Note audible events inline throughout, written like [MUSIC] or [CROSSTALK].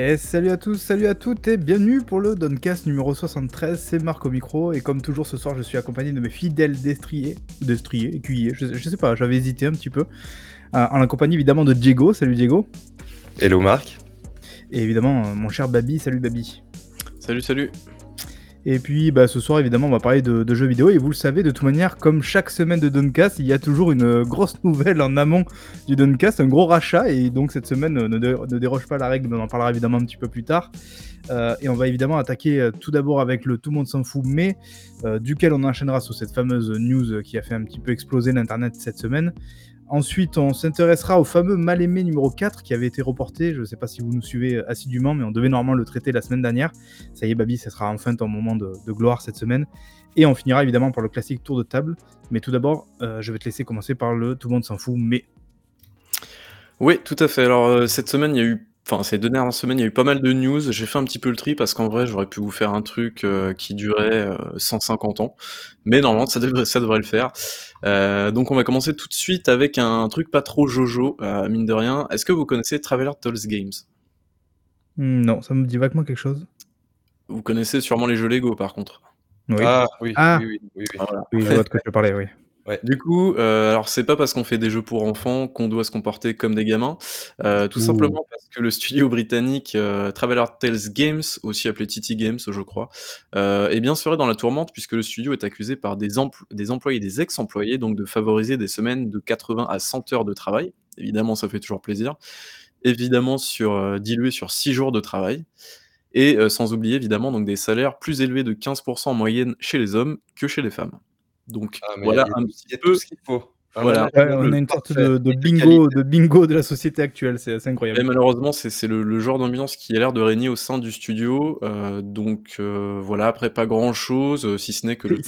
Et salut à tous, salut à toutes et bienvenue pour le Doncast numéro 73, c'est Marc au micro et comme toujours ce soir je suis accompagné de mes fidèles destriers, destriers, écuyers, je, je sais pas, j'avais hésité un petit peu, euh, en la compagnie évidemment de Diego, salut Diego. Hello Marc. Et évidemment euh, mon cher Babi, salut Babi. Salut, salut. Et puis bah, ce soir évidemment on va parler de, jeux vidéo et vous le savez de toute manière comme chaque semaine de Doncast il y a toujours une euh, grosse [LAUGHS] nouvelle en amont du Doncast, un gros rachat et donc cette semaine euh, ne, dé- ne déroge pas la règle mais on en parlera évidemment un petit peu plus tard. Euh, et on va évidemment attaquer tout d'abord avec le tout le monde s'en fout mais duquel on enchaînera sur cette fameuse news qui a fait un petit peu exploser l'internet cette semaine. Ensuite, on s'intéressera au fameux mal-aimé numéro 4 qui avait été reporté. Je ne sais pas si vous nous suivez assidûment, mais on devait normalement le traiter la semaine dernière. Ça y est, Babi, ce sera enfin ton moment de, gloire cette semaine. Et on finira évidemment par le classique tour de table. Mais tout d'abord, euh, je vais te laisser commencer par le tout le monde s'en fout, mais Oui, tout à fait. Alors, euh, cette semaine, il y a eu, enfin, ces deux dernières semaines, il y a eu pas mal de news. J'ai fait un petit peu le tri parce qu'en vrai, j'aurais pu vous faire un truc euh, qui durait euh, 150 ans. Mais normalement, ça devrait, ça devrait le faire. Euh, donc, on va commencer tout de suite avec un truc pas trop jojo, euh, mine de rien. Est-ce que vous connaissez Traveler Tales Games? Hmm, non, ça me dit vaguement quelque chose. Vous connaissez sûrement les jeux Lego, par contre. Oui, Ah oui, Ah. oui, oui, oui, oui. Voilà. oui je vois de quoi tu parlais, oui. Du coup, euh, alors c'est pas parce qu'on fait des jeux pour enfants qu'on doit se comporter comme des gamins, euh, tout Ouh. simplement parce que le studio britannique euh, Traveller Tales Games, aussi appelé TT Games, je crois, est bien serait dans la tourmente puisque le studio est accusé par des, empl- des employés, des ex-employés, donc de favoriser des semaines de 80 à 100 heures de travail. Évidemment, ça fait toujours plaisir. Évidemment, sur dilué sur 6 jours de travail. Et sans oublier évidemment donc des salaires plus élevés de 15% en moyenne chez les hommes que chez les femmes. Donc Ah, voilà il y a, un tout- il y petit a peu tout ce qu'il faut. Un Voilà. Ouais, on a une sorte de, bingo, de bingo de la société actuelle, c'est Et incroyable. malheureusement, c'est c'est le, le genre d'ambiance qui a l'air de régner au sein du studio. euh, donc euh, voilà, après pas grand chose, si ce n'est que le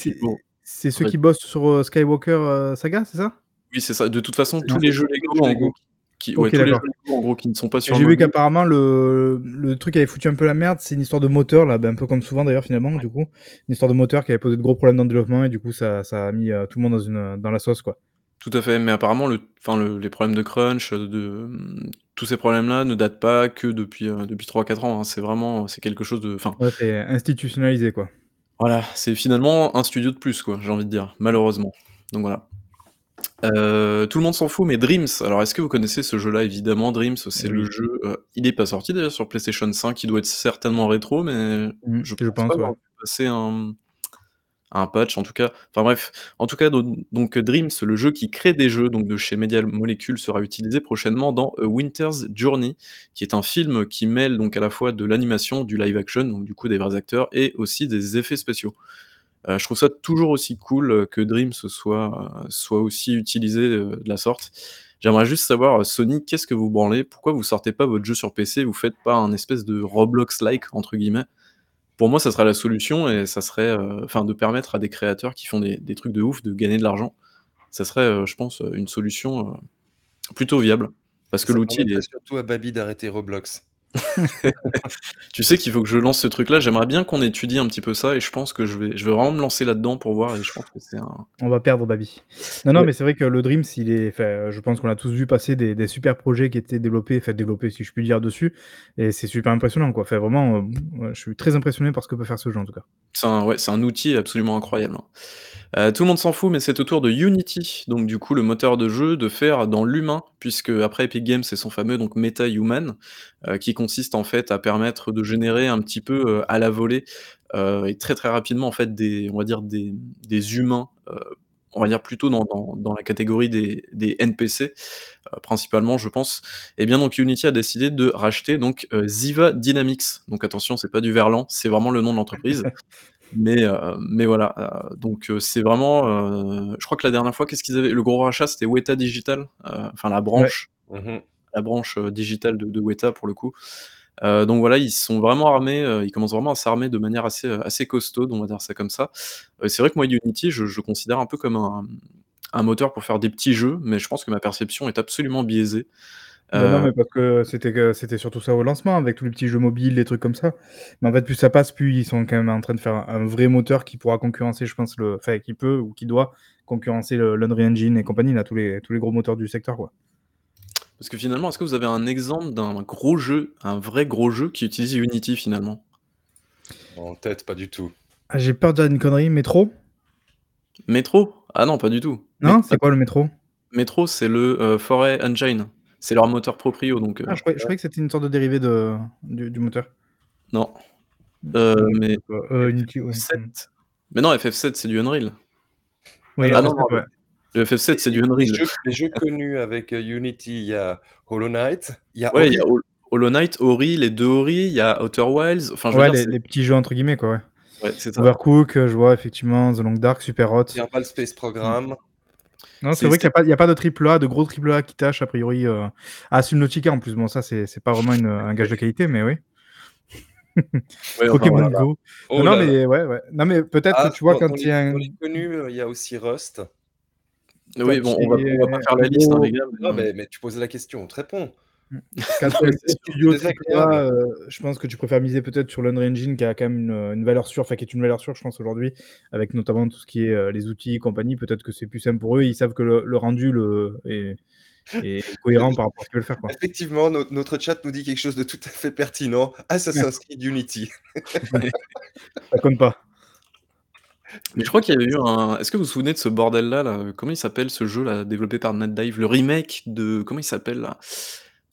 C'est- ceux Ouais. qui bossent sur euh, Skywalker euh, Saga, c'est ça? Oui, c'est ça. De toute façon, tous les jeux Lego, en Lego. gros, qui, Ok, ouais, tous les jeux en gros, qui ne sont pas sur J'ai vu qu'apparemment le, le truc avait foutu un peu la merde, c'est une histoire de moteur là, ben, un peu comme souvent d'ailleurs finalement du coup, une histoire de moteur qui avait posé de gros problèmes dans le développement et du coup ça, ça a mis euh, tout le monde dans une dans la sauce quoi. Tout à fait. Mais apparemment, le, le- les problèmes de crunch, de, de- tous ces problèmes-là ne datent pas que depuis, euh, depuis 3-4 ans. hein. C'est vraiment, c'est quelque chose de, Ouais, c'est institutionnalisé quoi. Voilà, c'est finalement un studio de plus, quoi, j'ai envie de dire, malheureusement. Donc voilà. Euh, tout le monde s'en fout, mais Dreams, alors est-ce que vous connaissez ce jeu-là Évidemment, Dreams, c'est Oui. le jeu. euh, il n'est pas sorti d'ailleurs sur PlayStation 5, il doit être certainement rétro, mais Mm, je je pense, pas avoir passer un, un patch en tout cas. Enfin bref, en tout cas, donc, donc, Dreams, le jeu qui crée des jeux donc de chez Media Molecule, sera utilisé prochainement dans A Winter's Journey, qui est un film qui mêle donc à la fois de l'animation, du live action, donc du coup des vrais acteurs, et aussi des effets spéciaux. Euh, je trouve ça toujours aussi cool euh, que Dreams soit, euh, soit aussi utilisé de la sorte. J'aimerais juste savoir, Sony, qu'est-ce que vous branlez? Pourquoi vous sortez pas votre jeu sur PC Vous faites pas un espèce de Roblox-like, entre guillemets? Pour moi, ça serait la solution et ça serait, euh, de permettre à des créateurs qui font des, des trucs de ouf de gagner de l'argent. Ça serait, euh, je pense, une solution plutôt viable. Parce que l'outil, est... surtout à Babi d'arrêter Roblox. [LAUGHS] tu sais qu'il faut que je lance ce truc-là. J'aimerais bien qu'on étudie un petit peu ça et je pense que je vais, je vais vraiment me lancer là-dedans pour voir et je pense que c'est un, On va perdre Babi. Non, non, Ouais. mais c'est vrai que le Dreams, il est, enfin, je pense qu'on a tous vu passer des, des super projets qui étaient développés, enfin développés si je puis dire dessus, et c'est super impressionnant quoi. Enfin, vraiment, euh, je suis très impressionné par ce que peut faire ce jeu en tout cas. C'est un, ouais, c'est un outil absolument incroyable. hein. Euh, tout le monde s'en fout, mais c'est au tour de Unity, donc du coup le moteur de jeu, de faire dans l'humain, puisque après Epic Games, c'est son fameux donc Meta Human, qui consiste en fait à permettre de générer un petit peu euh, à la volée euh, et très très rapidement en fait des, on va dire des, des humains, euh, on va dire plutôt dans, dans, dans la catégorie des, des NPC euh, principalement, je pense. Et bien donc Unity a décidé de racheter donc euh, Ziva Dynamics. Donc attention, c'est pas du verlan, c'est vraiment le nom de l'entreprise. [LAUGHS] Mais, euh, mais voilà, euh, donc euh, c'est vraiment. euh, je crois que la dernière fois, qu'est-ce qu'ils avaient Le gros rachat, c'était Weta Digital, euh, enfin la branche, Mhm. La branche euh, digitale de, de Weta pour le coup. Euh, donc voilà, ils sont vraiment armés, euh, ils commencent vraiment à s'armer de manière assez, assez costaude, on va dire ça comme ça. Euh, c'est vrai que moi, Unity, je, je considère un peu comme un, un moteur pour faire des petits jeux, mais je pense que ma perception est absolument biaisée. Bah non, mais parce que c'était c'était surtout ça au lancement, avec tous les petits jeux mobiles, les trucs comme ça. Mais en fait, plus ça passe, plus ils sont quand même en train de faire un, un vrai moteur qui pourra concurrencer, je pense, le, enfin, qui peut ou qui doit concurrencer le- l'Unreal Engine et compagnie, là, tous les, tous les gros moteurs du secteur, quoi. Parce que finalement, est-ce que vous avez un exemple d'un gros jeu, un vrai gros jeu qui utilise Unity finalement? En tête, pas du tout. Ah, j'ai peur de dire une connerie, Métro? Métro? Ah non, pas du tout. Non, c'est quoi le Métro? Métro, c'est le, heu, Foray Engine. C'est leur moteur proprio donc heu Ah, je croyais je croyais que c'était une sorte de dérivé de du du moteur. Non. Heu, mais Heu, Unity, ouais. FF7 Mmh. mais non, FF7 c'est du Unreal. Oui, Ah non, ouais. Le FF7 c'est du Les Unreal. jeux les jeux connus avec, heu, Unity, il y a Hollow Knight, il y a Ouais, il y a Hol Hollow Knight, Ori, les 2 Ori, il y a Outer Wilds, enfin je veux Ouais, dire les petits jeux entre guillemets, quoi, ouais. Ouais, c'est ça. Overcooked, heu, je vois effectivement, The Long Dark, Superhot. Kerbal Space Mmh. Program. Non, c'est C'est vrai qu'il y c'est a pas il y a pas de triple A, de gros triple A qui tâchent a priori, heu ah, Subnautica en plus, bon ça c'est c'est pas vraiment une, un gage de qualité, mais oui. [LAUGHS] Ouais, enfin Pokémon voilà. Go. Oh Non, non, là mais ouais, ouais. Non, mais peut-être Ah, que tu vois quand il y a un heu, il y a aussi Rust. Oui, bon, on va on va pas faire la liste, hein, les gars, Non, mais mais mais tu poses la question, on te répond. A, désagréable. heu, je pense que tu préfères miser peut-être sur l'Unreal Engine qui a quand même une, heu, une valeur sûre, enfin qui est une valeur sûre, je pense aujourd'hui, avec notamment tout ce qui est, les outils et compagnie. Peut-être que c'est plus simple pour eux, ils savent que le le rendu le est est [LAUGHS] cohérent par rapport à ce qu'ils veulent faire, quoi. Effectivement, no notre chat nous dit quelque chose de tout à fait pertinent. Assassin's Creed Unity. [LAUGHS] Ça compte pas. Mais je crois qu'il y avait eu un est-ce que vous vous souvenez de ce bordel-là, là? Comment il s'appelle ce jeu-là, développé par NetDive? Le remake de comment il s'appelle là?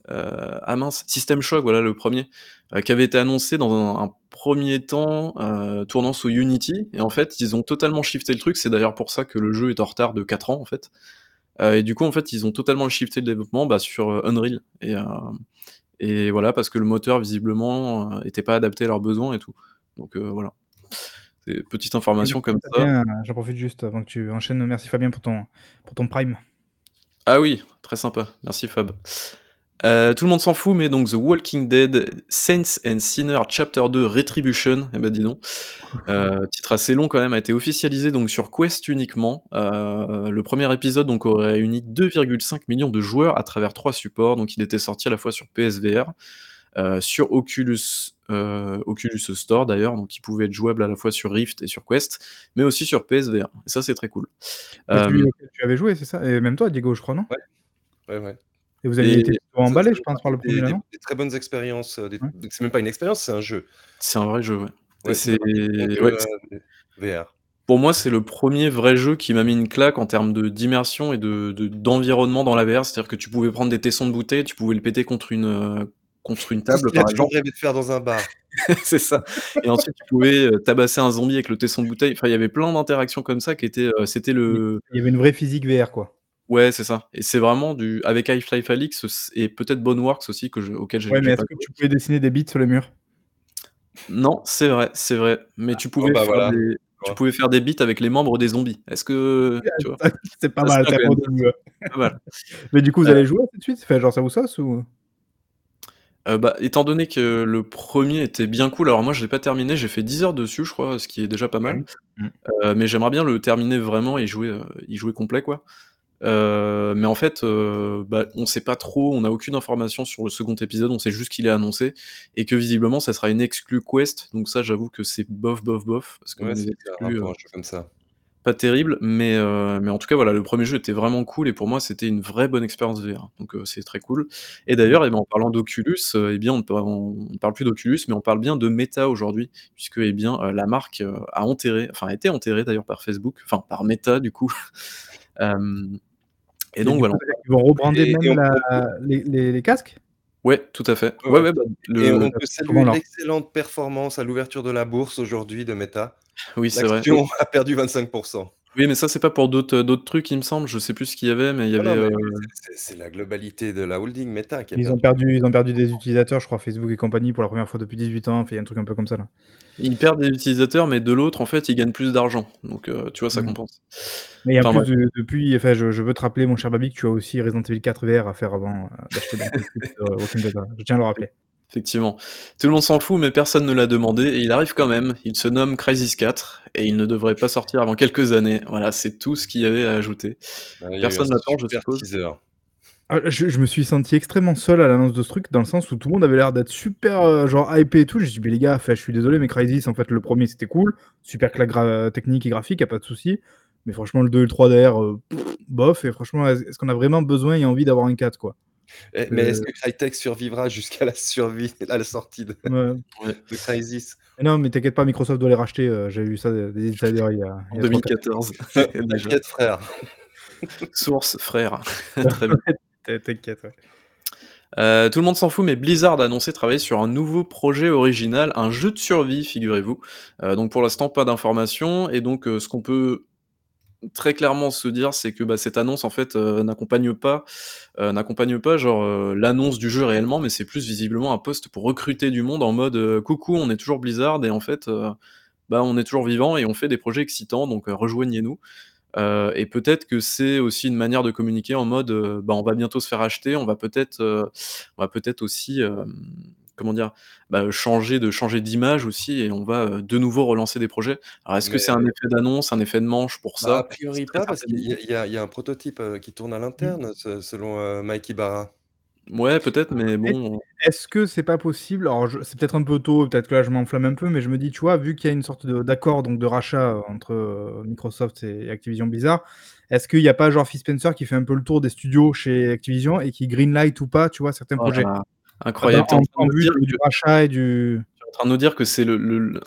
Heu, ah mince, System Shock, voilà le 1er, heu, qui avait été annoncé dans un 1er temps, heu, tournant sous Unity et en fait, ils ont totalement shifté le truc. C'est d'ailleurs pour ça que le jeu est en retard de 4 ans, en fait. Et du coup, en fait, ils ont totalement shifté le développement, bah, sur, Unreal et et voilà, parce que le moteur visiblement, heu, était pas adapté à leurs besoins et tout. Donc heu, voilà. C'est petite information comme ça. Fabien, j'en profite juste avant que tu enchaînes. Merci Fabien pour ton pour ton prime. Ah oui, très sympa. Merci Fab. Heu, tout le monde s'en fout, mais donc The Walking Dead: Saints and Sinners Chapter 2 Retribution, eh bah, dis donc. Heu, titre assez long quand même, a été officialisé donc sur Quest uniquement. Le 1er épisode donc aurait réuni 2,5 millions de joueurs à travers 3 supports. Donc il était sorti à la fois sur PSVR, sur Oculus, heu, Oculus Store d'ailleurs, donc il pouvait être jouable à la fois sur Rift et sur Quest, mais aussi sur PSVR et ça c'est très cool. C'est celui Hem auquel tu avais joué, c'est ça? Et même toi, Diego, je crois, non? Ouais. Ouais, ouais. Et vous aviez Et été fait je pense, par le partie des 1er là, des très bonnes expériences, des Ouais. c'est même pas une expérience, c'est un jeu. C'est un vrai jeu, ouais c'est VR. Pour moi, c'est le 1er vrai jeu qui m'a mis une claque en termes de d'immersion et de de d'environnement dans la VR. C'est-à-dire que tu pouvais prendre des tessons de bouteilles, tu pouvais le péter contre une, contre une table, par exemple. rêvé de faire dans un bar. [LAUGHS] C'est ça et ensuite tu pouvais, heu, tabasser un zombie avec le tesson de bouteille. Enfin, il y avait plein d'interactions comme ça qui étaient, heu, c'était Il le il y avait une vraie physique VR, quoi. Ouais, c'est ça et c'est vraiment du avec Half-Life Alyx c et peut-être Boneworks aussi que je auquel j'ai Ouais, mais est-ce que tu pouvais dessiner des bits sur les murs? Non, c'est vrai, c'est vrai, mais tu Oh pouvais bah, faire voilà, des tu tu vois? pouvais faire des beats avec les membres des zombies. Est-ce que tu vois? [LAUGHS] C'est pas mal, mal. [LAUGHS] Mais du coup, vous Heu allez jouer tout de suite? Enfin, genre ça vous sauce ou? Heu, bah, étant donné que le 1er était bien cool, alors moi je l'ai pas terminé, j'ai fait 10 heures dessus, je crois, ce qui est déjà pas mal. Ouais. Mmh. Heu, mais j'aimerais bien le terminer vraiment et jouer, heu, y jouer complet, quoi. Heu, mais en fait, heu, bah, on sait pas trop, on a aucune information sur le 2nd épisode, on sait juste qu'il est annoncé et que visiblement ça sera une exclue Quest. Donc ça, j'avoue que c'est bof, bof, bof parce que Ouais, les c'est clair, hein, exclus, pour heu un jeu comme ça. Pas terrible, mais heu, mais en tout cas, voilà, le 1er jeu était vraiment cool et pour moi, c'était une vraie bonne expérience VR. Donc heu, c'est très cool et d'ailleurs, et ben, en parlant d'Oculus, heu, et bien, on on parle plus d'Oculus, mais on parle bien de Meta aujourd'hui puisque, et bien, heu, la marque, a enterré, enfin a été enterrée d'ailleurs par Facebook, enfin par Meta du coup. [LAUGHS] Et Et donc voilà, coup, qu'ils vont rebrander Et et même on la les les les casques? Ouais, tout à fait. Ouais, Ouais, bah, et le on peut saluer l'excellente performance à l'ouverture de la bourse aujourd'hui de Meta. Oui, c'est vrai. L'action a perdu 25 %. Oui, mais ça, c'est pas pour d'autres, heu, d'autres trucs, il me semble. Je sais plus ce qu'il y avait, mais il y avait, lui, c'est la globalité de la holding Meta qui a Ils ont perdu. ils ont perdu des utilisateurs, je crois, Facebook et compagnie pour la 1re fois depuis 18 ans. Enfin, il y a un truc un peu comme ça, là. Ils perdent des utilisateurs, mais de l'autre, en fait, ils gagnent plus d'argent. Donc heu, tu vois, ça Mmh. compense. Mais en Enfin plus depuis enfin, je je veux te rappeler, mon cher Babi, que tu as aussi Resident Evil 4 VR à faire avant, d'acheter. Je tiens à le rappeler. Effectivement. Tout le monde s'en fout, mais personne ne l'a demandé et il arrive quand même. Il se nomme Crysis 4 et il ne devrait pas sortir avant quelques années. Voilà, c'est tout ce qu'il y avait à ajouter. Un Personne l'attend, je suppose? teaser. Ah, je je me suis senti extrêmement seul à l'annonce de ce truc, dans le sens où tout le monde avait l'air d'être super, heu, genre hypé et tout. J'ai dit: «Mais les gars, je suis désolé, mais Crysis, en fait, le 1er c'était cool, super claque gra technique et graphique, il y a pas de souci. Mais franchement, le 2 et le 3 derrière, heu, bof et franchement, est-ce est-ce qu'on a vraiment besoin et envie d'avoir un 4, quoi?» Eh, mais est-ce que Crytek survivra jusqu'à la survie [LAUGHS] à la sortie de Ouais. De Crysis? Non, mais t'inquiète pas, Microsoft doit les racheter, heu, j'avais vu ça des insiders il y a En il y a 3-4 2014 déjà. T'inquiète frère. [LAUGHS] Source, frère. [LAUGHS] Très bien. T'in t'inquiète, ouais. Heu, tout le monde s'en fout, mais Blizzard a annoncé travailler sur un nouveau projet original, un jeu de survie, figurez-vous. Heu, donc pour l'instant, pas d'informations et donc ce qu'on peut très clairement se dire, c'est que, bah, cette annonce en fait, heu, n'accompagne pas, heu, n'accompagne pas genre, heu, l'annonce du jeu réellement, mais c'est plus visiblement un poste pour recruter du monde en mode, «Coucou, on est toujours Blizzard et en fait, bah, on est toujours vivants et on fait des projets excitants donc rejoignez-nous». Et peut-être que c'est aussi une manière de communiquer en mode, bah, on va bientôt se faire acheter, on va peut-être, on va peut-être aussi, comment dire? Bah, changer de changer d'image aussi et on va, heu, de nouveau relancer des projets. Alors est-ce que c'est un effet d'annonce, un effet de manche pour Bah, a ça? priori pas parce qu'il y a y y un prototype, heu, qui tourne à Mmh. l'interne se selon, heu, Mike Ibarra. Mouais, peut-être, mais bon Est-ce que c'est pas possible? Alors je c'est peut-être un peu tôt, peut-être que là je m'enflamme un peu, mais je me dis, tu vois, vu qu'il y a une sorte d'accord donc de rachat, entre, Microsoft et Activision Blizzard, est-ce qu'il y a pas genre Phil Spencer qui fait un peu le tour des studios chez Activision et qui green light ou pas, tu vois, certains Oh projets? Incroyable. Tu es en vue du rachat et du tu es en train de nous dire que c'est le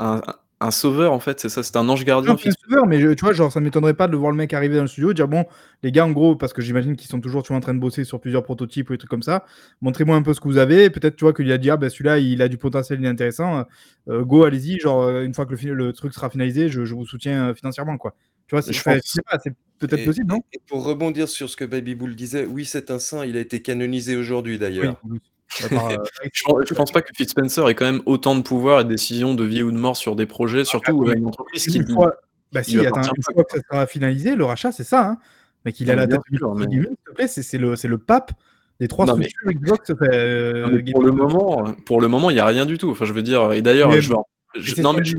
un sauveur en fait, c'est ça? C'est un ange gardien, pas un sauveur, mais tu vois, genre ça m'étonnerait pas de voir le mec arriver dans le studio et dire: «Bon les gars, en gros» parce que j'imagine qu'ils sont toujours, tu vois, en train de bosser sur plusieurs prototypes ou des trucs comme ça. «Montrez-moi un peu ce que vous avez». Peut-être, tu vois, qu'il a dit: «Ah bah celui-là, il a du potentiel, il est intéressant, heu, go, allez-y, genre, heu, une fois que le truc sera finalisé, je je vous soutiens, heu, financièrement, quoi». Tu vois? C'est Je pas, c'est peut-être possible, non? et pour rebondir sur ce que Baby Bull disait, oui, c'est un saint, il a été canonisé aujourd'hui Oui, d'ailleurs. oui. Bah par, heu, Je pen je pense pas que Phil Spencer ait quand même autant de pouvoir et de décision de vie ou de mort sur des projets, Ah surtout, attends, heu, mais une entreprise qui fois bah si, attends, une fois que ça sera finalisé, le rachat, c'est ça, hein. Mec, il Non a mais la tête mais s'il te plaît, c'est le pape des 3 Non mais Xbox, mais heu, pour le moment, pour le moment, il y a rien du tout. Enfin, je veux dire, et d'ailleurs, Mais je mais je c'est ce non mais je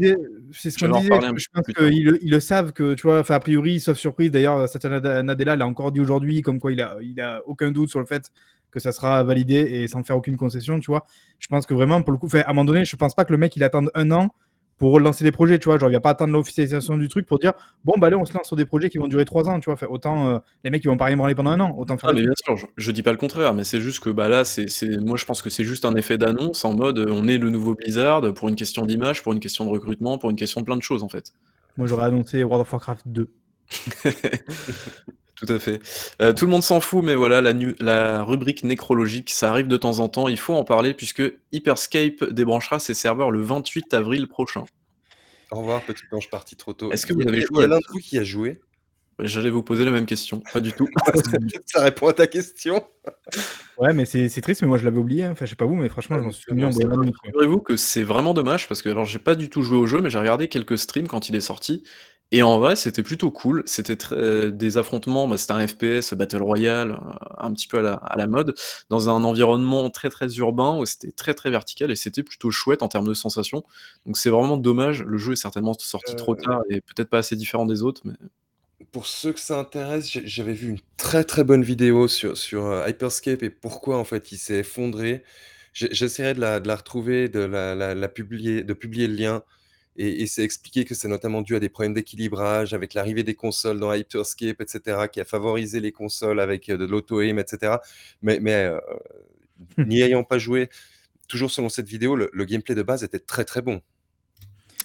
c'est ce je qu'on disait. Je pense qu'ils le ils le savent que, tu vois, enfin, a priori, sauf surprise, d'ailleurs, Satya Nadella l'a encore dit aujourd'hui, comme quoi il a il a aucun doute sur le fait que ça sera validé et sans faire aucune concession, tu vois? Je pense que vraiment, pour le coup à un moment donné, je pense pas que le mec, il attende 1 an pour relancer les projets, tu vois? Genre, il va pas attendre l'officialisation du truc pour dire: «Bon, bah allez, on se lance sur des projets qui vont durer 3 ans», tu vois? Autant, heu, les mecs, ils vont pas rien branler pendant 1 an, autant faire Ah mais bien sûr, je je dis pas le contraire, mais c'est juste que, bah, là, c'est moi, je pense que c'est juste un effet d'annonce en mode, heu, on est le nouveau Blizzard, pour une question d'image, pour une question de recrutement, pour une question de plein de choses, en fait. Moi, j'aurais annoncé World of Warcraft 2. [LAUGHS] Tout à fait. Heu, tout le monde s'en fout, mais voilà, la nu la rubrique nécrologique, ça arrive de temps en temps, il faut en parler puisque Hyperscape débranchera ses serveurs le 28 avril prochain. Au revoir, petit ange parti trop tôt. Est-ce que vous avez y a il joué y à a l'un de vous qui a joué? J'allais vous poser la même question, pas du tout. [LAUGHS] Ça répond à ta question. Ouais, mais c'est c'est triste, mais moi, je l'avais oublié, hein. Enfin, je sais pas vous, mais franchement, je m'en suis en quoi. figurez-vous que c'est vraiment dommage parce que alors j'ai pas du tout joué au jeu, mais j'ai regardé quelques streams quand il est sorti et en vrai, c'était plutôt cool. C'était très des affrontements, bah, c'était un FPS battle royale, heu, un petit peu à la à la mode, dans un environnement très, très urbain où c'était très, très vertical et c'était plutôt chouette en termes de sensations. Donc c'est vraiment dommage. Le jeu est certainement sorti trop Heu tard et peut-être pas assez différent des autres, mais Pour ceux que ça intéresse, j'ai j'avais vu une très, très bonne vidéo sur sur, heu, Hyperscape et pourquoi, en fait, il s'est effondré. J'e j'essaierai de la de la retrouver, de la la la publier de publier le lien et et c'est expliqué que c'est notamment dû à des problèmes d'équilibrage avec l'arrivée des consoles dans Hyperscape et cetera, qui a favorisé les consoles avec, heu, de l'auto-aim et cetera. Mais mais, heu, n'y ayant pas joué, toujours selon cette vidéo, le le gameplay de base était très, très bon.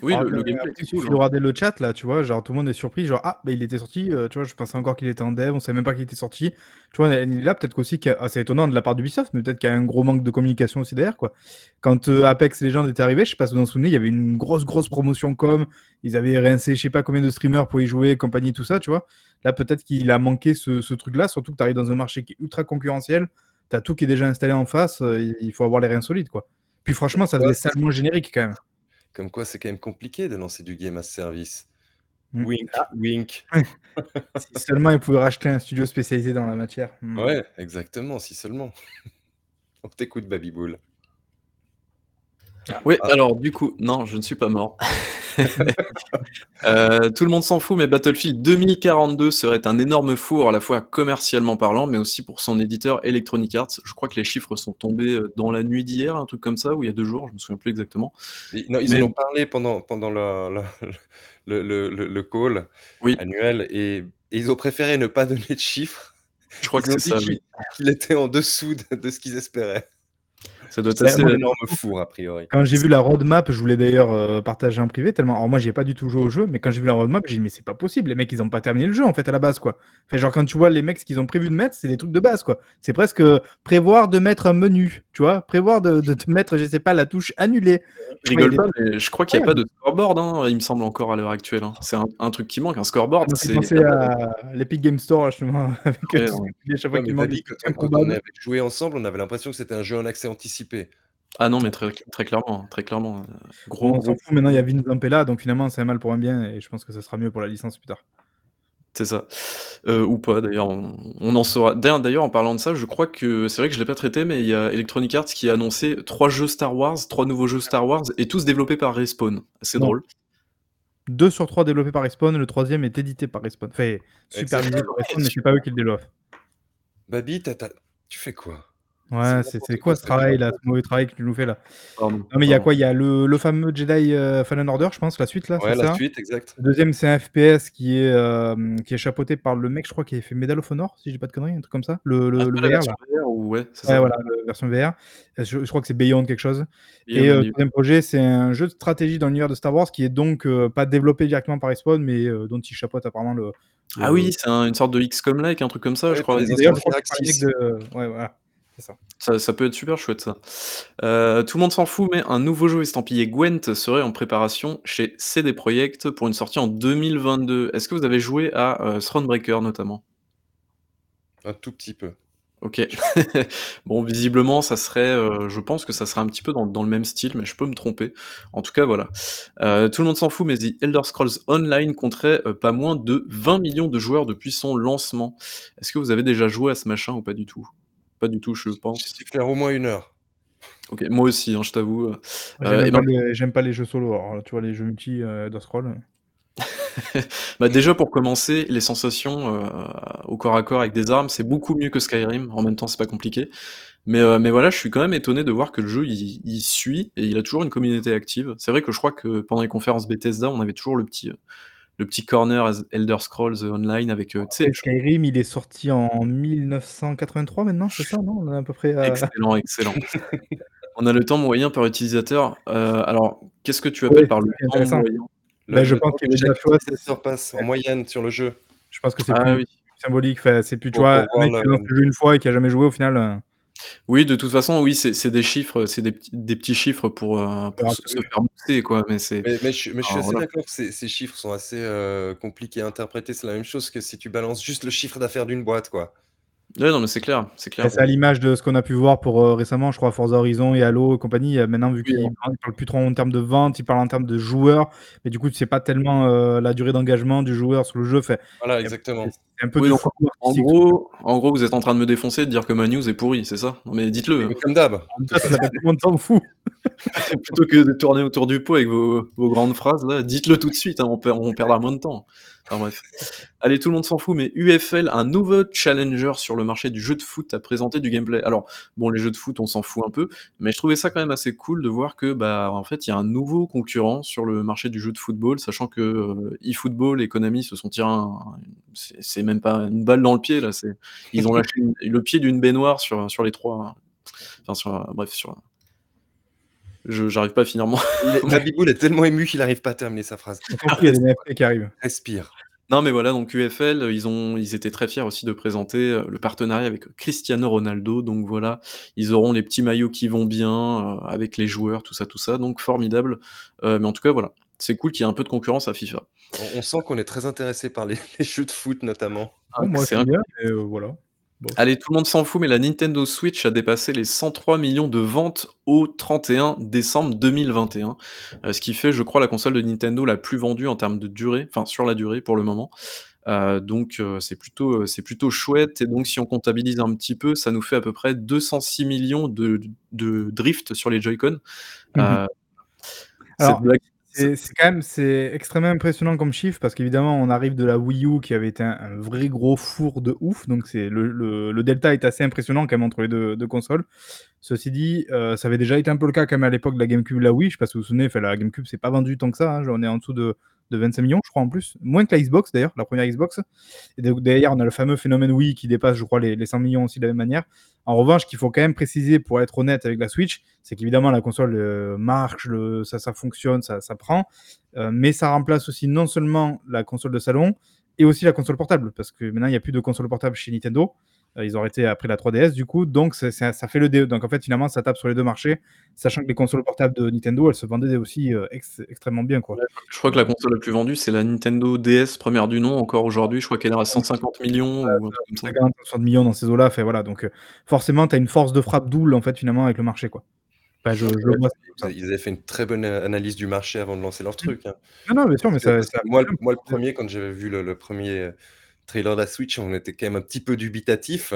Oui, Alors le le gameplay était cool, hein. regarder le chat là, tu vois? Genre tout le monde est surpris, genre: «Ah, bah, il était sorti», heu, tu vois? Je pensais encore qu'il était en dev, on savait même pas qu'il était sorti. Tu vois? Là, peut-être qu'aussi qu'il y a ah, c'est étonnant de la part d'Ubisoft, mais peut-être qu'il y a un gros manque de communication aussi derrière, quoi. Quand, heu, Apex Legends était arrivé, je sais pas si vous en souvenez, il y avait une grosse, grosse promotion com. Ils avaient rincé je sais pas combien de streamers pour y jouer, compagnie, tout ça, tu vois? Là, peut-être qu'il a manqué ce ce truc-là, surtout que tu arrives dans un marché qui est ultra concurrentiel. Tu as tout qui est déjà installé en face, heu, il faut avoir les reins solides, quoi. Puis franchement, ça faisait salement générique quand même. Comme quoi c'est quand même compliqué de lancer du game as service. Mmh. Wink, wink. [LAUGHS] Si seulement ils pouvaient racheter un studio spécialisé dans la matière. Mmh. Ouais, exactement, si seulement. [LAUGHS] On t'écoute, Baby Bull. Oui, Ah. alors du coup, non, je ne suis pas mort. Heu, [LAUGHS] tout le monde s'en fout, mais Battlefield 2042 serait un énorme four, à la fois commercialement parlant, mais aussi pour son éditeur Electronic Arts. Je crois que les chiffres sont tombés, heu, dans la nuit d'hier, un truc comme ça, ou il y a 2 jours, je me souviens plus exactement. Et non, ils Mais en ont parlé pendant pendant la la [LAUGHS] le le le le call oui, annuel et et ils ont préféré ne pas donner de chiffres Je crois que Ils ont c'est dit ça, qu'il oui. qu'il était en dessous de de ce qu'ils espéraient. Ça doit être assez, un énorme four a priori. Quand j'ai vu la roadmap, je voulais d'ailleurs, heu, partager en privé tellement alors moi j'y ai pas du tout joué au jeu, mais quand j'ai vu la roadmap, j'ai dit: «Mais c'est pas possible, les mecs ils ont pas terminé le jeu en fait à la base quoi». Enfin genre quand tu vois les mecs ce qu'ils ont prévu de mettre, c'est des trucs de base quoi. C'est presque, heu, prévoir de mettre un menu, tu vois? Prévoir de de te mettre, je sais pas, la touche annuler. Je rigole pas, mais je crois qu'il y a pas de scoreboard, hein, il me semble encore à l'heure actuelle, hein. C'est un un truc qui manque, un scoreboard, c'est penser à l'Epic Game Store justement [LAUGHS] avec, Ouais, non. qui à chaque fois Ouais, qu'ils Babi, trucs quand on avait joué ensemble, on avait l'impression que c'était un jeu en accès anticipé. Ah non, mais très très clairement, très clairement, Bon, gros, on s'en fout maintenant, il y a Vince Zampella, donc finalement c'est un mal pour un bien et je pense que ça sera mieux pour la licence plus tard. C'est ça. Heu, ou pas d'ailleurs, on on en saura d'ailleurs en parlant de ça, je crois que c'est vrai que je l'ai pas traité, mais il y a Electronic Arts qui a annoncé 3 jeux Star Wars, 3 nouveaux jeux Star Wars et tous développés par Respawn. C'est drôle. 2 sur 3 développés par Respawn, le 3e est édité par Respawn. Enfin, supervisé par Respawn, mais c'est pas eux qui le développent. Babi, tu fais quoi? Ouais, C'est quoi ce travail là, ce mauvais travail que tu nous fais là? Pardon, Non mais il y a quoi? Il y a le le fameux Jedi, heu, Fallen Order, je pense, la suite là, Ouais, la ça? suite, exact. Le 2e c'est un FPS qui est, hem, qui est chapeauté par le mec, je crois, qui avait fait Medal of Honor, si je dis pas de conneries, un truc comme ça? Le Ah, le le pas la VR? VR ou ouais, c'est Ouais ça. voilà, le version VR. Heu, je je crois que c'est Beyond quelque chose Beyond et New 3e projet, c'est un jeu de stratégie dans l'univers de Star Wars qui est donc, pas développé directement par Respawn, mais dont il chapeaute apparemment le Ah le oui, c'est un une sorte de XCOM-like, un truc comme ça, je Ouais, crois. les je le de ouais voilà, ça. Ça ça peut être super chouette ça. Heu, tout le monde s'en fout, mais un nouveau jeu estampillé Gwent serait en préparation chez CD Projekt pour une sortie en 2022. Est-ce que vous avez joué à, heu, Thronebreaker notamment? Un tout petit peu. OK. [LAUGHS] Bon, visiblement, ça serait, heu, je pense que ça serait un petit peu dans dans le même style, mais je peux me tromper. En tout cas, voilà. Tout le monde s'en fout, mais The Elder Scrolls Online compterait, pas moins de 20 000 000 de joueurs depuis son lancement. Est-ce que vous avez déjà joué à ce machin ou pas du tout? Pas du tout, je pense. suis faire au moins 1 heure. OK, moi aussi, hein, je t'avoue, Moi heu, j'aime pas ben les j'aime pas les jeux solo, alors tu vois les jeux multi, heu [LAUGHS] Bah, déjà pour commencer, les sensations, heu, au corps à corps avec des armes, c'est beaucoup mieux que Skyrim. En même temps, c'est pas compliqué. Mais mais voilà, je suis quand même étonné de voir que le jeu, il il suit et il a toujours une communauté active. C'est vrai que je crois que pendant les conférences Bethesda, on avait toujours le petit, le petit corner as Elder Scrolls Online avec, je Skyrim, il est sorti en 1983 maintenant, c'est ça, non? On est à peu près à excellent, excellent. [LAUGHS] On a le temps moyen par utilisateur. Heu, alors, qu'est-ce que tu Ouais, appelles par le temps moyen? Bah, Le je pense qu'il que y avait chaque déjà, tu vois, c'est utilisateur passe en moyenne sur le jeu. Je pense que c'est Ah plus oui. symbolique, enfin, c'est plus, tu vois, un mec qui lance le jeu une fois et qui a jamais joué au final, heu Oui, de toute façon, oui, c'est des chiffres, c'est des petits des petits chiffres pour, heu, pour se se faire mousser, quoi, mais c'est Mais mais je suis mais je suis enfin, assez voilà. d'accord que ces ces chiffres sont assez, heu, compliqués à interpréter. C'est la même chose que si tu balances juste le chiffre d'affaires d'une boîte, quoi. Ouais, non, mais c'est clair, c'est clair. c'est à l'image de ce qu'on a pu voir pour, heu, récemment, je crois, Forza Horizon et Halo et compagnie. Maintenant, vu Oui, qu'ils alors parlent plus trop en termes de vente, ils parlent en termes de joueurs et du coup, tu sais pas tellement, heu, la durée d'engagement du joueur sur le jeu. Enfin, Voilà, exactement. c'est un peu Oui, donc en gros en gros, vous êtes en train de me défoncer, de dire que ma news est pourrie, c'est ça? Non, mais dites-le, Mais mais comme d'hab, de temps, ça s'en fout. [LAUGHS] Plutôt que de tourner autour du pot avec vos vos grandes phrases là, dites-le tout de suite, hein, on perd on perdra moins de temps. Enfin bref. Allez, tout le monde s'en fout, mais UFL, un nouveau challenger sur le marché du jeu de foot, a présenté du gameplay. Alors, bon, les jeux de foot, on s'en fout un peu, mais je trouvais ça quand même assez cool de voir que, bah, en fait, il y a un nouveau concurrent sur le marché du jeu de football, sachant que, heu, eFootball et Konami se sont tiré un c'est même pas une balle dans le pied là, c'est ils ont [LAUGHS] lâché une le pied d'une baignoire sur sur les 3 enfin sur, bref, sur j'arrive pas à finir mon [LAUGHS] Il est tellement ému qu'il arrive pas à terminer sa phrase. Il y a des NFT qui arrivent. Respire. Non, mais voilà, donc UFL, ils ont ils étaient très fiers aussi de présenter, heu, le partenariat avec Cristiano Ronaldo. Donc voilà, ils auront les petits maillots qui vont bien, heu, avec les joueurs, tout ça, tout ça, donc formidable. Heu, mais en tout cas, voilà, c'est cool qu'il y ait un peu de concurrence à FIFA. On on sent qu'on est très intéressé par les [LAUGHS] les jeux de foot notamment. Ah, moi, c'est bien, mais heu, voilà. Allez, tout le monde s'en fout, mais la Nintendo Switch a dépassé les 103 000 000 de ventes au 31 décembre 2021. Heu, ce qui fait, je crois, la console de Nintendo la plus vendue en termes de durée, enfin sur la durée pour le moment. Heu, donc heu, c'est plutôt, c'est plutôt chouette et donc si on comptabilise un petit peu, ça nous fait à peu près 206 000 000 de de drift sur les Joy-Con. Alors, blague, c'est c'est c'est quand même c'est extrêmement impressionnant comme chiffre parce qu'évidemment, on arrive de la Wii U qui avait été un un vrai gros four de ouf, donc c'est le le le delta est assez impressionnant quand même entre les 2- 2 consoles. Ceci dit, heu, ça avait déjà été un peu le cas quand même à l'époque de la GameCube et la Wii. Je sais pas si vous vous souvenez, enfin la GameCube s'est pas vendue tant que ça, hein, genre on est en dessous de de 25 millions, je crois en plus, moins que la Xbox d'ailleurs, la première Xbox. Et derrière, on a le fameux phénomène Wii qui dépasse, je crois, les, les 100 millions aussi de la même manière. En revanche, qu'il faut quand même préciser pour être honnête avec la Switch, c'est qu'évidemment la console euh, marche, ça, ça fonctionne, ça, ça prend, euh, mais ça remplace aussi non seulement la console de salon et aussi la console portable, parce que maintenant il n'y a plus de console portable chez Nintendo. Euh, ils ont arrêté après la 3DS du coup, donc c'est- c'est- ça fait le DE. Donc en fait finalement ça tape sur les deux marchés, sachant que les consoles portables de Nintendo elles se vendaient aussi euh, ex- extrêmement bien quoi. Je crois que la console la plus vendue, c'est la Nintendo DS, première du nom, encore aujourd'hui. Je crois qu'elle est à 150 millions ou ça. 50, 60 millions dans ces eaux-là, fait voilà. Donc euh, forcément tu as une force de frappe double en fait finalement avec le marché quoi. Enfin, je, je ça. ils avaient fait une très bonne euh, analyse du marché avant de lancer leur truc. hein. Non, non, bien sûr, mais ça, ça- moi, le- moi, le premier, quand j'avais vu le, le premier euh, trailer de la Switch, on était quand même un petit peu dubitatif.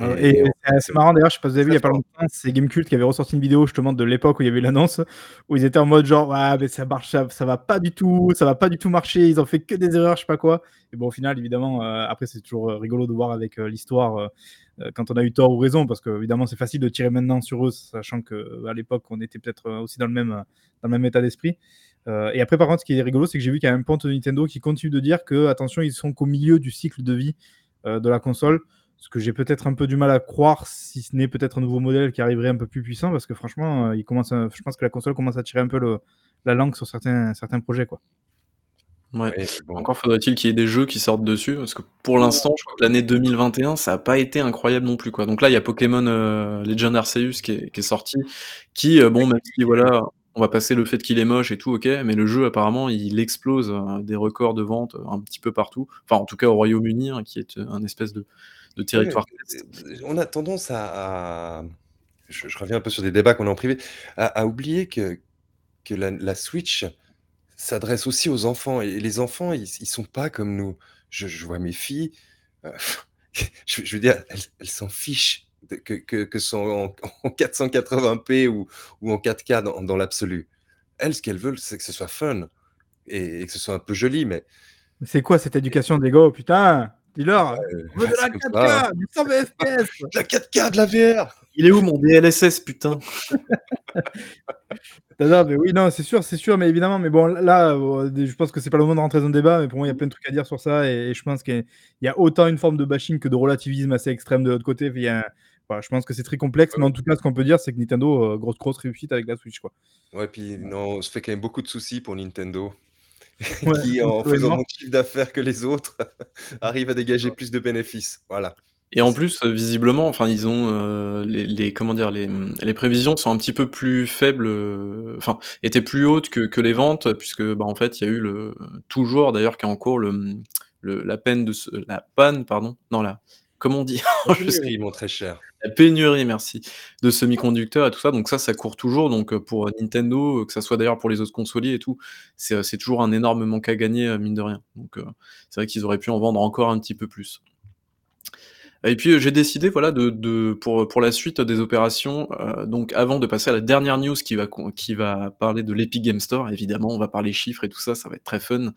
Euh, Et, Et- c'est assez marrant d'ailleurs, je sais pas si vous avez vu il y a pas longtemps, c'est Gamecult qui avait ressorti une vidéo justement de l'époque où il y avait l'annonce, où ils étaient en mode genre ouais mais ça marche, ça, ça va pas du tout, ça va pas du tout marcher, ils ont fait que des erreurs, je sais pas quoi. Et bon au final évidemment, euh, après c'est toujours euh, rigolo de voir avec euh, l'histoire euh, quand on a eu tort ou raison, parce que évidemment c'est facile de tirer maintenant sur eux, sachant que à l'époque on était peut-être aussi dans le même dans le même état d'esprit. Euh, et après par contre ce qui est rigolo c'est que j'ai vu qu'il y a un ponte de Nintendo qui continue de dire que attention ils sont qu'au milieu du cycle de vie euh, de la console ce que j'ai peut-être un peu du mal à croire, si ce n'est peut-être un nouveau modèle qui arriverait un peu plus puissant, parce que franchement, euh, il commence à- je pense que la console commence à tirer un peu le- la langue sur certains, certains projets. Quoi. Ouais. Et bon, Encore faudrait-il qu'il y ait des jeux qui sortent dessus, parce que pour l'instant, je crois que l'année 2021, ça a pas été incroyable non plus, quoi. Donc là, il y a Pokémon euh, Legend Arceus qui est, qui est sorti, qui, euh, bon, même si voilà, on va passer le fait qu'il est moche et tout, ok, mais le jeu apparemment, il explose euh, des records de vente euh, un petit peu partout. Enfin, en tout cas au Royaume-Uni, hein, qui est euh, un espèce de, de territoire. Test. euh, on a tendance à, à- je, je reviens un peu sur des débats qu'on a en privé, à, à oublier que, que la, la Switch s'adresse aussi aux enfants. Et les enfants, ils, ils sont pas comme nous. Je, je vois mes filles, euh, [LAUGHS] je, je veux dire, elles elles s'en fichent que, que, que ce soit en, [LAUGHS] en 480p ou, ou en 4K dans, dans l'absolu. Elles, ce qu'elles veulent, c'est que ce soit fun et, et que ce soit un peu joli, mais C'est quoi cette éducation des gars Putain, dis-leur, euh, veut de la comme 4K, ça, du 120 FPS De la 4K, de la VR Il est où mon DLSS, putain? [LAUGHS] Non, mais oui, non, c'est sûr, c'est sûr, mais évidemment, mais bon, là, euh, je pense que c'est pas le moment de rentrer dans le débat, mais pour moi, il y a plein de trucs à dire sur ça, et, et je pense qu'il y a- il y a autant une forme de bashing que de relativisme assez extrême de l'autre côté. Il y a- voilà, je pense que c'est très complexe, mais en tout cas, ce qu'on peut dire, c'est que Nintendo, euh, grosse, grosse réussite avec la Switch, quoi. Ouais, puis non, on se fait quand même beaucoup de soucis pour Nintendo, [LAUGHS] Ouais, qui, en [LAUGHS] faisant moins de chiffre d'affaires que les autres, [LAUGHS] arrive à dégager plus de bénéfices. Voilà. Et en plus, euh, visiblement, enfin, ils ont euh, les, les- comment dire, les, les prévisions sont un petit peu plus faibles, euh, enfin, étaient plus hautes que, que les ventes, puisque, bah, en fait, il y a eu le toujours d'ailleurs qui est en cours le, le- la peine de ce- la panne, pardon, non la, comment on dit, [LAUGHS] Je sais Ils mon très cher. la pénurie, merci, de semi-conducteurs et tout ça. Donc ça, ça court toujours. Donc euh, pour Nintendo, euh, que ça soit d'ailleurs pour les autres consoliers et tout, c'est euh, c'est toujours un énorme manque à gagner, euh, mine de rien. Donc euh, c'est vrai qu'ils auraient pu en vendre encore un petit peu plus. Et puis euh, j'ai décidé, voilà, de, de pour pour la suite des opérations. euh, donc avant de passer à la dernière news qui va qui va parler de l'Epic Game Store, évidemment, on va parler chiffres et tout ça, ça va être très fun.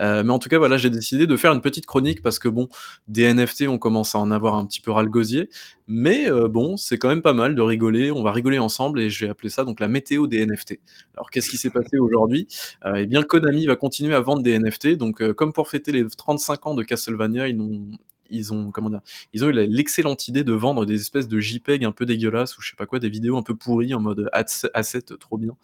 Euh, mais en tout cas, voilà, j'ai décidé de faire une petite chronique parce que bon, des NFT, on commence à en avoir un petit peu ras le gosier. Mais euh, bon, c'est quand même pas mal de rigoler. On va rigoler ensemble et je vais appeler ça donc la météo des NFT. Alors qu'est-ce qui s'est passé aujourd'hui? Eh bien, Konami va continuer à vendre des NFT. Donc, comme pour fêter les 35 ans de Castlevania, ils ont, ils ont comment dire, ils ont eu l'excellente idée de vendre des espèces de JPEG un peu dégueulasses ou je sais pas quoi, des vidéos un peu pourries en mode as- asset trop bien.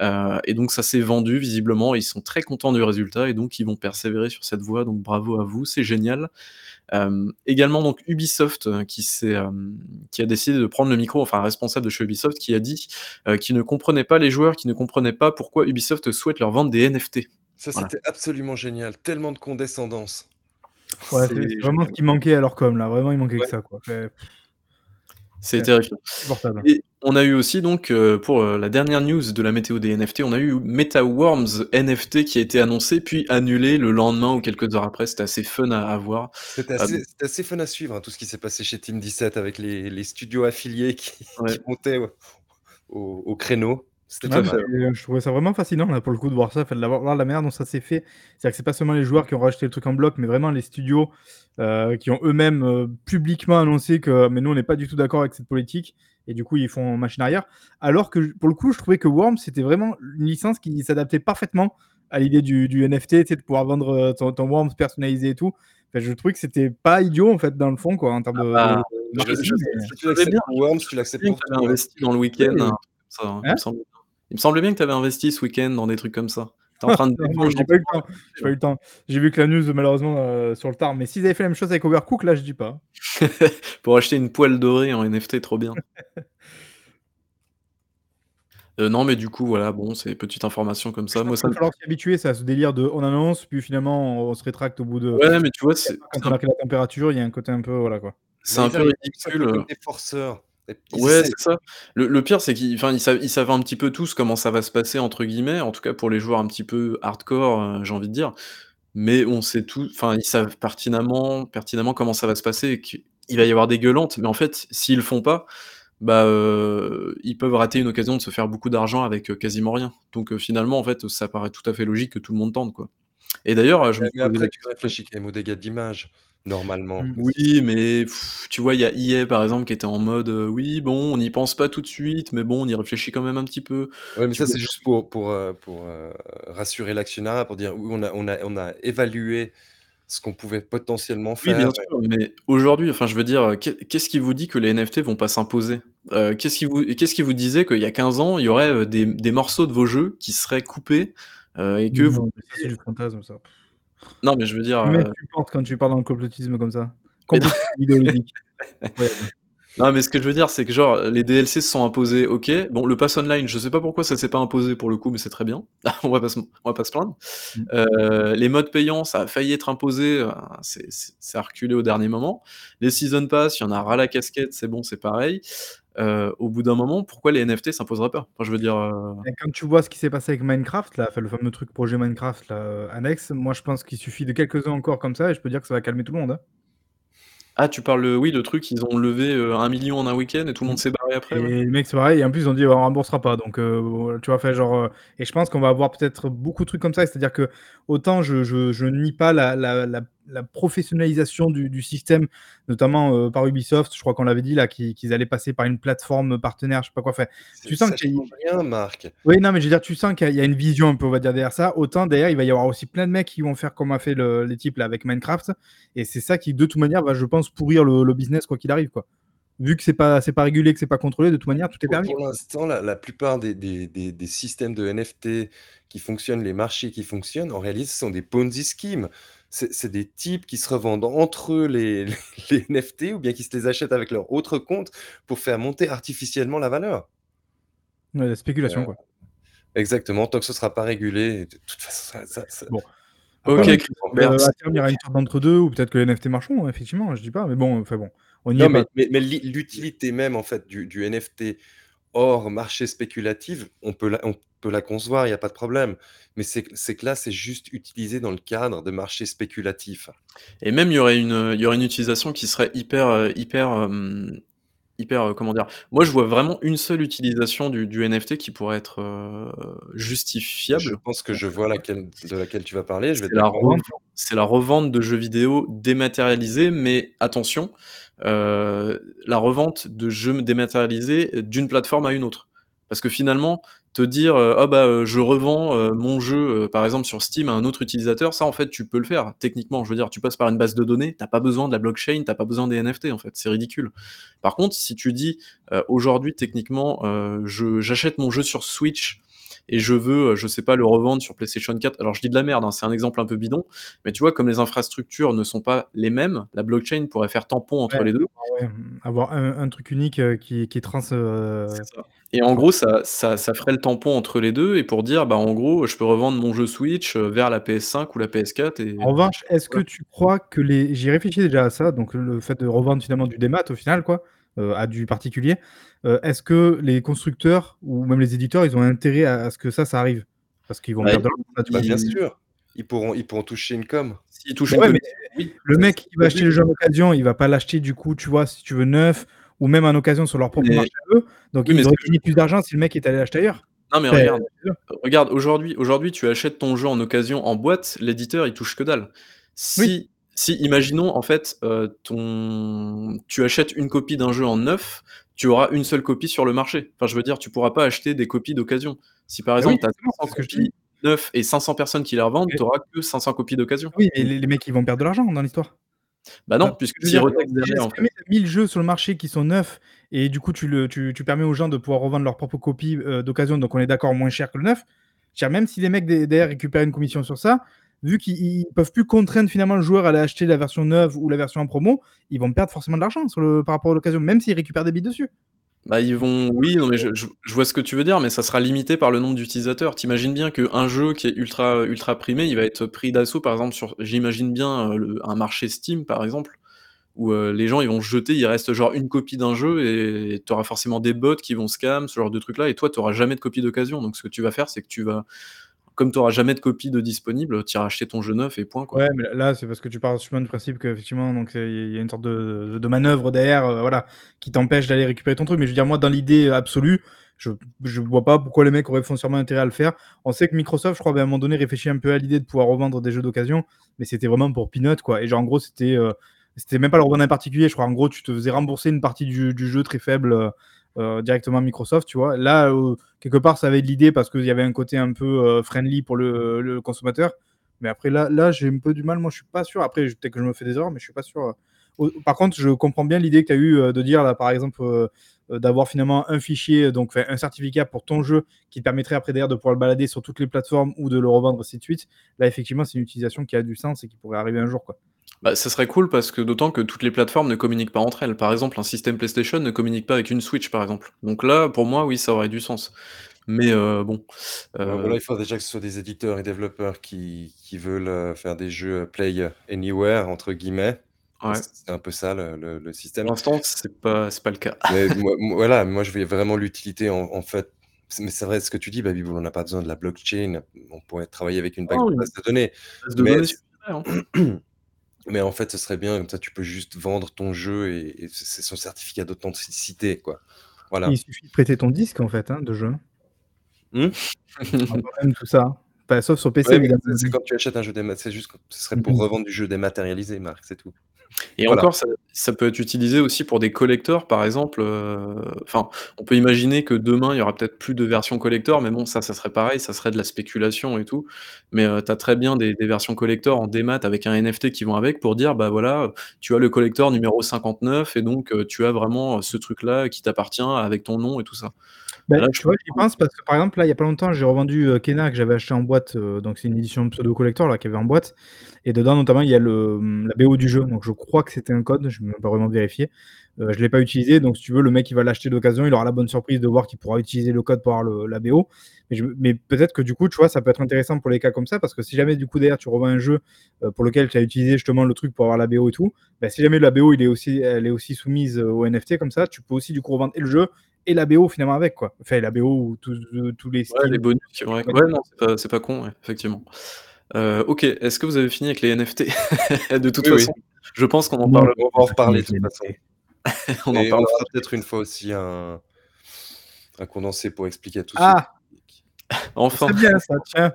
Euh, et donc ça s'est vendu visiblement, ils sont très contents du résultat et donc ils vont persévérer sur cette voie. Donc bravo à vous, c'est génial. Euh, également donc Ubisoft euh, qui, euh, a décidé de prendre le micro, enfin un responsable de chez Ubisoft qui a dit qu'il ne comprenait pas les joueurs, qui ne comprenaient pas pourquoi Ubisoft souhaite leur vendre des NFT. Ça, Voilà. c'était absolument génial. Tellement de condescendance. Ouais, C'est- c'est c'est vraiment ce qui manquait à leur com, là. Vraiment, il manquait Ouais. que ça, quoi. C'est C'est Ouais. terrifiant. insupportable. Et on a eu aussi donc euh, pour euh, la dernière news de la météo des NFT, on a eu MetaWorms NFT qui a été annoncé puis annulé le lendemain ou quelques heures après. C'était assez fun à, à voir. C'était Ah assez, assez fun à suivre, hein, tout ce qui s'est passé chez Team 17 avec les, les studios affiliés qui, Ouais. qui montaient au- au créneau. C'était Ouais, je trouvais ça vraiment fascinant là, pour le coup de voir ça, de la, voir la manière dont ça s'est fait. C'est-à-dire que c'est pas seulement les joueurs qui ont rajouté le truc en bloc, mais vraiment les studios euh, qui ont eux-mêmes euh, publiquement annoncé que mais nous on n'est pas du tout d'accord avec cette politique et du coup ils font machine arrière. Alors que pour le coup je trouvais que Worms c'était vraiment une licence qui s'adaptait parfaitement à l'idée du, du NFT, de pouvoir vendre euh, ton, ton Worms personnalisé et tout. Enfin, je trouvais que c'était pas idiot en fait dans le fond quoi en termes de, Ah bah, de- de je- marketing, je- mais- Si tu l'acceptes pour Worms, tu l'acceptes bien hein. investi dans le week-end. Oui. Ça, hein, il, Hein me semblait, il me semblait bien que tu avais investi ce week-end dans des trucs comme ça. T'es en train de [LAUGHS] j'ai pas eu le temps. J'ai pas eu le temps. J'ai vu que la news malheureusement euh, sur le tard. Mais s'ils avaient fait la même chose avec Overcook, là je dis pas. [LAUGHS] pour acheter une poêle dorée en NFT, trop bien. [LAUGHS] Euh, non, mais du coup, voilà, bon, c'est petite information comme ça. Moi, ça va falloir s'y habituer, ça, ce délire de on annonce, puis finalement on se rétracte au bout de. Ouais, mais tu vois, c'est Quand c'est on un, a la température, il y a un côté un peu voilà quoi. c'est un peu ridicule. des forceurs. Ouais, c'est ça. Le, le pire, c'est qu'ils ils savent, ils savent un petit peu tous comment ça va se passer, entre guillemets, en tout cas pour les joueurs un petit peu hardcore, euh, j'ai envie de dire. Mais on sait tout, enfin, ils savent pertinemment, pertinemment comment ça va se passer et qu'il va y avoir des gueulantes. Mais en fait, s'ils le font pas, bah, euh, ils peuvent rater une occasion de se faire beaucoup d'argent avec euh, quasiment rien. Donc euh, finalement, en fait, ça paraît tout à fait logique que tout le monde tente, quoi. Et d'ailleurs, je me après, tu réfléchis quand même aux dégâts d'image, normalement. Mm. Oui, mais pff, tu vois, il y a EA par exemple qui était en mode euh, oui, bon, on n'y pense pas tout de suite, mais bon, on y réfléchit quand même un petit peu. Ouais, mais Tu ça, c'est juste pour, pour, euh, pour euh, rassurer l'actionnaire, pour dire oui, on a, on a, on a évalué ce qu'on pouvait potentiellement Oui, faire. bien sûr, mais aujourd'hui, enfin, je veux dire, qu'est- qu'est-ce qui vous dit que les NFT vont pas s'imposer? Euh, Qu'est-ce qui vous, qu'est-ce qui vous disait qu'il y a 15 ans, il y aurait euh, des, des morceaux de vos jeux qui seraient coupés euh, et que Non, vous. mais ça c'est du fantasme ça. Non, mais je veux dire. Mais euh, tu penses quand tu parles dans le complotisme comme ça? [LAUGHS] Complotisme. [LAUGHS] Ouais. Non, mais ce que je veux dire, c'est que genre, les DLC se sont imposés, ok. Bon, le pass online, je sais pas pourquoi ça s'est pas imposé pour le coup, mais c'est très bien. [LAUGHS] on, va pas se, on va pas se plaindre. Mm. Euh, les modes payants, ça a failli être imposé, euh, c'est c'est- ça a reculé au dernier moment. Les Season Pass, il y en a ras la casquette, c'est bon, c'est pareil. Euh, au bout d'un moment, pourquoi les NFT s'imposeraient pas? Enfin, je veux dire. euh, quand tu vois ce qui s'est passé avec Minecraft, là, le fameux truc projet Minecraft là, euh, annexe, moi je pense qu'il suffit de quelques-uns encore comme ça et je peux dire que ça va calmer tout le monde. hein. Ah, tu parles, oui, le truc, ils ont levé euh, un million en un week-end et tout le monde s'est barré après. Et ouais. les mecs, c'est pareil. Et en plus, ils ont dit, on remboursera pas. Donc, euh, tu vois, fait genre. euh, et je pense qu'on va avoir peut-être beaucoup de trucs comme ça. C'est-à-dire que autant je, je, je nie pas la, la, la, la professionnalisation du, du système, notamment euh, par Ubisoft. Je crois qu'on l'avait dit là, qu'ils allaient passer par une plateforme partenaire, je sais pas quoi faire. Tu sens qu'il y a- change rien, Marc. Oui, non, mais je veux dire, tu sens qu'il y a- une vision un peu, on va dire, derrière ça. Autant derrière, il va y avoir aussi plein de mecs qui vont faire comme a fait le- les types là avec Minecraft. Et c'est ça qui, de toute manière, va, je pense, pourrir le, le business quoi qu'il arrive, quoi. Vu que c'est pas, c'est pas régulé, que c'est pas contrôlé, de toute manière, tout est permis. pour l'instant, la, la plupart des, des, des, des systèmes de NFT qui fonctionnent, les marchés qui fonctionnent, en réalité, ce sont des Ponzi schemes. C'est des types qui se revendent entre eux les, [LAUGHS] les NFT ou bien qui se les achètent avec leur autre compte pour faire monter artificiellement la valeur? Ouais, la spéculation, Euh, quoi. Exactement, tant que ce ne sera pas régulé, de toute façon, ça, ça- ça- Bon. Ok, Euh, à terme, il y aura une sorte d'entre-deux, ou peut-être que les NFT marcheront, effectivement, je dis pas, mais bon, enfin bon, on y Non, est mais, pas. mais, mais l'i- l'utilité même en fait du, du NFT hors marché spéculatif, on peut la, on la concevoir, il n'y a pas de problème. Mais c'est que là, c'est juste utilisé dans le cadre de marché spéculatif. Et même, il y aurait une, il y aurait une utilisation qui serait hyper, euh, hyper, euh, hyper, euh, comment dire? Moi, je vois vraiment une seule utilisation du, du NFT qui pourrait être euh, justifiable. Je pense que je vois laquelle, de laquelle tu vas parler. C'est la, revente, la revente de jeux vidéo dématérialisés, mais attention, euh, la revente de jeux dématérialisés d'une plateforme à une autre. Parce que finalement, te dire, euh, ah bah, euh, je revends euh, mon jeu, par exemple, sur Steam à un autre utilisateur, ça, en fait, tu peux le faire, techniquement. Je veux dire, tu passes par une base de données, t'as pas besoin de la blockchain, t'as pas besoin des NFT, en fait. C'est ridicule. Par contre, si tu dis, aujourd'hui, techniquement, euh, j'achète mon jeu sur Switch et je veux, euh, je sais pas, le revendre sur PlayStation 4. Alors je dis de la merde, hein, c'est un exemple un peu bidon, mais tu vois, comme les infrastructures ne sont pas les mêmes, la blockchain pourrait faire tampon entre Ouais. les deux. Ouais, avoir un, un truc unique euh, qui, qui trans. euh. Et en gros, ça, ça, ça ferait le tampon entre les deux, et pour dire, bah en gros, je peux revendre mon jeu Switch vers la PS5 ou la PS4. Et... En revanche, est-ce que tu crois que les. J'y réfléchis déjà à ça, donc le fait de revendre finalement du démat au final, quoi, à du particulier. euh, est-ce que les constructeurs ou même les éditeurs, ils ont intérêt à, à ce que ça, ça arrive? Parce qu'ils vont Bah, perdre de l'argent, là, tu Bah, bien sûr, ils pourront, ils pourront toucher une com. S'il touche Mais une ouais, commission, oui. Le mec qui va acheter le jeu en occasion, il va pas l'acheter du coup, tu vois, si tu veux neuf ou même en occasion sur leur propre Mais- marché à eux. Donc Oui, ils auraient gagné plus d'argent si le mec est allé l'acheter ailleurs. Non mais regarde, regarde aujourd'hui, aujourd'hui tu achètes ton jeu en occasion en boîte, l'éditeur il touche que dalle. Si, si imaginons en fait euh, ton, tu achètes une copie d'un jeu en neuf, tu auras une seule copie sur le marché. Enfin je veux dire, tu pourras pas acheter des copies d'occasion. Si par Ah exemple oui, tu as justement, 300 c'est ce que je copies, neufs et 500 personnes qui les revendent, tu auras que 500 copies d'occasion. Oui, mais les les mecs, ils vont perdre de l'argent dans l'histoire. Bah non, Enfin, puisque si derrière, en fait. jamais tu as 1000 jeux sur le marché qui sont neufs et du coup tu le tu tu permets aux gens de pouvoir revendre leurs propres copies, heu, d'occasion, donc on est d'accord moins cher que le neuf. Même si les mecs de derrière récupèrent une commission sur ça, vu qu'ils ils peuvent plus contraindre finalement le joueur à aller acheter la version neuve ou la version en promo, ils vont perdre forcément de l'argent par rapport à l'occasion, même s'ils récupèrent des bits dessus. Bah, ils vont oui, non, mais je vois ce que tu veux dire, mais ça sera limité par le nombre d'utilisateurs. Tu imagines bien qu'un jeu qui est ultra primé, il va être pris d'assaut, par exemple, sur j'imagine bien, le un marché Steam, par exemple, où, heu, les gens, ils vont jeter, il reste genre une copie d'un jeu et tu auras forcément des bots qui vont scam, ce genre de trucs-là et toi, tu auras jamais de copie d'occasion. Donc ce que tu vas faire, c'est que tu vas comme tu auras jamais de copie de disponible, tu iras acheter ton jeu neuf et point, quoi. Ouais, mais là c'est parce que tu pars sûrement du principe qu'effectivement, il y a une sorte de de manœuvre derrière, heu, voilà, qui t'empêche d'aller récupérer ton truc. Mais je veux dire, moi, dans l'idée absolue, je je vois pas pourquoi les mecs auraient foncièrement intérêt à le faire. On sait que Microsoft, je crois, à un moment donné, réfléchit un peu à l'idée de pouvoir revendre des jeux d'occasion, mais c'était vraiment pour peanuts, quoi. Et genre, en gros, c'était, c'était même pas le revendre en particulier. Je crois, en gros, tu te faisais rembourser une partie du jeu très faible, heu heu, directement à Microsoft, tu vois? Là, heu, quelque part, ça avait de l'idée parce qu'il y avait un côté un peu, heu, friendly pour le consommateur. Mais après là là, j'ai un peu du mal, moi, je suis pas sûr. Après, peut-être que je me fais des erreurs, mais je suis pas sûr, par contre, je comprends bien l'idée que tu as eue, heu, de dire là, par exemple, d'avoir finalement un fichier, donc un certificat pour ton jeu qui te permettrait après derrière de pouvoir le balader sur toutes les plateformes ou de le revendre, ainsi de suite. Là, effectivement, c'est une utilisation qui a du sens et qui pourrait arriver un jour, quoi. Bah, ça serait cool parce que d'autant que toutes les plateformes ne communiquent pas entre elles. Par exemple, un système PlayStation ne communique pas avec une Switch, par exemple. Donc là, pour moi, oui, ça aurait du sens. Mais heu, bon, heu alors il faut déjà que ce soit des éditeurs et développeurs qui qui veulent, heu, faire des jeux, «play anywhere» entre guillemets. Ouais. C'est un peu ça le le le système. Pour l'instant, c'est pas c'est pas le cas. Mais moi moi voilà, moi je voyais vraiment l'utilité en en fait mais c'est vrai ce que tu dis Babybel, on n'a pas besoin de la blockchain, on pourrait travailler avec une Oh base de données. Base de Mais données tu suffirait, hein. [CLEARS THROAT] mais en fait, ce serait bien, comme ça tu peux juste vendre ton jeu et et c'est son certificat d'authenticité, quoi. Voilà. Il suffit de prêter ton disque, en fait, hein, de jeu. Mmh? même tout ça. Enfin, sauf sur PC, Ouais, c'est quand tu achètes un jeu démat c'est juste que ce serait Mmh pour mh. revendre du jeu dématérialisé, Marc, c'est tout. Et Voilà. encore, ça ça peut être utilisé aussi pour des collectors, par exemple, enfin, on peut imaginer que demain, il y aura peut-être plus de versions collector, mais bon, ça, ça serait pareil, ça serait de la spéculation et tout. Mais heu, tu as très bien des des versions collector en démat avec un NFT qui vont avec pour dire: «Bah, voilà, tu as le collector numéro 59 et donc heu, tu as vraiment, ce truc-là qui t'appartient avec ton nom» et tout ça. Bah, Là, je tu vois, pense j'y pense parce que, par exemple, là, il y a pas longtemps, j'ai revendu, heu, Kena que j'avais acheté en boîte, heu, donc c'est une édition pseudo collector, là, qu'il y avait en boîte et dedans, notamment, il y a le, mmh, la BO du jeu, donc je crois que c'était un code, je n'ai même pas vraiment vérifié. Heu, je l'ai pas utilisé, donc si tu veux, le mec, il va l'acheter d'occasion, il aura la bonne surprise de voir qu'il pourra utiliser le code pour avoir le la BO. Mais je me mais peut-être que, du coup, tu vois, ça peut être intéressant pour les cas comme ça parce que si jamais, du coup, derrière, tu revends un jeu, heu, pour lequel tu as utilisé justement le truc pour avoir la BO et tout, bah, si jamais la BO, il est aussi elle est aussi soumise, aux NFT comme ça, tu peux aussi, du coup, revendre et le jeu et la BO finalement avec, quoi. Enfin, la BO ou tous, tous les Ouais, les bonus, ouais. Ouais, non, c'est pas c'est pas con, ouais, effectivement. Heu, OK, est-ce que vous avez fini avec les NFT? [LAUGHS] De toute Oui, oui. façon, je pense qu'on en Non, parlera On va en reparler de toute façon. [LAUGHS] on en Et parlera. peut-être une fois aussi un un condensé pour expliquer à tous ceux Ah! Enfin. C'est bien ça, tiens.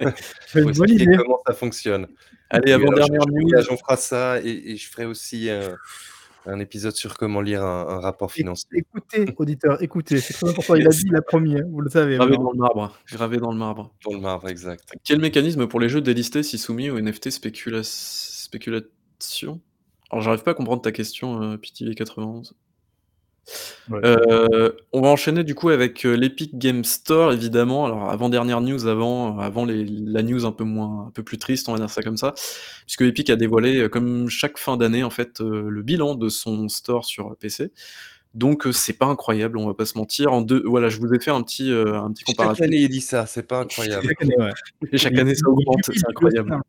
[LAUGHS] Une bonne expliquer idée. comment ça fonctionne. Allez, Oui, avant alors je dernière je news. m'engage, on fera ça et et je ferai aussi un un épisode sur comment lire un un rapport financier. écoutez, auditeurs, écoutez, c'est très important. Il a dit, il a promis, hein, vous le savez Gravé maintenant. dans le marbre, gravé dans le marbre. Dans le marbre, exact. Quel mécanisme pour les jeux délistés si soumis aux NFT spéculas spéculation? Alors, j'arrive pas à comprendre ta question, heu, Pitillé91. Ouais. Heu, on va enchaîner du coup avec, heu, l'Epic Games Store évidemment. Alors avant-dernière news avant avant les la news un peu moins un peu plus triste, on va dire ça comme ça. Puisque Epic a dévoilé, heu, comme chaque fin d'année en fait, le bilan de son store sur PC. Donc c'est pas incroyable, on va pas se mentir. En deux voilà, je vous ai fait un petit, heu, un petit Chaque comparatif. année, il dit ça, c'est pas incroyable. Chaque année, ouais. Et chaque année ça augmente, c'est incroyable.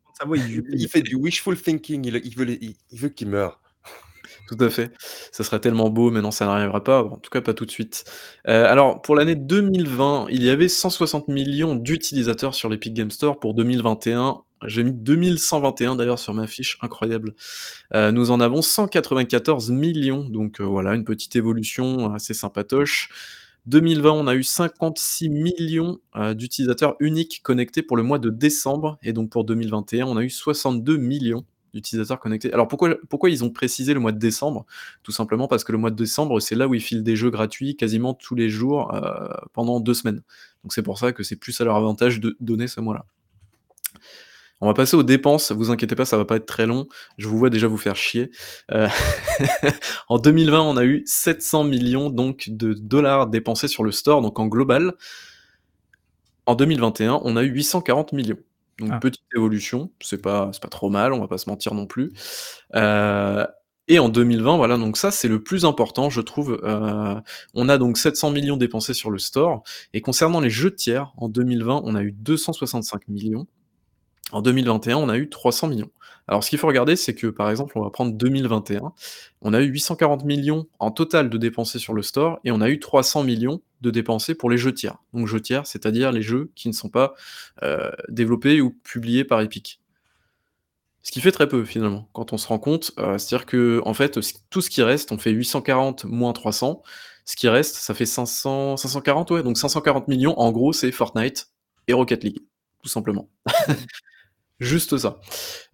il fait du wishful thinking, il il veut il veut qu'il meure. Tout à fait. Ça serait tellement beau, mais non, ça n'arrivera pas, en tout cas pas tout de suite. Heu, alors pour l'année 2020, il y avait 160 millions d'utilisateurs sur l'Epic Games Store. Pour 2021, j'ai mis 2121 d'ailleurs sur ma fiche, incroyable. Heu, nous en avons 194 millions, donc heu, voilà, une petite évolution assez sympatoche. 2020, on a eu 56 millions, d'utilisateurs uniques connectés pour le mois de décembre et donc pour 2021, on a eu 62 millions. D'utilisateurs connectés. Alors pourquoi pourquoi ils ont précisé le mois de décembre? Tout simplement parce que le mois de décembre, c'est là où ils filent des jeux gratuits quasiment tous les jours, heu, pendant 2 semaines. Donc c'est pour ça que c'est plus à leur avantage de donner ce mois-là. On va passer aux dépenses, vous inquiétez pas, ça va pas être très long. Je vous vois déjà vous faire chier. Heu, [LAUGHS] en 2020, on a eu 700 millions donc de dollars dépensés sur le store, donc en global. En 2021, on a eu 840 millions. Donc Ah. petite évolution, c'est pas c'est pas trop mal, on va pas se mentir non plus. Heu et en 2020, voilà, donc ça, c'est le plus important, je trouve. Heu, on a donc 700 millions dépensés sur le store et concernant les jeux tiers, en 2020, on a eu 265 millions. En 2021, on a eu 300 millions. Alors ce qu'il faut regarder, c'est que, par exemple, on va prendre 2021, on a eu 840 millions en total de dépensés sur le store et on a eu 300 millions de dépensés pour les jeux tiers. Donc jeux tiers, c'est-à-dire les jeux qui ne sont pas, heu, développés ou publiés par Epic. Ce qui fait très peu finalement, quand on se rend compte, heu, c'est-à-dire qu'en fait, c tout ce qui reste, on fait 840 moins 300, ce qui reste, ça fait 500 540 ouais, donc 540 millions, en gros, c'est Fortnite et Rocket League, tout simplement. [LAUGHS] Juste ça.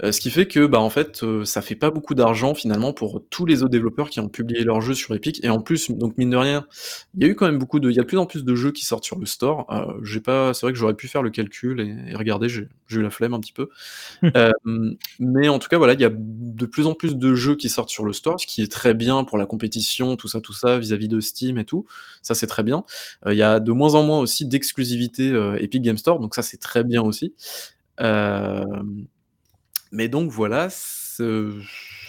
Heu, ce qui fait que, bah, en fait, heu, ça fait pas beaucoup d'argent finalement pour tous les autres développeurs qui ont publié leurs jeux sur Epic et en plus, donc mine de rien, il y a eu quand même beaucoup de il y a de plus en plus de jeux qui sortent sur le store. Heu, j'ai pas c'est vrai que j'aurais pu faire le calcul et et regarder, j'ai j'ai eu la flemme un petit peu. Hem, mais en tout cas, voilà, il y a de plus en plus de jeux qui sortent sur le store, ce qui est très bien pour la compétition, tout ça, tout ça, vis-à-vis de Steam et tout. Ça, c'est très bien. Heu, il y a de moins en moins aussi d'exclusivité, heu, Epic Games Store, donc ça, c'est très bien aussi. Mais donc voilà,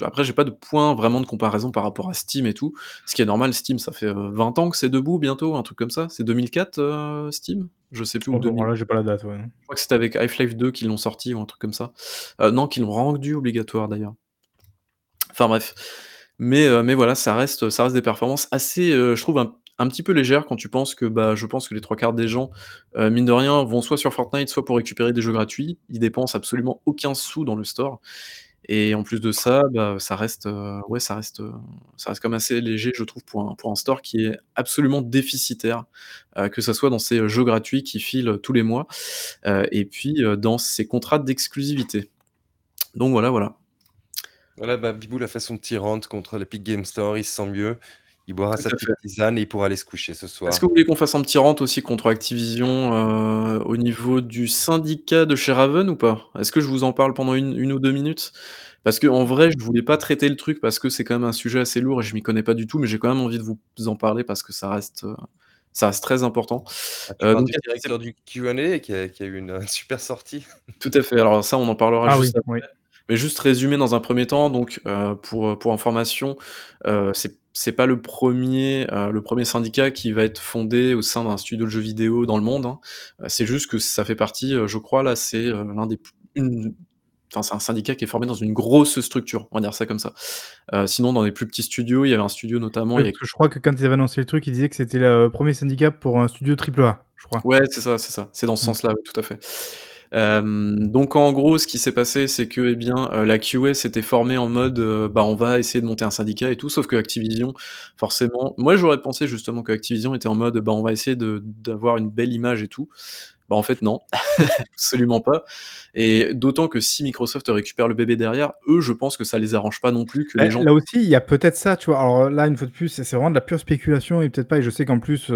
après j'ai pas de point vraiment de comparaison par rapport à Steam et tout. Ce qui est normal, Steam, ça fait, heu, 20 ans que c'est debout bientôt, un truc comme ça? C'est 2004, heu, Steam? Je sais plus ou Oh, 2000 alors là, j'ai pas la date, ouais, je crois que c'était avec Half-Life 2 qu'ils l'ont sorti ou un truc comme ça. Heu, non, qu'ils l'ont rendu obligatoire d'ailleurs. Enfin bref. Mais heu, mais voilà, ça reste, ça reste des performances assez, je trouve un un petit peu légères quand tu penses que, bah, je pense que les 3/4 des gens, heu, mine de rien, vont soit sur Fortnite, soit pour récupérer des jeux gratuits. Ils dépensent absolument aucun sou dans le store et en plus de ça, bah, ça reste, heu, ouais, ça reste, heu, ça reste même assez léger, je trouve, pour un pour un store qui est absolument déficitaire, que ça soit dans ses jeux gratuits qui filent tous les mois, et puis, dans ses contrats d'exclusivité. Donc voilà, voilà. Voilà, bah, Bibou, la façon tyran contre l'Epic Games Store, il se sent mieux. Il boira sa petite tisane et il pourra aller se coucher ce Est-ce soir. que vous voulez qu'on fasse un petit rant aussi contre Activision, heu, au niveau du syndicat de chez Raven ou pas? Est-ce que je vous en parle pendant 1- 1 ou 2 minutes? Parce qu'en vrai, je voulais pas traiter le truc parce que c'est quand même un sujet assez lourd et je m'y connais pas du tout, mais j'ai quand même envie de vous en parler parce que ça reste, heu, ça reste très important. Ah, parles donc du directeur du Q&A qui a qui a eu une, heu, [LAUGHS] super sortie? Tout à fait, alors ça, on en parlera Ah oui, juste après. oui. Mais juste résumer dans un 1er temps, donc pour, pour information, c'est c'est pas le 1er, heu, le 1er syndicat qui va être fondé au sein d'un studio de jeux vidéo dans le monde, hein. Heu, c'est juste que ça fait partie, heu, je crois là, c'est, heu, l'un des une enfin, c'est un syndicat qui est formé dans une grosse structure, on va dire ça comme ça. Heu, sinon dans les plus petits studios, il y avait un studio notamment, Oui, il y a parce que je crois que quand ils avaient annoncé le truc, ils disaient que c'était le 1er syndicat pour un studio triple A, je crois. Ouais, c'est ça, c'est ça, c'est dans ce Mmh. sens-là, oui, tout à fait. Hem, donc en gros, ce qui s'est passé, c'est que, eh bien, heu, la QA s'était formée en mode, heu, bah, on va essayer de monter un syndicat et tout, sauf qu'Activision, forcément moi j'aurais pensé justement qu'Activision était en mode, bah, on va essayer d'avoir une belle image et tout. Bah, en fait non, [LAUGHS] absolument pas. Et d'autant que si Microsoft récupère le bébé derrière, eux, je pense que ça les arrange pas non plus que Bah, les gens là aussi, il y a peut-être ça, tu vois? Alors là, une fois de plus, c'est vraiment de la pure spéculation et peut-être pas. Et je sais qu'en plus,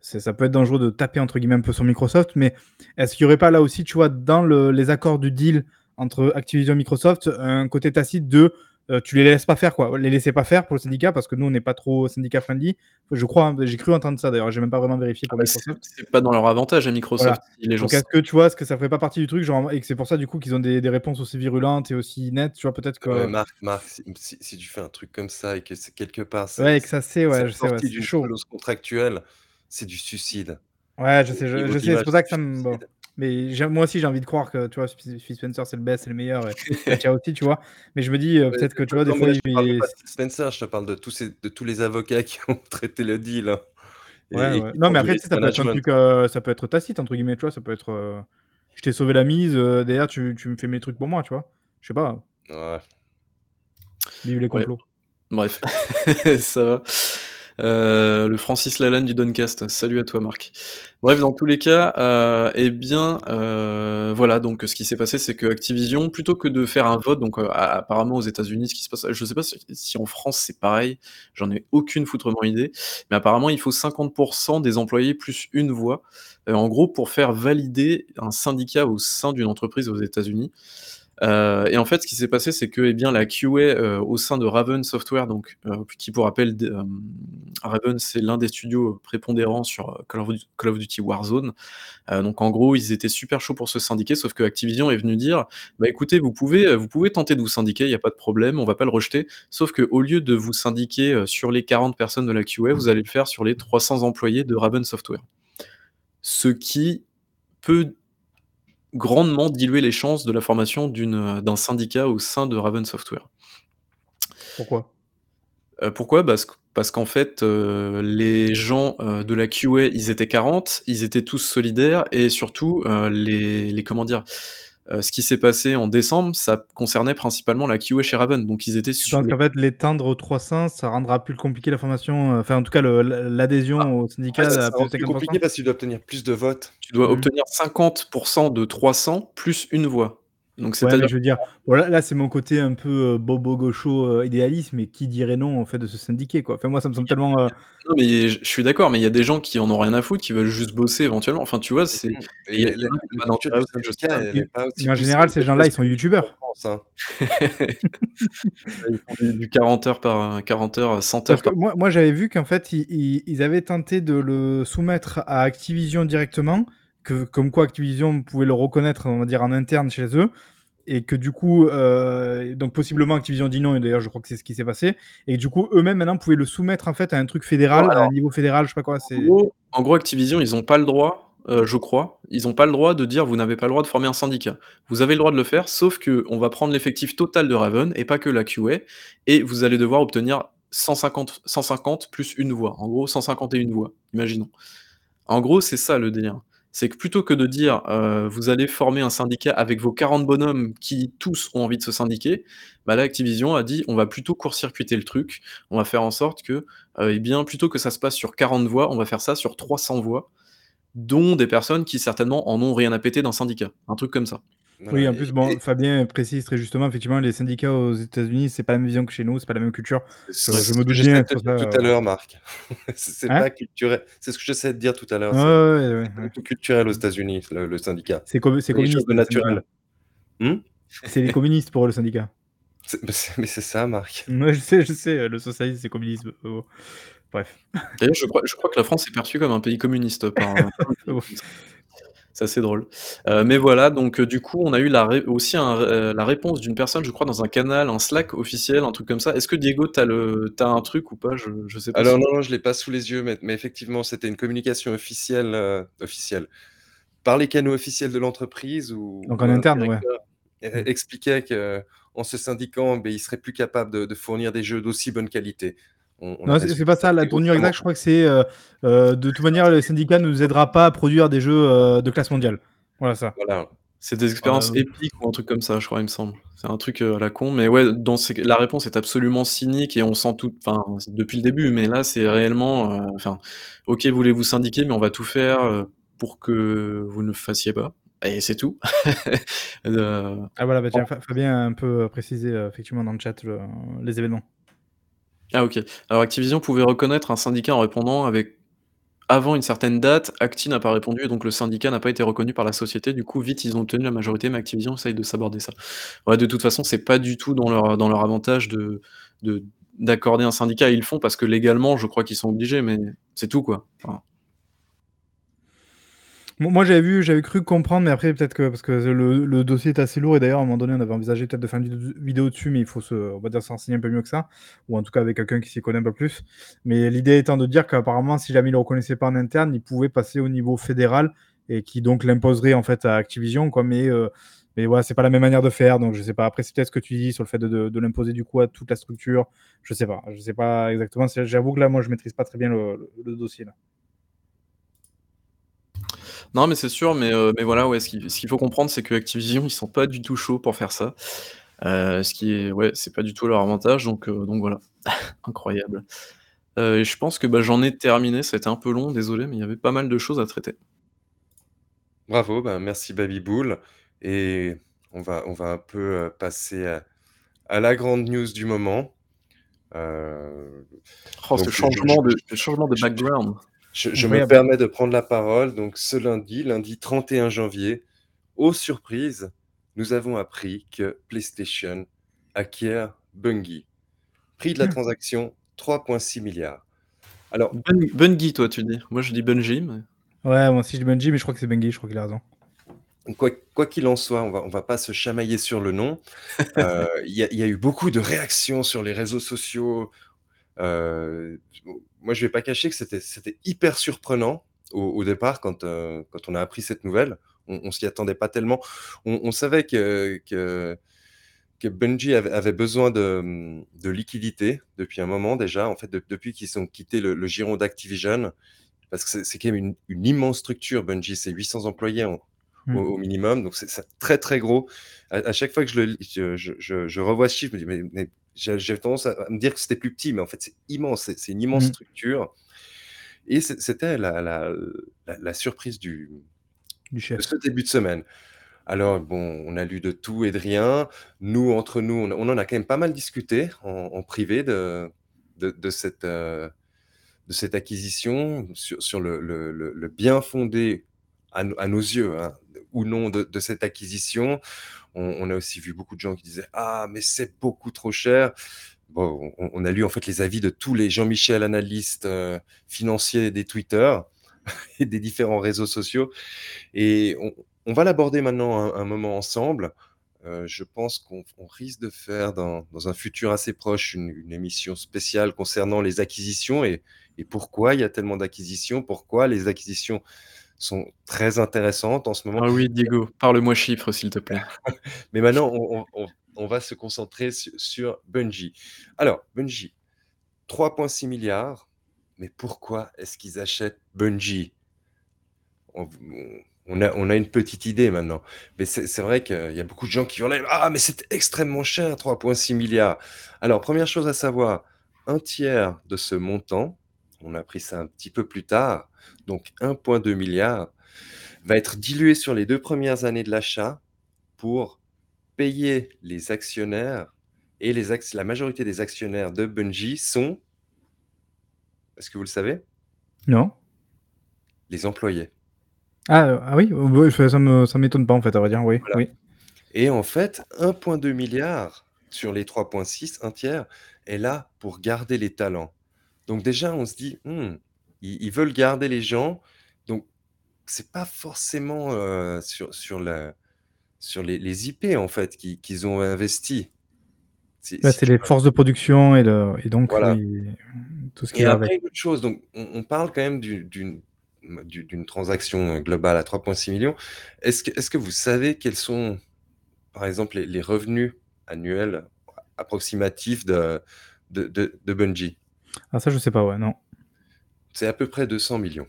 c'est ça peut être dangereux de «taper» entre guillemets un peu sur Microsoft, mais est-ce qu'il y aurait pas là aussi, tu vois, dans le les accords du deal entre Activision et Microsoft, un côté tacite de, heu, tu les laisses pas faire, quoi, les laisser pas faire pour le syndicat parce que nous, on n'est pas trop syndicat friendly. Je crois, hein, j'ai cru entendre ça d'ailleurs, j'ai même pas vraiment vérifié Ah pour bah, c'est Microsoft. c'est pas dans leur avantage à Microsoft Voilà. si les gens Donc est-ce que tu vois, est-ce que ça ferait pas partie du truc, genre et que c'est pour ça du coup qu'ils ont des des réponses aussi virulentes et aussi nettes, tu vois? Peut-être Ouais, que Marc Marc, si si si tu fais un truc comme ça et que c'est quelque part, c'est Ouais et que ça c'est ouais, je sais, ouais, d'une chaud. clause contractuelle, c'est du suicide. Ouais, je sais, je sais, c'est pour ça que du ça me bon. Mais moi aussi j'ai envie de croire que, tu vois, Spencer, c'est le best, c'est le meilleur et [LAUGHS] aussi, tu vois? Mais je me dis, Ouais, peut-être que, tu vois, des fois, je te parle même est pas de Phil Spencer, je te parle de tous ces de tous les avocats qui ont [LAUGHS] traité le deal, hein Ouais, et et ouais. qui Non, mais après, ça peut être un management. truc, heu, ça peut être «tacite» entre guillemets, tu vois? Ça peut être, heu, je t'ai sauvé la mise, derrière tu tu me fais mes trucs pour moi, tu vois? Je sais pas. Ouais. Vive les Ouais. complots. Bref, [LAUGHS] ça va. Heu, le Francis Lalanne du Doncast. Salut à toi, Marc. Bref, dans tous les cas, heu, et bien, heu, voilà, donc ce qui s'est passé, c'est que Activision, plutôt que de faire un vote, donc, heu, a apparemment aux États-Unis, ce qui se passe je sais pas si si en France c'est pareil, j'en ai aucune foutrement idée, mais apparemment il faut 50 des employés plus une voix, heu, en gros pour faire valider un syndicat au sein d'une entreprise aux États-Unis. Heu, et en fait, ce qui s'est passé, c'est que, eh bien, la QA, heu, au sein de Raven Software, donc, heu, qui pour rappel, Raven, c'est l'un des studios prépondérants sur, Call of Duty Warzone. Donc en gros, ils étaient super chauds pour se syndiquer, sauf que Activision est venu dire: «Bah écoutez, vous pouvez, vous pouvez tenter de vous syndiquer, il y a pas de problème, on va pas le rejeter. Sauf qu'au lieu de vous syndiquer, sur les 40 personnes de la QA, vous allez le faire sur les 300 employés de Raven Software». Ce qui peut grandement diluer les chances de la formation d'un syndicat au sein de Raven Software. Pourquoi? Heu, pourquoi? Parce qu'en fait, heu, les gens, heu, de la QA, ils étaient 40, ils étaient tous solidaires et surtout, les les comment dire? Heu, ce qui s'est passé en décembre, ça concernait principalement la QA chez Raven, donc ils étaient sur les qu'en fait l'étendre aux 300, ça rendra plus compliqué la formation, heu, enfin en tout cas le l Ah, l'adhésion au En fait, ça syndicat à ça plus rend de plus 50 compliqué parce que tu dois obtenir plus de votes. Tu dois Mmh. obtenir 50 de 300 plus 1 voix. Donc Ouais, mais c'est-à-dire je veux dire, voilà, là, c'est mon côté un peu, heu, bobo gaucho, heu, idéaliste, mais qui dirait non au fait de se syndiquer, quoi? Enfin moi, ça me semble tellement, heu non mais je suis d'accord, mais il y a des gens qui en ont rien à foutre, qui veulent juste bosser éventuellement. Enfin, tu vois, c'est en en général, ces gens-là, ils sont youtubeurs. Hein. [LAUGHS] Ils font du du 40 heures par, heu, 40 heures, 100 Parce heures par moi moi, j'avais vu qu'en fait, ils avaient tenté de le soumettre à Activision directement, que comme quoi Activision pouvait le reconnaître, on va dire, en interne chez eux et que du coup, heu, donc possiblement Activision dit non et d'ailleurs je crois que c'est ce qui s'est passé et du coup, eux-mêmes maintenant pouvaient le soumettre en fait à un truc fédéral, à un niveau fédéral, je sais pas quoi, en c'est gros en gros, Activision, ils ont pas le droit, heu, je crois, ils ont pas le droit de dire: «Vous n'avez pas le droit de former un syndicat». Vous avez le droit de le faire, sauf qu'on va prendre l'effectif total de Raven et pas que la QA et vous allez devoir obtenir 150 150 plus 1 voix. En gros, 151 voix, imaginons. En gros, c'est ça le délire. C'est que plutôt que de dire, «Vous allez former un syndicat avec vos 40 bonhommes qui tous ont envie de se syndiquer», bah là, Activision a dit: «On va plutôt court-circuiter le truc. On va faire en sorte que, eh plutôt que ça se passe sur 40 voix, on va faire ça sur 300 voix, dont des personnes qui certainement en ont rien à péter d'un syndicat». Un truc comme ça. Oui, en plus, et bon, et Fabien précise très justement, effectivement, les syndicats aux États-Unis, c'est pas la même vision que chez nous, c'est pas la même culture. c'est Je me doute bien, ça, dire tout à heu l'heure, Marc. [LAUGHS] C'est hein? pas culturel. C'est ce que j'essaie de dire tout à l'heure, c'est ouais, tout culturel aux États-Unis, le le syndicat. C'est com c'est quelque chose de naturel. Mmh? C'est les communistes pour eux, le syndicat. Mais c'est ça, Marc. Mouais, je sais, je sais, le socialisme, c'est communisme, oh, bref. D'ailleurs, je crois je crois que la France est perçue comme un pays communiste par, [LAUGHS] C'est assez drôle. Heu, mais voilà, donc heu, du coup, on a eu la ré aussi un ré la réponse d'une personne, je crois, dans un canal, un Slack officiel, un truc comme ça. Est-ce que Diego, tu as le un truc ou pas? Je je sais pas Alors si non, non, je l'ai pas sous les yeux, mais mais effectivement, c'était une communication officielle, officielle, par les canaux officiels de l'entreprise Donc où en interne, ouais. e expliquait qu'en se syndiquant, beh, il serait plus capable de de fournir des jeux d'aussi bonne qualité. On on a Non, c'est pas ça la tournure exacte, je crois que c'est, heu heu, de toute manière, le syndicat ne nous aidera pas à produire des jeux, heu, de classe mondiale. Voilà ça. Voilà. c'est des expériences épiques ou un truc comme ça, je crois, il me semble. C'est un truc, à la con, mais ouais, dans ces la réponse est absolument cynique et on sent tout enfin, depuis le début, mais là, c'est réellement, enfin: «OK, vous voulez vous syndiquer, mais on va tout faire, pour que vous ne le fassiez pas et c'est tout». Heu, [LAUGHS] ah voilà, bah tiens, Fabien a un peu, précisé, effectivement dans le chat le les événements. Ah OK. Alors Activision pouvait reconnaître un syndicat en répondant avec Avant une certaine date, Acti n'a pas répondu et donc le syndicat n'a pas été reconnu par la société. Du coup, vite, ils ont obtenu la majorité, mais Activision essaye de saborder ça. Ouais, de toute façon, c'est pas du tout dans leur dans leur avantage de de d'accorder un syndicat. Ils le font parce que légalement, je crois qu'ils sont obligés, mais c'est tout, quoi. Moi, j'avais vu j'avais cru comprendre, mais après peut-être que parce que le dossier est assez lourd et d'ailleurs, à un moment donné, on avait envisagé peut-être de faire une vid vidéo dessus, mais il faut se on va dire se renseigner un peu mieux que ça ou en tout cas avec quelqu'un qui s'y connaît un peu plus. Mais l'idée étant de dire qu'apparemment, si jamais ils le reconnaissaient pas en interne, ils pouvaient passer au niveau fédéral et qui donc l'imposerait en fait à Activision quoi, mais heu, mais voilà, c'est pas la même manière de faire donc je sais pas. Après, c'est peut-être ce que tu dis sur le fait de l'imposer du coup à toute la structure. Je sais pas, je sais pas exactement, j'avoue que là, moi, je maîtrise pas très bien le le le dossier là. Non, mais c'est sûr, mais heu, mais voilà, ouais, ce qu'il ce qu'il faut comprendre, c'est que Activision, ils sont pas du tout chauds pour faire ça. Heu, ce qui est ouais, c'est pas du tout leur avantage donc heu, donc voilà. [LAUGHS] Incroyable. Et je pense que, bah, j'en ai terminé, ça a été un peu long, désolé, mais il y avait pas mal de choses à traiter. Bravo, ben, merci Baby-Boule et on va on va un peu, passer à à la grande news du moment. Heu, Oh, ce donc je je changement de ce changement de je background. Je je me permets de prendre la parole. Donc ce lundi, lundi 31 janvier, aux surprises, nous avons appris que PlayStation acquiert Bungie. Prix de la transaction 3,6 000 000 000 Alors Bun Bungie, toi, tu dis? Moi, je dis Bungie, mais Ouais, moi aussi je dis Bungie, mais je crois que c'est Bungie, je crois qu'il a raison. quoi qu'il en soit, on va on va pas se chamailler sur le nom. [LAUGHS] Y a il y a eu beaucoup de réactions sur les réseaux sociaux. Heu, moi, je vais pas cacher que c'était c'était hyper surprenant au au départ quand, heu, quand on a appris cette nouvelle. On on s'y attendait pas tellement. On on savait que que que Bungie avait avait besoin de, mmh, de liquidités depuis un moment déjà, en fait, de depuis qu'ils ont quitté le le giron d'Activision. Parce que c'est c'est quand même une une immense structure Bungie, c'est 800 employés en Mmh. au minimum, donc c'est c'est très, très gros. À à chaque fois que je le lis, je je je je revois ce chiffre, je me dis: «Mais mais» j'ai j'ai tendance à me dire que c'était plus petit, mais en fait, c'est immense, c'est une immense Mmh. structure et c'était la la la la surprise du Du de chef. ce début de semaine. Alors bon, on a lu de tout et de rien. Nous, entre nous, on on en a quand même pas mal discuté en en privé de de de cette, heu, de cette acquisition, sur sur le le le le bien-fondé à nos à nos yeux, hein, ou non de de cette acquisition. On a aussi vu beaucoup de gens qui disaient: «Ah mais c'est beaucoup trop cher». Bon, on a lu en fait les avis de tous les Jean-Michel analystes, heu, financiers des Twitter [LAUGHS] et des différents réseaux sociaux et on va l'aborder maintenant un moment ensemble. Heu, je pense qu'on on risque de faire dans un futur assez proche une une émission spéciale concernant les acquisitions et et pourquoi il y a tellement d'acquisitions, pourquoi les acquisitions sont très intéressantes en ce moment. ah oui, Diego, parle-moi chiffres, s'il te plaît. [LAUGHS] Mais maintenant, on on on on va se concentrer su sur Bungie. Alors, Bungie, 3,6 000 000 mais pourquoi est-ce qu'ils achètent Bungie? On on a on a une petite idée maintenant, mais c'est vrai qu'il y a beaucoup de gens qui hurlaient: «Ah mais c'est extrêmement cher 3,6 000 000 Alors première chose à savoir, un tiers de ce montant, on a appris ça un petit peu plus tard, donc 1,2 milliard va être dilué sur les 2 premières années de l'achat pour payer les actionnaires et les la majorité des actionnaires de Bungie sont est-ce que vous le savez? Non? Les employés. Ah, ah oui? Heu, ouais, ça ça m'étonne pas en fait, à vrai dire, oui, Voilà oui. et en fait, 1,2 milliard sur les 3,6, un tiers est là pour garder les talents. Donc déjà, on se dit: «Mmh, ils ils veulent garder les gens», donc c'est pas forcément, sur sur la sur les les IP en fait qui qu'ils ont investi. Bah, c'est tu les forces de production et donc Voilà. tout ce qui Et après autre chose, donc on on parle quand même du d'une d'u d'une transaction, heu, globale à 3,6 000 000 Est-ce que est-ce que vous savez quels sont, par exemple, les les revenus annuels approximatifs de de de de Bungie? Ah ça, je sais pas, ouais, non. C'est à peu près 200 000 000.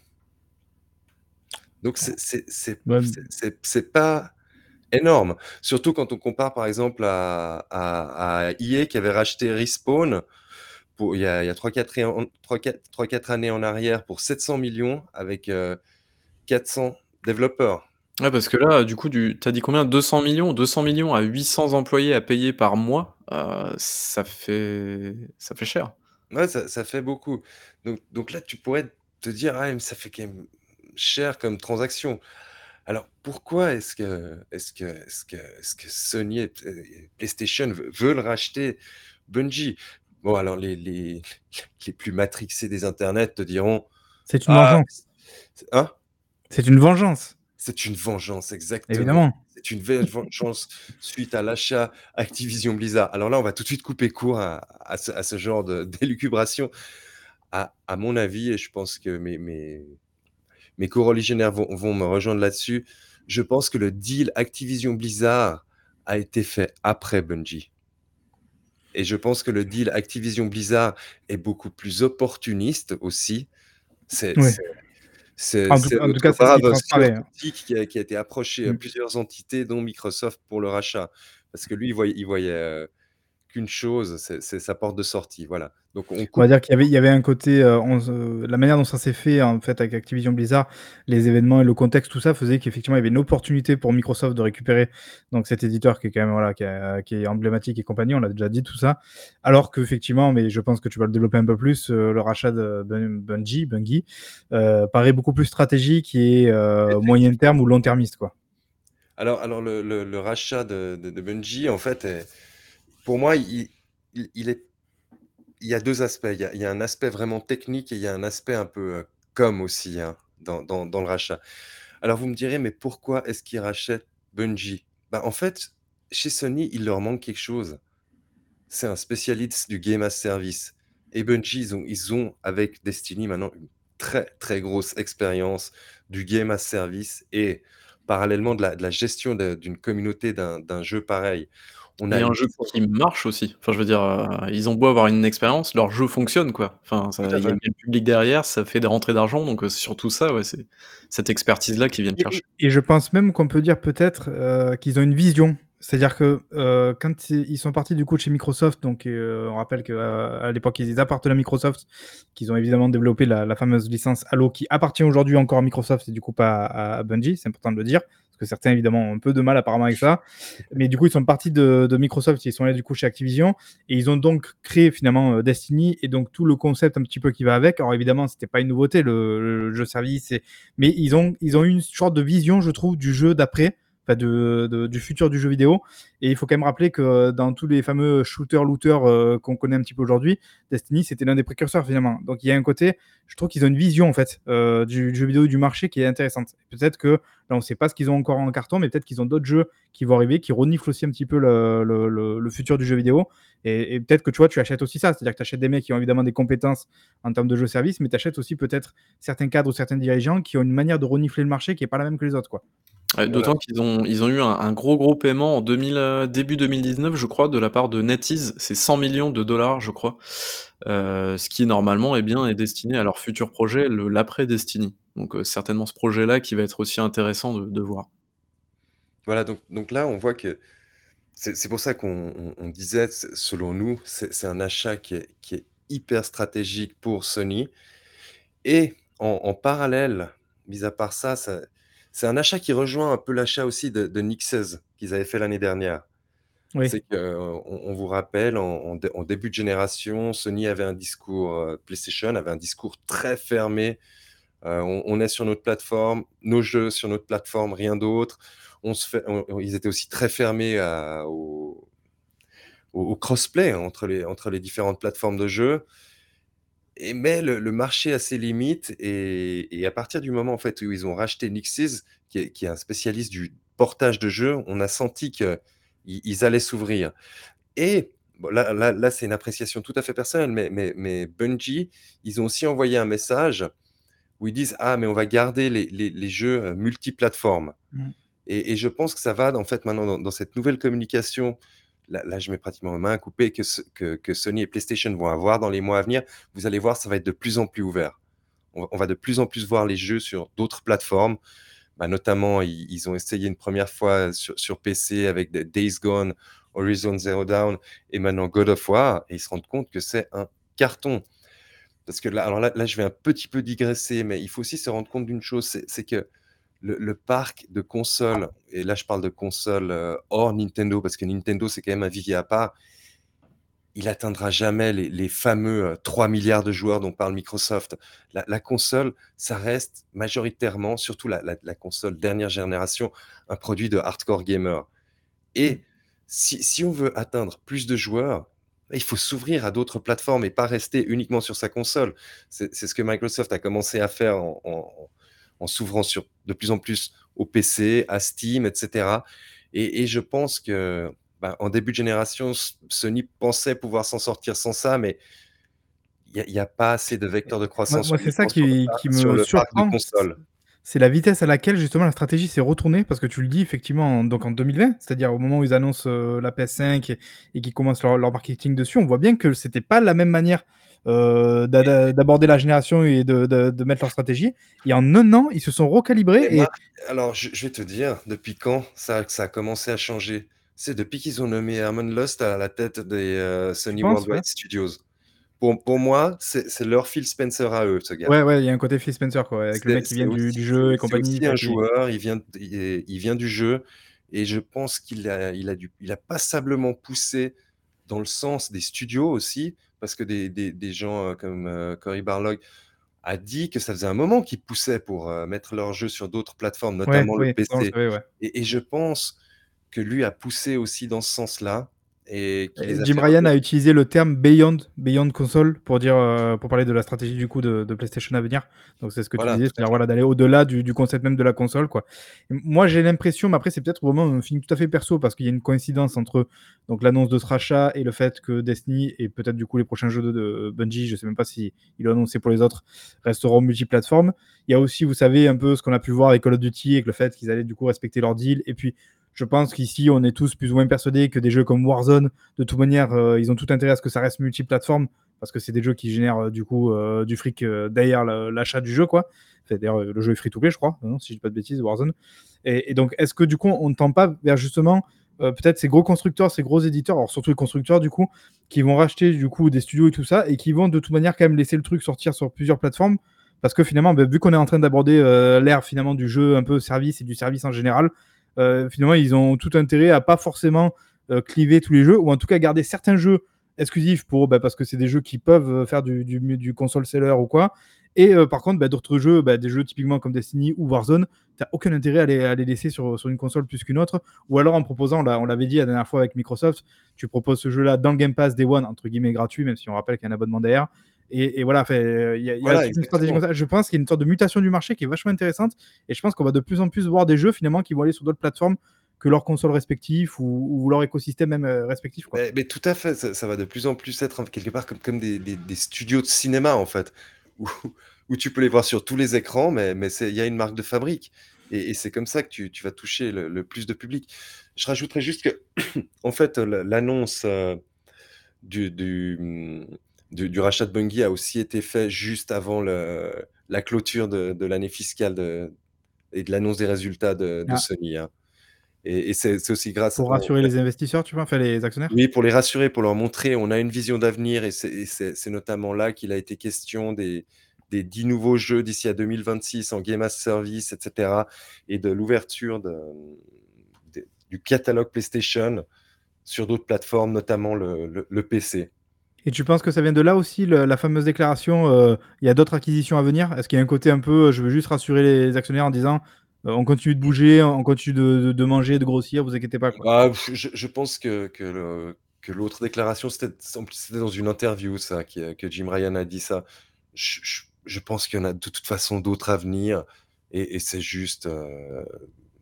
Donc c'est c'est c'est c'est c'est c'est pas énorme. Surtout quand on compare, par exemple, à à à EA qui avait racheté Respawn pour il y a il y a 3-4 et en 3-4 3-4 années en arrière pour 700 000 000 avec, heu, 400 développeurs. Ouais, parce que là, du coup, du tu as dit combien? 200 000 000? 200 000 000 à 800 employés à payer par mois, heu, ça fait ça fait cher. Ouais, ça ça fait beaucoup. Donc donc là, tu pourrais te dire: «Ah mais ça fait quand même cher comme transaction». Alors pourquoi est-ce que est-ce que est-ce que est-ce que Sony et et PlayStation ve veulent racheter Bungie? Bon alors les les les plus matrixés des internets te diront: c'est une «Ah vengeance. c hein? C'est une vengeance, C'est une vengeance, exactement. évidemment. C'est une ven vengeance suite à l'achat Activision Blizzard. Alors là, on va tout de suite couper court à à ce à ce genre de [LAUGHS] d'élucubration. À à mon avis et je pense que mes mes mes coreligionnaires vont vont me rejoindre là-dessus, je pense que le deal Activision Blizzard a été fait après Bungie et je pense que le deal Activision Blizzard est beaucoup plus opportuniste aussi. C'est Oui. C'est qui Stuart transparaît, hein. Qui a qui a été approché à Mmh. plusieurs entités, dont Microsoft, pour le rachat. Parce que lui, il voyait il voyait, heu, qu'une chose, c'est sa porte de sortie, voilà. Donc on On va dire qu'il y avait il y avait un côté, heu, on se la manière dont ça s'est fait, en fait, avec Activision Blizzard, les événements et le contexte, tout ça faisait qu'effectivement, il y avait une opportunité pour Microsoft de récupérer donc cet éditeur qui est quand même, voilà, qui est qui est emblématique et compagnie, on l'a déjà dit tout ça. Alors qu'effectivement, mais je pense que tu vas le développer un peu plus, heu, le rachat de Bun Bungie Bungie, heu, paraît beaucoup plus stratégique et heu, moyen terme ou long termiste, quoi. Alors alors le le le rachat de de de Bungie, en fait, est pour moi, il y a 2 aspects. Il y a un aspect vraiment technique et il y a un aspect un peu, heu, com aussi, hein, dans dans le rachat. Alors vous me direz: «Mais pourquoi est-ce qu'ils rachètent Bungie?» bah, en fait, chez Sony, il leur manque quelque chose. C'est un spécialiste du game as service et Bungie, ils ont avec Destiny maintenant une très, très grosse expérience du game as service et parallèlement de la gestion d'une communauté d'un jeu pareil. On a Et un jeu qui marche aussi. Enfin, je veux dire, heu, ils ont beau avoir une expérience, leur jeu fonctionne, quoi. Enfin, ça il y a le public derrière, ça fait des rentrées d'argent, donc heu, c'est surtout ça, ouais, c'est cette expertise-là qu'ils viennent chercher. et et je pense même qu'on peut dire peut-être, heu, qu'ils ont une vision. C'est-à-dire que, quand ils sont partis du coup de chez Microsoft, donc on rappelle qu'à à l'époque, ils appartenaient à Microsoft, qu'ils ont évidemment développé la la fameuse licence Halo qui appartient aujourd'hui encore à Microsoft et du coup pas à à Bungie, c'est important de le dire. Parce que certains évidemment ont un peu de mal apparemment avec ça. Mais du coup, ils sont partis de Microsoft, ils sont allés du coup chez Activision et ils ont donc créé finalement, heu, Destiny et donc tout le concept un petit peu qui va avec. Alors évidemment, c'était pas une nouveauté le jeu service et mais ils ont ils ont eu une sorte de vision, je trouve, du jeu d'après, du futur du jeu vidéo et il faut quand même rappeler que dans tous les fameux shooters looters, heu, qu'on connaît un petit peu aujourd'hui, Destiny, c'était l'un des précurseurs finalement. Donc il y a un côté, je trouve qu'ils ont une vision en fait, heu, du jeu vidéo du marché qui est intéressante. Peut-être que là, on sait pas ce qu'ils ont encore en carton, mais peut-être qu'ils ont d'autres jeux qui vont arriver, qui reniflent aussi un petit peu le futur du jeu vidéo et peut-être que tu vois, tu achètes aussi ça. C'est-à-dire que tu achètes des mecs qui ont évidemment des compétences en termes de jeux service, mais tu achètes aussi peut-être certains cadres ou certains dirigeants qui ont une manière de renifler le marché qui est pas la même que les autres, quoi. Ouais, Voilà. d'autant qu'ils ont ils ont eu un un gros, gros paiement en 2000, heu, début 2019, je crois, de la part de NetEase. C'est 100 000 000 $, je crois, heu, ce qui normalement, eh bien, est destiné à leur futur projet, le l'après Destiny. Donc heu, certainement ce projet-là qui va être aussi intéressant de de voir. Voilà, donc donc là, on voit que c'est c'est pour ça qu'on on on disait, s selon nous, c'est c'est un achat qui est qui est hyper stratégique pour Sony et en en parallèle, mis à part ça, ça c'est un achat qui rejoint un peu l'achat aussi de de Nixxes qu'ils avaient fait l'année dernière. Oui. C'est qu'on on vous rappelle, en en dé en début de génération, Sony avait un discours, heu, PlayStation avait un discours très fermé. Heu, on on est sur notre plateforme, nos jeux sur notre plateforme, rien d'autre. On se fait on on ils étaient aussi très fermés à au au au crossplay entre les entre les différentes plateformes de jeux et mais le le marché a ses limites et et à partir du moment, en fait, où ils ont racheté Nixxes, qui est qui est un spécialiste du portage de jeux, on a senti qu'ils ils allaient s'ouvrir et bon là là là, c'est une appréciation tout à fait personnelle, mais mais mais Bungie, ils ont aussi envoyé un message où ils disent: «Ah, mais on va garder les les les jeux, heu, multiplateformes» Mmh. et et je pense que ça va, en fait, maintenant dans dans cette nouvelle communication, là je mets pratiquement ma main à couper, que Sony et PlayStation vont avoir dans les mois à venir. Vous allez voir, ça va être de plus en plus ouvert. On va de plus en plus voir les jeux sur d'autres plateformes. Bah, notamment, ils ont essayé une première fois sur PC avec Days Gone, Horizon Zero Dawn et maintenant God of War et ils se rendent compte que c'est un carton. Parce que là alors là je vais un petit peu digresser, mais il faut aussi se rendre compte d'une chose, c'est que le parc de consoles et là, je parle de consoles, heu, hors Nintendo, parce que Nintendo, c'est quand même un vivier à part. Il atteindra jamais les fameux, heu, 3 000 000 de joueurs dont parle Microsoft. La console, ça reste majoritairement, surtout la console dernière génération, un produit de hardcore gamer et si on veut atteindre plus de joueurs, il faut s'ouvrir à d'autres plateformes et pas rester uniquement sur sa console. C'est ce que Microsoft a commencé à faire en en s'ouvrant sur de plus en plus au PC, à Steam et cetera. Et et je pense que, bah, en début de génération, Sony pensait pouvoir s'en sortir sans ça, mais il y a pas assez de vecteurs de croissance moi, c'est ça qui me surprend, c'est la vitesse à laquelle justement la stratégie s'est retournée parce que tu le dis effectivement, donc en 2020, c'est-à-dire au moment où ils annoncent, heu, la PS5 et et qu'ils commencent leur leur marketing dessus, on voit bien que c'était pas la même manière, d'a d'aborder la génération et de de de mettre leur stratégie et en 1 an, ils se sont recalibrés et Marc, alors je je vais te dire, depuis quand ça ça a commencé à changer? C'est depuis qu'ils ont nommé Herman Lust à la tête des, heu, Sony penses, Worldwide ouais? Studios. Pour pour moi, c'est c'est leur Phil Spencer à eux, ce gars. Ouais, ouais, il y a un côté Phil Spencer, quoi, avec le C'est mec qui c'est vient du aussi du c'est jeu et c'est compagnie, enfin un joueur, il vient il il vient du jeu et je pense qu'il a il a il a passablement poussé dans le sens des studios aussi, parce que des des des gens, heu, comme, heu, Cory Barlog a dit que ça faisait un moment qu'ils poussaient pour, heu, mettre leurs jeux sur d'autres plateformes, Ouais, notamment le oui, PC savait, ouais. et et je pense que lui a poussé aussi dans ce sens-là et qu'il Et les a Jim Ryan a utilisé le terme beyond beyond console pour dire, heu, pour parler de la stratégie du coup de de PlayStation à venir. Donc c'est ce que tu disais, c'est-à-dire voilà d'aller au-delà du du concept même de la console, quoi. Moi j'ai l'impression, mais après c'est peut-être vraiment un feeling tout à fait perso parce qu'il y a une coïncidence entre donc l'annonce de ce rachat et le fait que Destiny et peut-être du coup les prochains jeux de de Bungie, je sais même pas s'ils l'ont annoncé pour les autres, resteront multiplateformes. Il y a aussi, vous savez, un peu ce qu'on a pu voir avec Call of Duty, avec le fait qu'ils allaient du coup respecter leur deal et puis je pense qu'ici on est tous plus ou moins persuadés que des jeux comme Warzone, de toute manière, heu, ils ont tout intérêt à ce que ça reste multiplateforme parce que c'est des jeux qui génèrent, heu, du coup, heu, du fric, derrière l'achat du jeu, quoi. D'ailleurs, le jeu est free to play, je crois, non, si je dis pas de bêtises, Warzone et donc est-ce que du coup on ne tend pas vers justement, peut-être ces gros constructeurs, ces gros éditeurs, alors surtout les constructeurs du coup, qui vont racheter du coup des studios et tout ça et qui vont de toute manière quand même laisser le truc sortir sur plusieurs plateformes? Parce que finalement, bah, vu qu'on est en train d'aborder, l'ère finalement du jeu un peu service et du service en général, finalement ils ont tout intérêt à pas forcément, heu, cliver tous les jeux ou en tout cas garder certains jeux exclusifs pour, bah, parce que c'est des jeux qui peuvent, heu, faire du du console seller ou quoi. Et par contre, bah, d'autres jeux, bah, des jeux typiquement comme Destiny ou Warzone, tu as aucun intérêt à les laisser sur une console plus qu'une autre. Ou alors en proposant, on l'avait dit la dernière fois avec Microsoft, tu proposes ce jeu-là dans le Game Pass Day One entre guillemets «gratuit», même si on rappelle qu'il y a un abonnement derrière et et voilà, enfin, il y a y a Voilà, une stratégie comme exactement. ça. Je pense qu'il y a une sorte de mutation du marché qui est vachement intéressante et je pense qu'on va de plus en plus voir des jeux finalement qui vont aller sur d'autres plateformes que leurs consoles respectifs ou ou leur écosystème même, heu, respectif, quoi. Mais mais tout à fait, ça ça va de plus en plus être quelque part comme comme des des des studios de cinéma, en fait, [LAUGHS] où où tu peux les voir sur tous les écrans, mais il y a une marque de fabrique et et c'est comme ça que tu tu vas toucher le le plus de public. Je rajouterais juste que, [CLEARS THROAT] en fait, l'annonce, heu, du du, mmh, du du rachat de Bungie a aussi été fait juste avant le la clôture de de l'année fiscale de et de l'annonce des résultats de de Ah. Sony, hein et et c'est aussi grâce Pour rassurer les investisseurs, tu vois? Enfin les actionnaires? oui, pour les rassurer, pour leur montrer, on a une vision d'avenir et c'est notamment là qu'il a été question des des 10 nouveaux jeux d'ici à 2026 en game as service et cetera et de l'ouverture du catalogue PlayStation sur d'autres plateformes, notamment le le le PC. Et tu penses que ça vient de là aussi le la fameuse déclaration, heu: «Il y a d'autres acquisitions à venir»? Est-ce qu'il y a un côté un peu, heu, je veux juste rassurer les actionnaires en disant: «Heu, on continue de bouger, on continue de manger, de grossir, vous inquiétez pas, quoi»? Bah, je je pense que que le que l'autre déclaration, c'était dans une interview ça, que que Jim Ryan a dit ça. Je je je pense qu'il y en a de toute façon d'autres à venir et et c'est juste,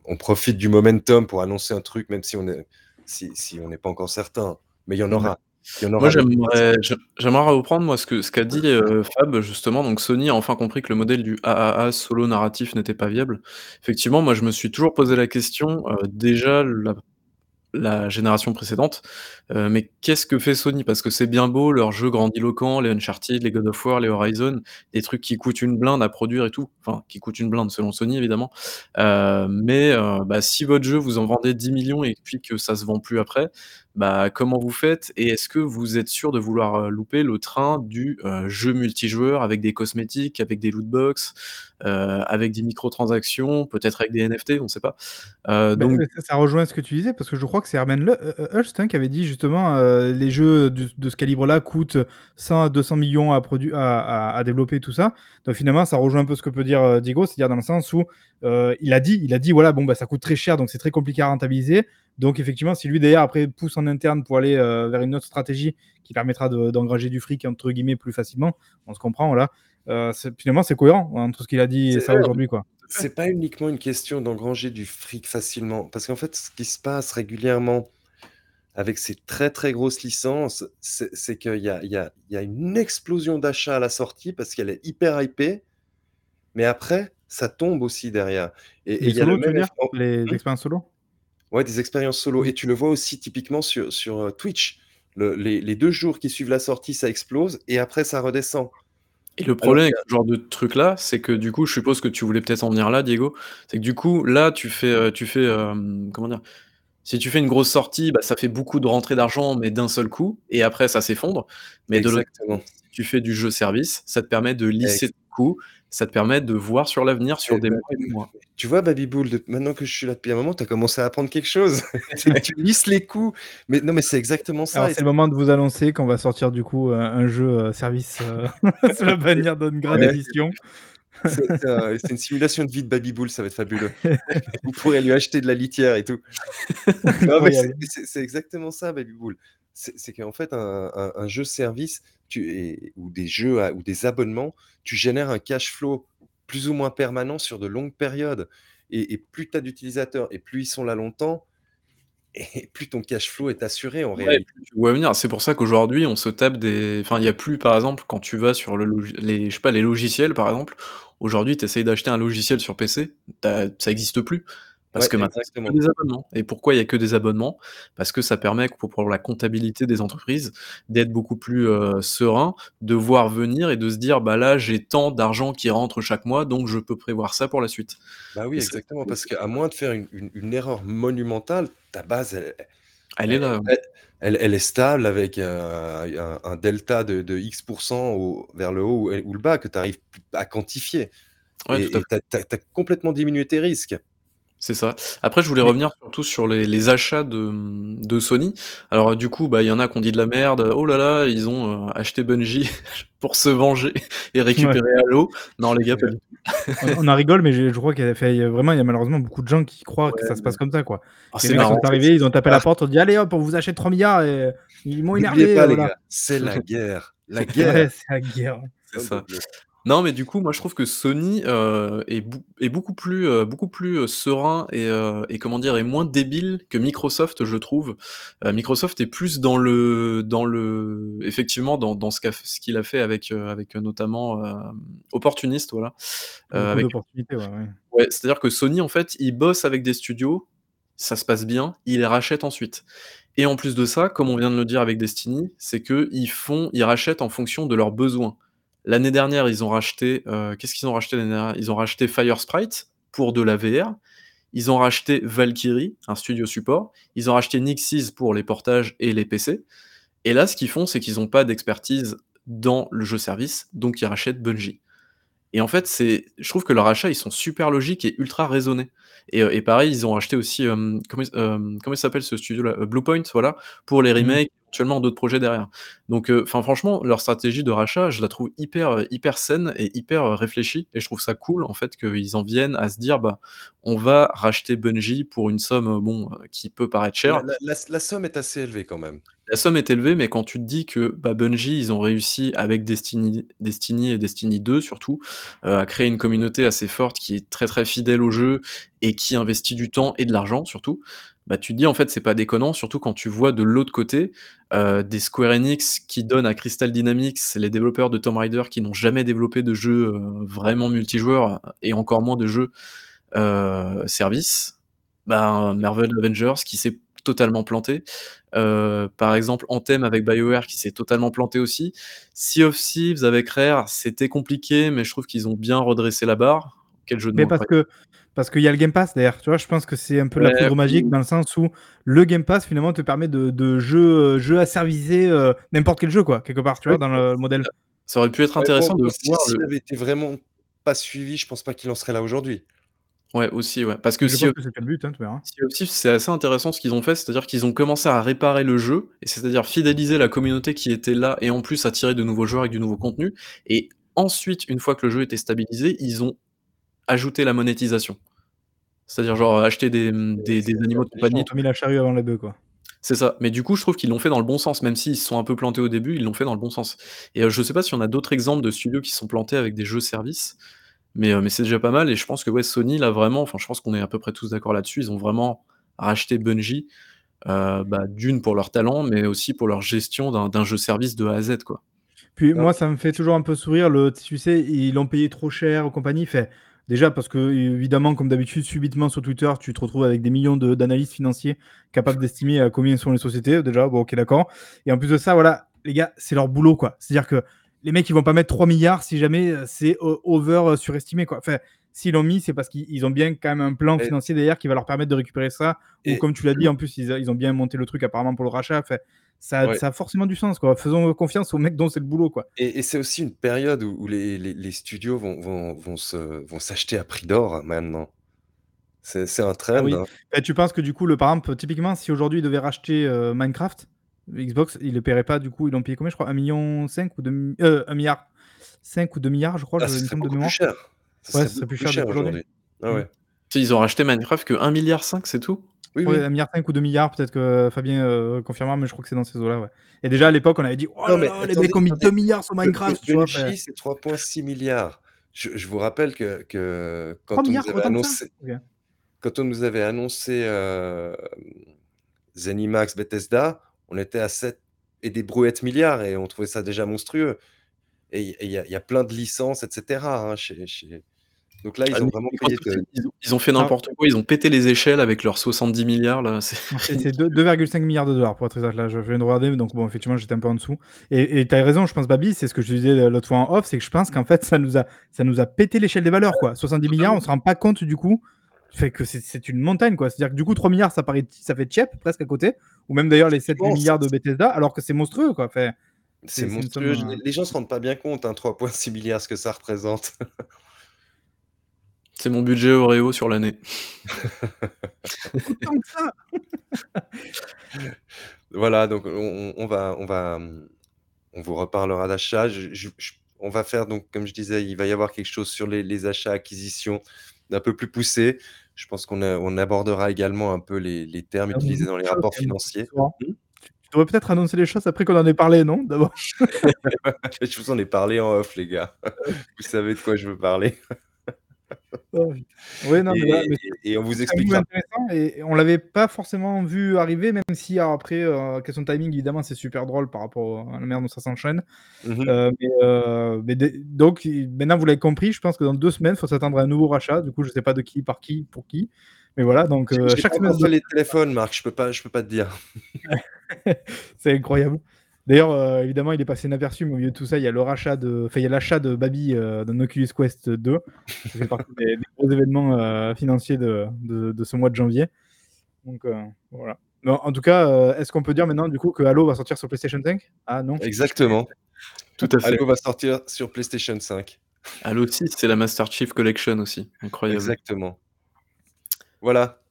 on profite du momentum pour annoncer un truc, même si on est si si on n'est pas encore certain, mais il y en Ouais. aura. Moi j'aimerais reprendre moi ce que ce qu'a dit, heu, Fab justement, donc Sony a enfin compris que le modèle du AAA solo narratif n'était pas viable. Effectivement, moi je me suis toujours posé la question, heu, déjà la la génération précédente, heu, mais qu'est-ce que fait Sony? Parce que c'est bien beau leurs jeux grandiloquents, les Uncharted, les God of War, les Horizon, des trucs qui coûtent une blinde à produire et tout, enfin qui coûtent une blinde selon Sony évidemment, mais bah, si votre jeu vous en vendez 10 000 000 et puis que ça se vend plus après, bah, comment vous faites? Et est-ce que vous êtes sûr de vouloir, louper le train du, jeu multijoueur avec des cosmétiques, avec des loot box, heu, avec des microtransactions, peut-être avec des NFT, on sait pas, Beh, donc ça ça rejoint ce que tu disais parce que je crois que c'est Herman Hulst, hein, qui avait dit justement, les jeux de de ce calibre-là coûtent 100 à 200 000 000 à à à à développer tout ça. Donc finalement, ça rejoint un peu ce que peut dire, heu, Diego, c'est-à-dire dans le sens où, heu, il a dit il a dit: «Voilà, bon, bah, ça coûte très cher, donc c'est très compliqué à rentabiliser». Donc effectivement, si lui derrière après pousse en interne pour aller, heu, vers une autre stratégie qui permettra de d'engranger du fric entre guillemets «plus facilement», on se comprend, voilà, finalement c'est cohérent entre ce qu'il a dit et ça aujourd'hui, quoi. c'est pas uniquement une question d'engranger du fric facilement, parce qu'en fait, ce qui se passe régulièrement avec ces très, très grosses licences, c'est qu'il y a il y a il y a une explosion d'achats à la sortie parce qu'elle est hyper hypée, mais après, ça tombe aussi derrière et il y a le même dire? en Les mmh? expériences solo? Ouais, des expériences solo et tu le vois aussi typiquement sur sur, heu, Twitch. Le les les 2 jours qui suivent la sortie, ça explose et après ça redescend. Et le Alors problème avec ce genre de truc-là, c'est que du coup, je suppose que tu voulais peut-être en venir là, Diego, c'est que du coup, là, tu fais, heu, tu fais, hem, comment dire? Si tu fais une grosse sortie, bah, ça fait beaucoup de rentrées d'argent, mais d'un seul coup, et après ça s'effondre. Mais de l'autre si tu fais du jeu service, ça te permet de lisser Ex tes coûts, ça te permet de voir sur l'avenir, sur Et des bah, mois et des mois. tu vois, Baby-Bull, de maintenant que je suis là depuis un moment, tu as commencé à apprendre quelque chose. [LAUGHS] [LAUGHS] Tu lisses les coûts. Mais non, mais c'est exactement ça c'est le moment de vous annoncer qu'on va sortir du coup un, un jeu euh, service euh, [LAUGHS] sous la bannière d'Ungrad Ouais. Edition. C'est c'est un c'est une simulation de vie de Baby-Bull, ça va être fabuleux. [LAUGHS] Vous pourrez lui acheter de la litière et tout. [LAUGHS] C'est exactement ça, Baby-Bull. C'est c'est qu'en fait, un un un jeu service, tu et ou des jeux à ou des abonnements, tu génères un cash flow plus ou moins permanent sur de longues périodes et et plus tu as d'utilisateurs et plus ils sont là longtemps et plus ton cash flow est assuré en Ouais, réalité. plus tu vois venir. C'est pour ça qu'aujourd'hui, on se tape des enfin, il y a plus, par exemple, quand tu vas sur le log les je sais pas, les logiciels, par exemple, aujourd'hui, tu essayes d'acheter un logiciel sur PC, ça existe plus. Parce Ouais, que maintenant, que exactement. des abonnements. Et pourquoi il y a que des abonnements? Parce que ça permet pour pour la comptabilité des entreprises, d'être beaucoup plus, heu, serein, de voir venir et de se dire: «Bah, là, j'ai tant d'argent qui rentre chaque mois, donc je peux prévoir ça pour la suite». Bah oui, Et exactement, parce qu'à moins de faire une une une erreur monumentale, ta base, elle Elle est là. elle elle elle est stable avec, heu, un un delta de de X % au vers le haut ou le bas que tu arrives à quantifier Ouais, as as tu as complètement diminué tes risques. C'est ça. Après, je voulais Mais revenir surtout sur les les achats de, de Sony. Alors, du coup, bah, il y en a qui ont dit de la merde: «Oh là là, ils ont, heu, acheté Bungie [LAUGHS] pour se venger et Ouais. récupérer Halo». Non les gars, pas du tout. On on en rigole, mais je je crois qu'il y a fait il y a vraiment, il y a malheureusement beaucoup de gens qui croient que Ouais, ça se passe comme ça, quoi. oh, Les c'est mecs sont arrivés, ils ont tapé à la Ah. porte, ont dit: «Allez hop, on vous achète 3 000 000 et ils m'ont N'oubliez énervé, pas heu, les voilà». gars, c'est la [LAUGHS] guerre, la Ouais, guerre. c'est la guerre. C'est ça. Non, mais du coup, moi, je trouve que Sony, heu, est bou est beaucoup plus, heu, beaucoup plus, heu, serein et comment dire? Est moins débile que Microsoft, je trouve. Microsoft est plus dans le dans le effectivement, dans dans ce qu'a f ce qu'il a fait avec, avec, notamment, hem, Opportunist, voilà. Beaucoup avec d'opportunités, ouais, ouais. ouais, c'est-à-dire que Sony, en fait, ils bossent avec des studios, ça se passe bien, ils les rachètent ensuite. Et en plus de ça, comme on vient de le dire avec Destiny, c'est qu'ils font ils rachètent en fonction de leurs besoins. L'année dernière, ils ont racheté, heu, qu'est-ce qu'ils ont racheté l'année dernière? Ils ont racheté Firesprite pour de la VR. Ils ont racheté Valkyrie, un studio support. Ils ont racheté Nixxes pour les portages et les PC. Et là, ce qu'ils font, c'est qu'ils ont pas d'expertise dans le jeu service, donc ils rachètent Bungie. Et en fait, c'est je trouve que leurs achats, ils sont super logiques et ultra raisonnés. Et et pareil, ils ont racheté aussi, hem, comment il s'appelle ce studio-là? Bluepoint, voilà, pour les Mmh. remakes, éventuellement d'autres projets derrière. Donc heu, enfin franchement, leur stratégie de rachat, je la trouve hyper, heu, hyper saine et hyper, heu, réfléchie et je trouve ça cool, en fait, qu'ils en viennent à se dire: «Bah, on va racheter Bungie pour une somme, bon, qui peut paraître chère». la la s la somme est assez élevée quand même. La somme est élevée, mais quand tu te dis que, bah, Bungie, ils ont réussi avec Destiny Destiny et Destiny 2 surtout, à créer une communauté assez forte qui est très, très fidèle au jeu et qui investit du temps et de l'argent surtout, bah, tu te dis, en fait, c'est pas déconnant, surtout quand tu vois de l'autre côté, heu, des Square Enix qui donnent à Crystal Dynamics, les développeurs de Tomb Raider qui n'ont jamais développé de jeu, heu, vraiment multijoueur et encore moins de jeux, heu, service. Ben, Marvel Avengers qui s'est totalement planté. Par exemple, Anthem avec BioWare qui s'est totalement planté aussi. Sea of Thieves avec Rare, c'était compliqué, mais je trouve qu'ils ont bien redressé la barre. Quel jeu de Mais parce que parce qu'il y a le Game Pass derrière, tu vois? Je pense que c'est un peu la Ouais, poudre magique dans le sens où le Game Pass finalement te permet de de jeux, heu, jeux asservisés, heu, n'importe quel jeu quoi, quelque part, tu Ouais, vois? Dans le modèle. ça aurait pu être Ouais, bon, intéressant de bon, si voir s'il le avait été vraiment pas suivi, je pense pas qu'il en serait là aujourd'hui. ouais, aussi, ouais, parce que je que c'était le but, hein, Thieves, c'est assez intéressant ce qu'ils ont fait, c'est-à-dire qu'ils ont commencé à réparer le jeu et c'est-à-dire fidéliser la communauté qui était là et en plus attirer de nouveaux joueurs avec du nouveau contenu et ensuite, une fois que le jeu était stabilisé, ils ont ajouté la monétisation. C'est-à-dire genre, acheter des, des animaux de compagnie, Ils ont mis la charrue avant les bœufs, quoi. C'est ça, mais du coup, je trouve qu'ils l'ont fait dans le bon sens, même s'ils se sont un peu plantés au début, ils l'ont fait dans le bon sens. Et heu, je sais pas si on a d'autres exemples de studios qui se sont plantés avec des jeux services, mais heu, mais c'est déjà pas mal et je pense que ouais, Sony là vraiment, enfin je pense qu'on est à peu près tous d'accord là-dessus, ils ont vraiment racheté Bungie, heu, bah, d'une pour leur talent, mais aussi pour leur gestion d'un d'un jeu service de A à Z, quoi. Puis moi, ça me fait toujours un peu sourire le tu sais, ils l'ont payé trop cher ou compagnie. Fait déjà parce que évidemment, comme d'habitude, subitement sur Twitter, tu te retrouves avec des millions de d'analystes financiers capables d'estimer à combien sont les sociétés. Déjà, bon, OK, d'accord. Et en plus de ça, voilà, les gars, c'est leur boulot, quoi. C'est-à-dire que les mecs, ils vont pas mettre 3 milliards si jamais, heu, c'est o over, surestimé, quoi. Enfin, s'ils l'ont mis, c'est parce qu'ils ont bien quand même un plan financier derrière qui va leur permettre de récupérer ça. Ou comme tu l'as dit, en plus, ils, ils ont bien monté le truc apparemment pour le rachat. Enfin, ça, Ouais. ça a forcément du sens. Quoi. Faisons confiance aux mecs dont c'est le boulot. Quoi. Et, et c'est aussi une période où, où les, les- les studios vont, vont, vont se, vont s'acheter à prix d'or maintenant. C'est c'est un trend. Ah oui. hein. Et tu penses que du coup, le, par exemple, typiquement, si aujourd'hui ils devaient racheter euh, Minecraft, Xbox, ils le paieraient pas. Du coup, ils l'ont payé combien Je crois 1 million 5 ou 2 euh, 1 milliard 5 ou 2 milliards, je crois. Ah, je, il me serait semble de beaucoup mémoire. plus cher. Ouais, serait ce serait beaucoup plus cher aujourd'hui. Ah Mm. ouais. Tu sais, Ils ont racheté Minecraft que 1,5 milliard, c'est tout? Oui, oui. 1 milliard 5 ou 2 milliards, peut-être que Fabien euh, confirmera, mais je crois que c'est dans ces eaux-là. Ouais. Et déjà à l'époque, on avait dit Oh Non, là mais là, les mecs ont mis attendez. 2 milliards sur Minecraft. Le, tu vois, Bungie, enfin, c'est 3,6 milliards. Je, je vous rappelle que, que quand 3 on milliards, nous avait annoncé, Ok. quand on nous avait annoncé euh, Zenimax, Bethesda, on était à 7 et des brouettes milliards et on trouvait ça déjà monstrueux. Et il y, a- il y a plein de licences, etc. hein, chez, chez- Donc là, ils Ah, ont vraiment payé. de- ils, ont, ils ont fait n'importe quoi, ils ont pété les échelles avec leurs 70 milliards là. c'est- C'est c'est deux- 2,5 milliards de dollars pour être exact. Là, je viens de regarder, donc bon, effectivement, j'étais un peu en dessous. Et tu as raison, je pense, Babi, c'est ce que je disais l'autre fois en off, c'est que je pense qu'en fait, ça nous a, ça nous a pété l'échelle des valeurs, quoi. 70 milliards, on se rend pas compte du coup. Fait que c'est- une montagne, quoi. C'est-à-dire que du coup, 3 milliards, ça paraît, ça fait cheap, presque à côté. Ou même d'ailleurs les 7 Bon, milliards de Bethesda, alors que c'est monstrueux, quoi. Fait, C'est monstrueux. euh, Les gens se rendent pas bien compte, hein, 3,6 milliards, ce que ça représente. C'est mon budget Oreo sur l'année. Autant que ça [LAUGHS] Voilà, donc on, on va, on va, on vous reparlera d'achat. Je- je- je- on va faire donc, comme je disais, il va y avoir quelque chose sur les, les achats, acquisitions d'un peu plus poussé. Je pense qu'on on abordera également un peu les, les termes utilisés dans les rapports financiers. Hmm Tu devrais peut-être annoncer les choses après qu'on en ait parlé, non D'abord? [LAUGHS] je vous en ai parlé en off, les gars. [LAUGHS] Vous savez de quoi je veux parler. [LAUGHS] Oui, non, mais Et, voilà, mais et- on vous expliquera. intéressant et on l'avait pas forcément vu arriver, même si alors, après, euh, question de timing, évidemment, c'est super drôle par rapport à la manière dont ça s'enchaîne. Mhm. Euh, mais, euh, mais donc, maintenant, vous l'avez compris, je pense que dans deux semaines, il faut s'attendre à un nouveau rachat. Du coup, je sais pas de qui, par qui, pour qui. Mais voilà, donc chaque pas semaine, les téléphones, Marc. Je peux pas, je peux pas te dire. [LAUGHS] c'est incroyable. D'ailleurs, euh, évidemment, il est passé inaperçu, mais au milieu de tout ça, il y a le rachat de, enfin, il y a l'achat de Babi euh, d'un Oculus Quest 2. Ça fait partie des, des gros événements euh, financiers de, de, de ce mois de janvier. Donc euh, voilà. Non, en tout cas, euh, est-ce qu'on peut dire maintenant du coup que Halo va sortir sur PlayStation 5 Ah non. Exactement. Tout à fait. Halo va sortir sur PlayStation 5. Halo 6, c'est la Master Chief Collection aussi. Incroyable. Exactement. Voilà.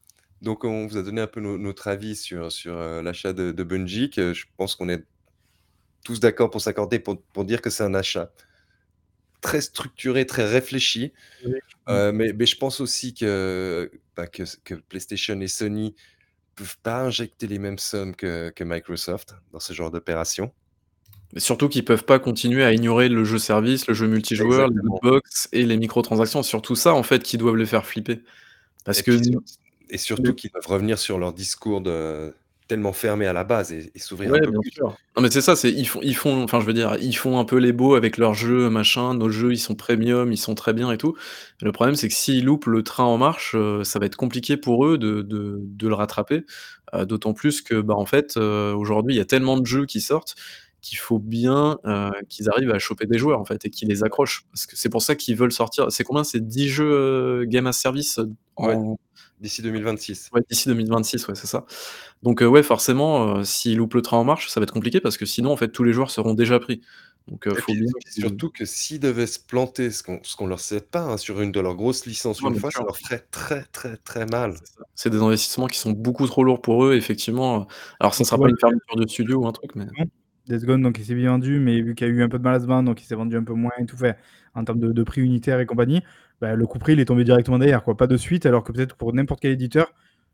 Donc, on vous a donné un peu no- notre avis sur, sur euh, l'achat de, de Bungie, que je pense qu'on est tous d'accord pour s'accorder pour, pour dire que c'est un achat très structuré, très réfléchi. Oui. Euh, mais, mais je pense aussi que, bah, que, que PlayStation et Sony peuvent pas injecter les mêmes sommes que, que Microsoft dans ce genre d'opération. Mais surtout qu'ils peuvent pas continuer à ignorer le jeu service, le jeu multijoueur, les box et les microtransactions. Surtout ça en fait qui doivent les faire flipper. Parce Et, que puis et surtout qu'ils doivent revenir sur leur discours de, tellement fermé à la base et, et s'ouvrir Ouais, un peu bien plus. sûr. Non mais c'est ça, c'est ils font ils font enfin je veux dire, ils font un peu les beaux avec leurs jeux machin, nos jeux ils sont premium, ils sont très bien et tout. Le problème c'est que s'ils loupent le train en marche, heu, ça va être compliqué pour eux de de de le rattraper. Heu, d'autant plus que, bah, en fait, heu, aujourd'hui il y a tellement de jeux qui sortent qu'il faut bien, qu'ils arrivent à choper des joueurs en fait et qu'ils les accrochent. Parce que c'est pour ça qu'ils veulent sortir c'est combien? C'est 10 jeux, game as service, en D'ici 2026. Ouais, d'ici 2026, ouais, c'est ça. Donc, heu, ouais, forcément, heu, s'ils loupent le train en marche, ça va être compliqué parce que sinon, en fait, tous les joueurs seront déjà pris. Donc, Et faut puis, bien surtout que s'ils devaient se planter, ce qu'on ce qu'on leur souhaite pas, hein, sur une de leurs grosses licences Ouais, une fois, ça leur ferait très, très, très mal. c'est des investissements qui sont beaucoup trop lourds pour eux, effectivement, alors ça Donc, sera pas une fermeture de studio ou un truc, mais Days Gone, donc il s'est bien vendu, mais vu qu'il y a eu un peu de mal à se vendre, donc il s'est vendu un peu moins et tout fait en termes de, de prix unitaire et compagnie. Bah, le coup prix il est tombé directement derrière, quoi. Pas de suite, alors que peut-être pour n'importe quel éditeur,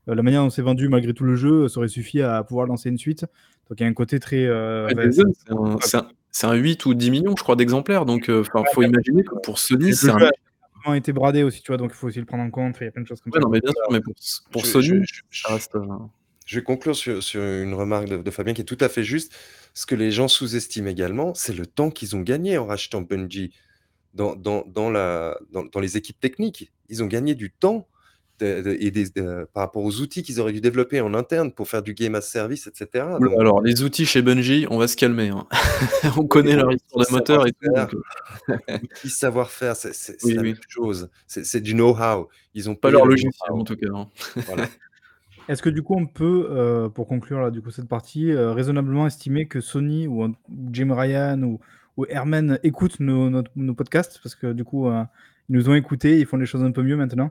euh, la manière dont c'est vendu malgré tout le jeu, ça aurait suffi à pouvoir lancer une suite. Donc il y a un côté très. euh, Ouais, bah, c'est- un un c'est un 8 ou 10 millions, je crois, d'exemplaires, donc, enfin, faut imaginer que pour Sony, c'est jeu un a vraiment été bradé aussi, tu vois, donc il faut aussi le prendre en compte. Il y a plein de choses comme ouais, ça. non, mais bien sûr, mais pour pour Je- Sony, je- je- ça reste, Je vais conclure sur, sur une remarque de, de Fabien qui est tout à fait juste. Ce que les gens sous-estiment également, c'est le temps qu'ils ont gagné en rachetant Bungie dans, dans, dans, la, dans, dans les équipes techniques. Ils ont gagné du temps. de de et des de par rapport aux outils qu'ils auraient dû développer en interne pour faire du game as service et cetera, Ouh là, donc alors les outils chez Bungie, on va se calmer, hein. [LAUGHS] On connaît leur histoire de moteur et tout, donc [LAUGHS] L'outil savoir-faire, c'est Oui, la oui. même chose. C'est du know-how. Ils ont Pas leur le logiciel en tout cas, hein. [LAUGHS] Voilà. Est-ce que du coup on peut, heu, pour conclure là du coup cette partie, heu, raisonnablement estimer que Sony ou Jim Ryan ou ou Hermen écoutent nos podcasts? Parce que du coup, heu, ils nous ont écoutés, ils font les choses un peu mieux maintenant?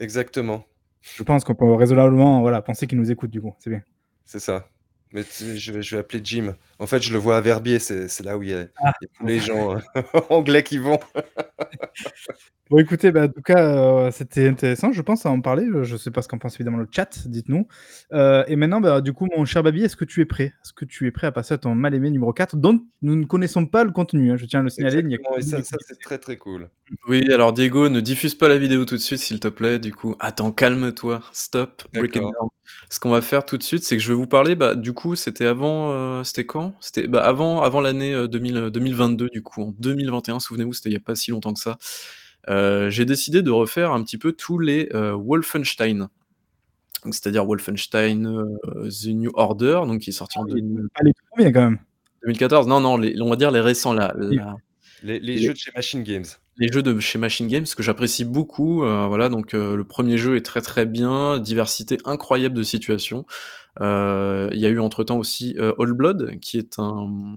Exactement. Je pense qu'on peut raisonnablement, voilà, penser qu'ils nous écoutent du coup, c'est bien. C'est ça. Mais tu je vais je vais appeler Jim. En fait, je le vois à Verbier, c'est là où il y a Ah! il y a tous les gens, heu, [LAUGHS] anglais qui vont. [LAUGHS] Bon écoutez, bah, en tout cas, heu, c'était intéressant je pense à en parler, je sais pas ce qu'en pense évidemment le chat, dites-nous. Heu, et maintenant, bah, du coup mon cher Babi, est-ce que tu es prêt? Est-ce que tu es prêt à passer à ton mal aimé numéro 4 dont nous ne connaissons pas le contenu, hein, je tiens à le signaler, il n'y a et ça ça c'est très, très cool. Oui, alors Diego, ne diffuse pas la vidéo tout de suite s'il te plaît, du coup. Attends, calme-toi, stop, break it down. Ce qu'on va faire tout de suite, c'est que je vais vous parler, bah, du coup, c'était avant, c'était quand? C'était, bah, avant avant l'année, heu, 2000, heu, 2022 du coup, en 2021, souvenez-vous, c'était il y a pas si longtemps que ça. Heu, j'ai décidé de refaire un petit peu tous les, heu, Wolfenstein. Donc c'est-à-dire Wolfenstein, The New Order, donc qui est sorti Ah en oui, 2000 pas les premiers quand même? 2014, non, non, les on va dire les récents là, Oui. la Les les les jeux de chez Machine Games. Les jeux de chez Machine Games que j'apprécie beaucoup, heu, voilà donc heu, le 1er jeu est très, très bien, diversité incroyable de situations. Heu, il y a eu entre temps aussi, Old Blood qui est un,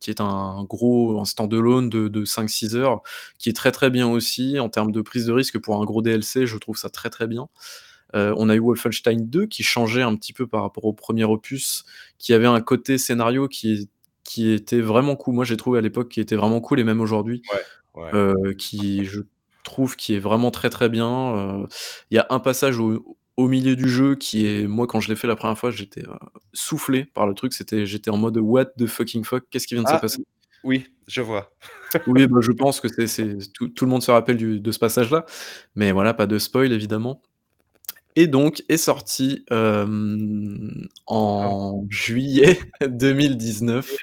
qui est gros un stand-alone de de 5-6 heures, qui est très, très bien aussi en termes de prise de risque pour un gros DLC, je trouve ça très, très bien. On a eu Wolfenstein 2 qui changeait un petit peu par rapport au 1er opus, qui avait un côté scénario qui était vraiment cool. Moi j'ai trouvé à l'époque qui était vraiment cool et même aujourd'hui, ouais. heu, qui je trouve qui est vraiment très, très bien, il y a un passage au au milieu du jeu qui est moi quand je l'ai fait la 1re fois, j'étais, soufflé par le truc, c'était j'étais en mode: «What the fucking fuck? Qu'est-ce qui vient de se Ah! passer?» Oui, je vois. Oui, bah, je [LAUGHS] pense que c'est tout tout le monde se rappelle du de ce passage-là, mais voilà, pas de spoil évidemment. Et donc est sorti, Ah. en juillet [LAUGHS] 2019,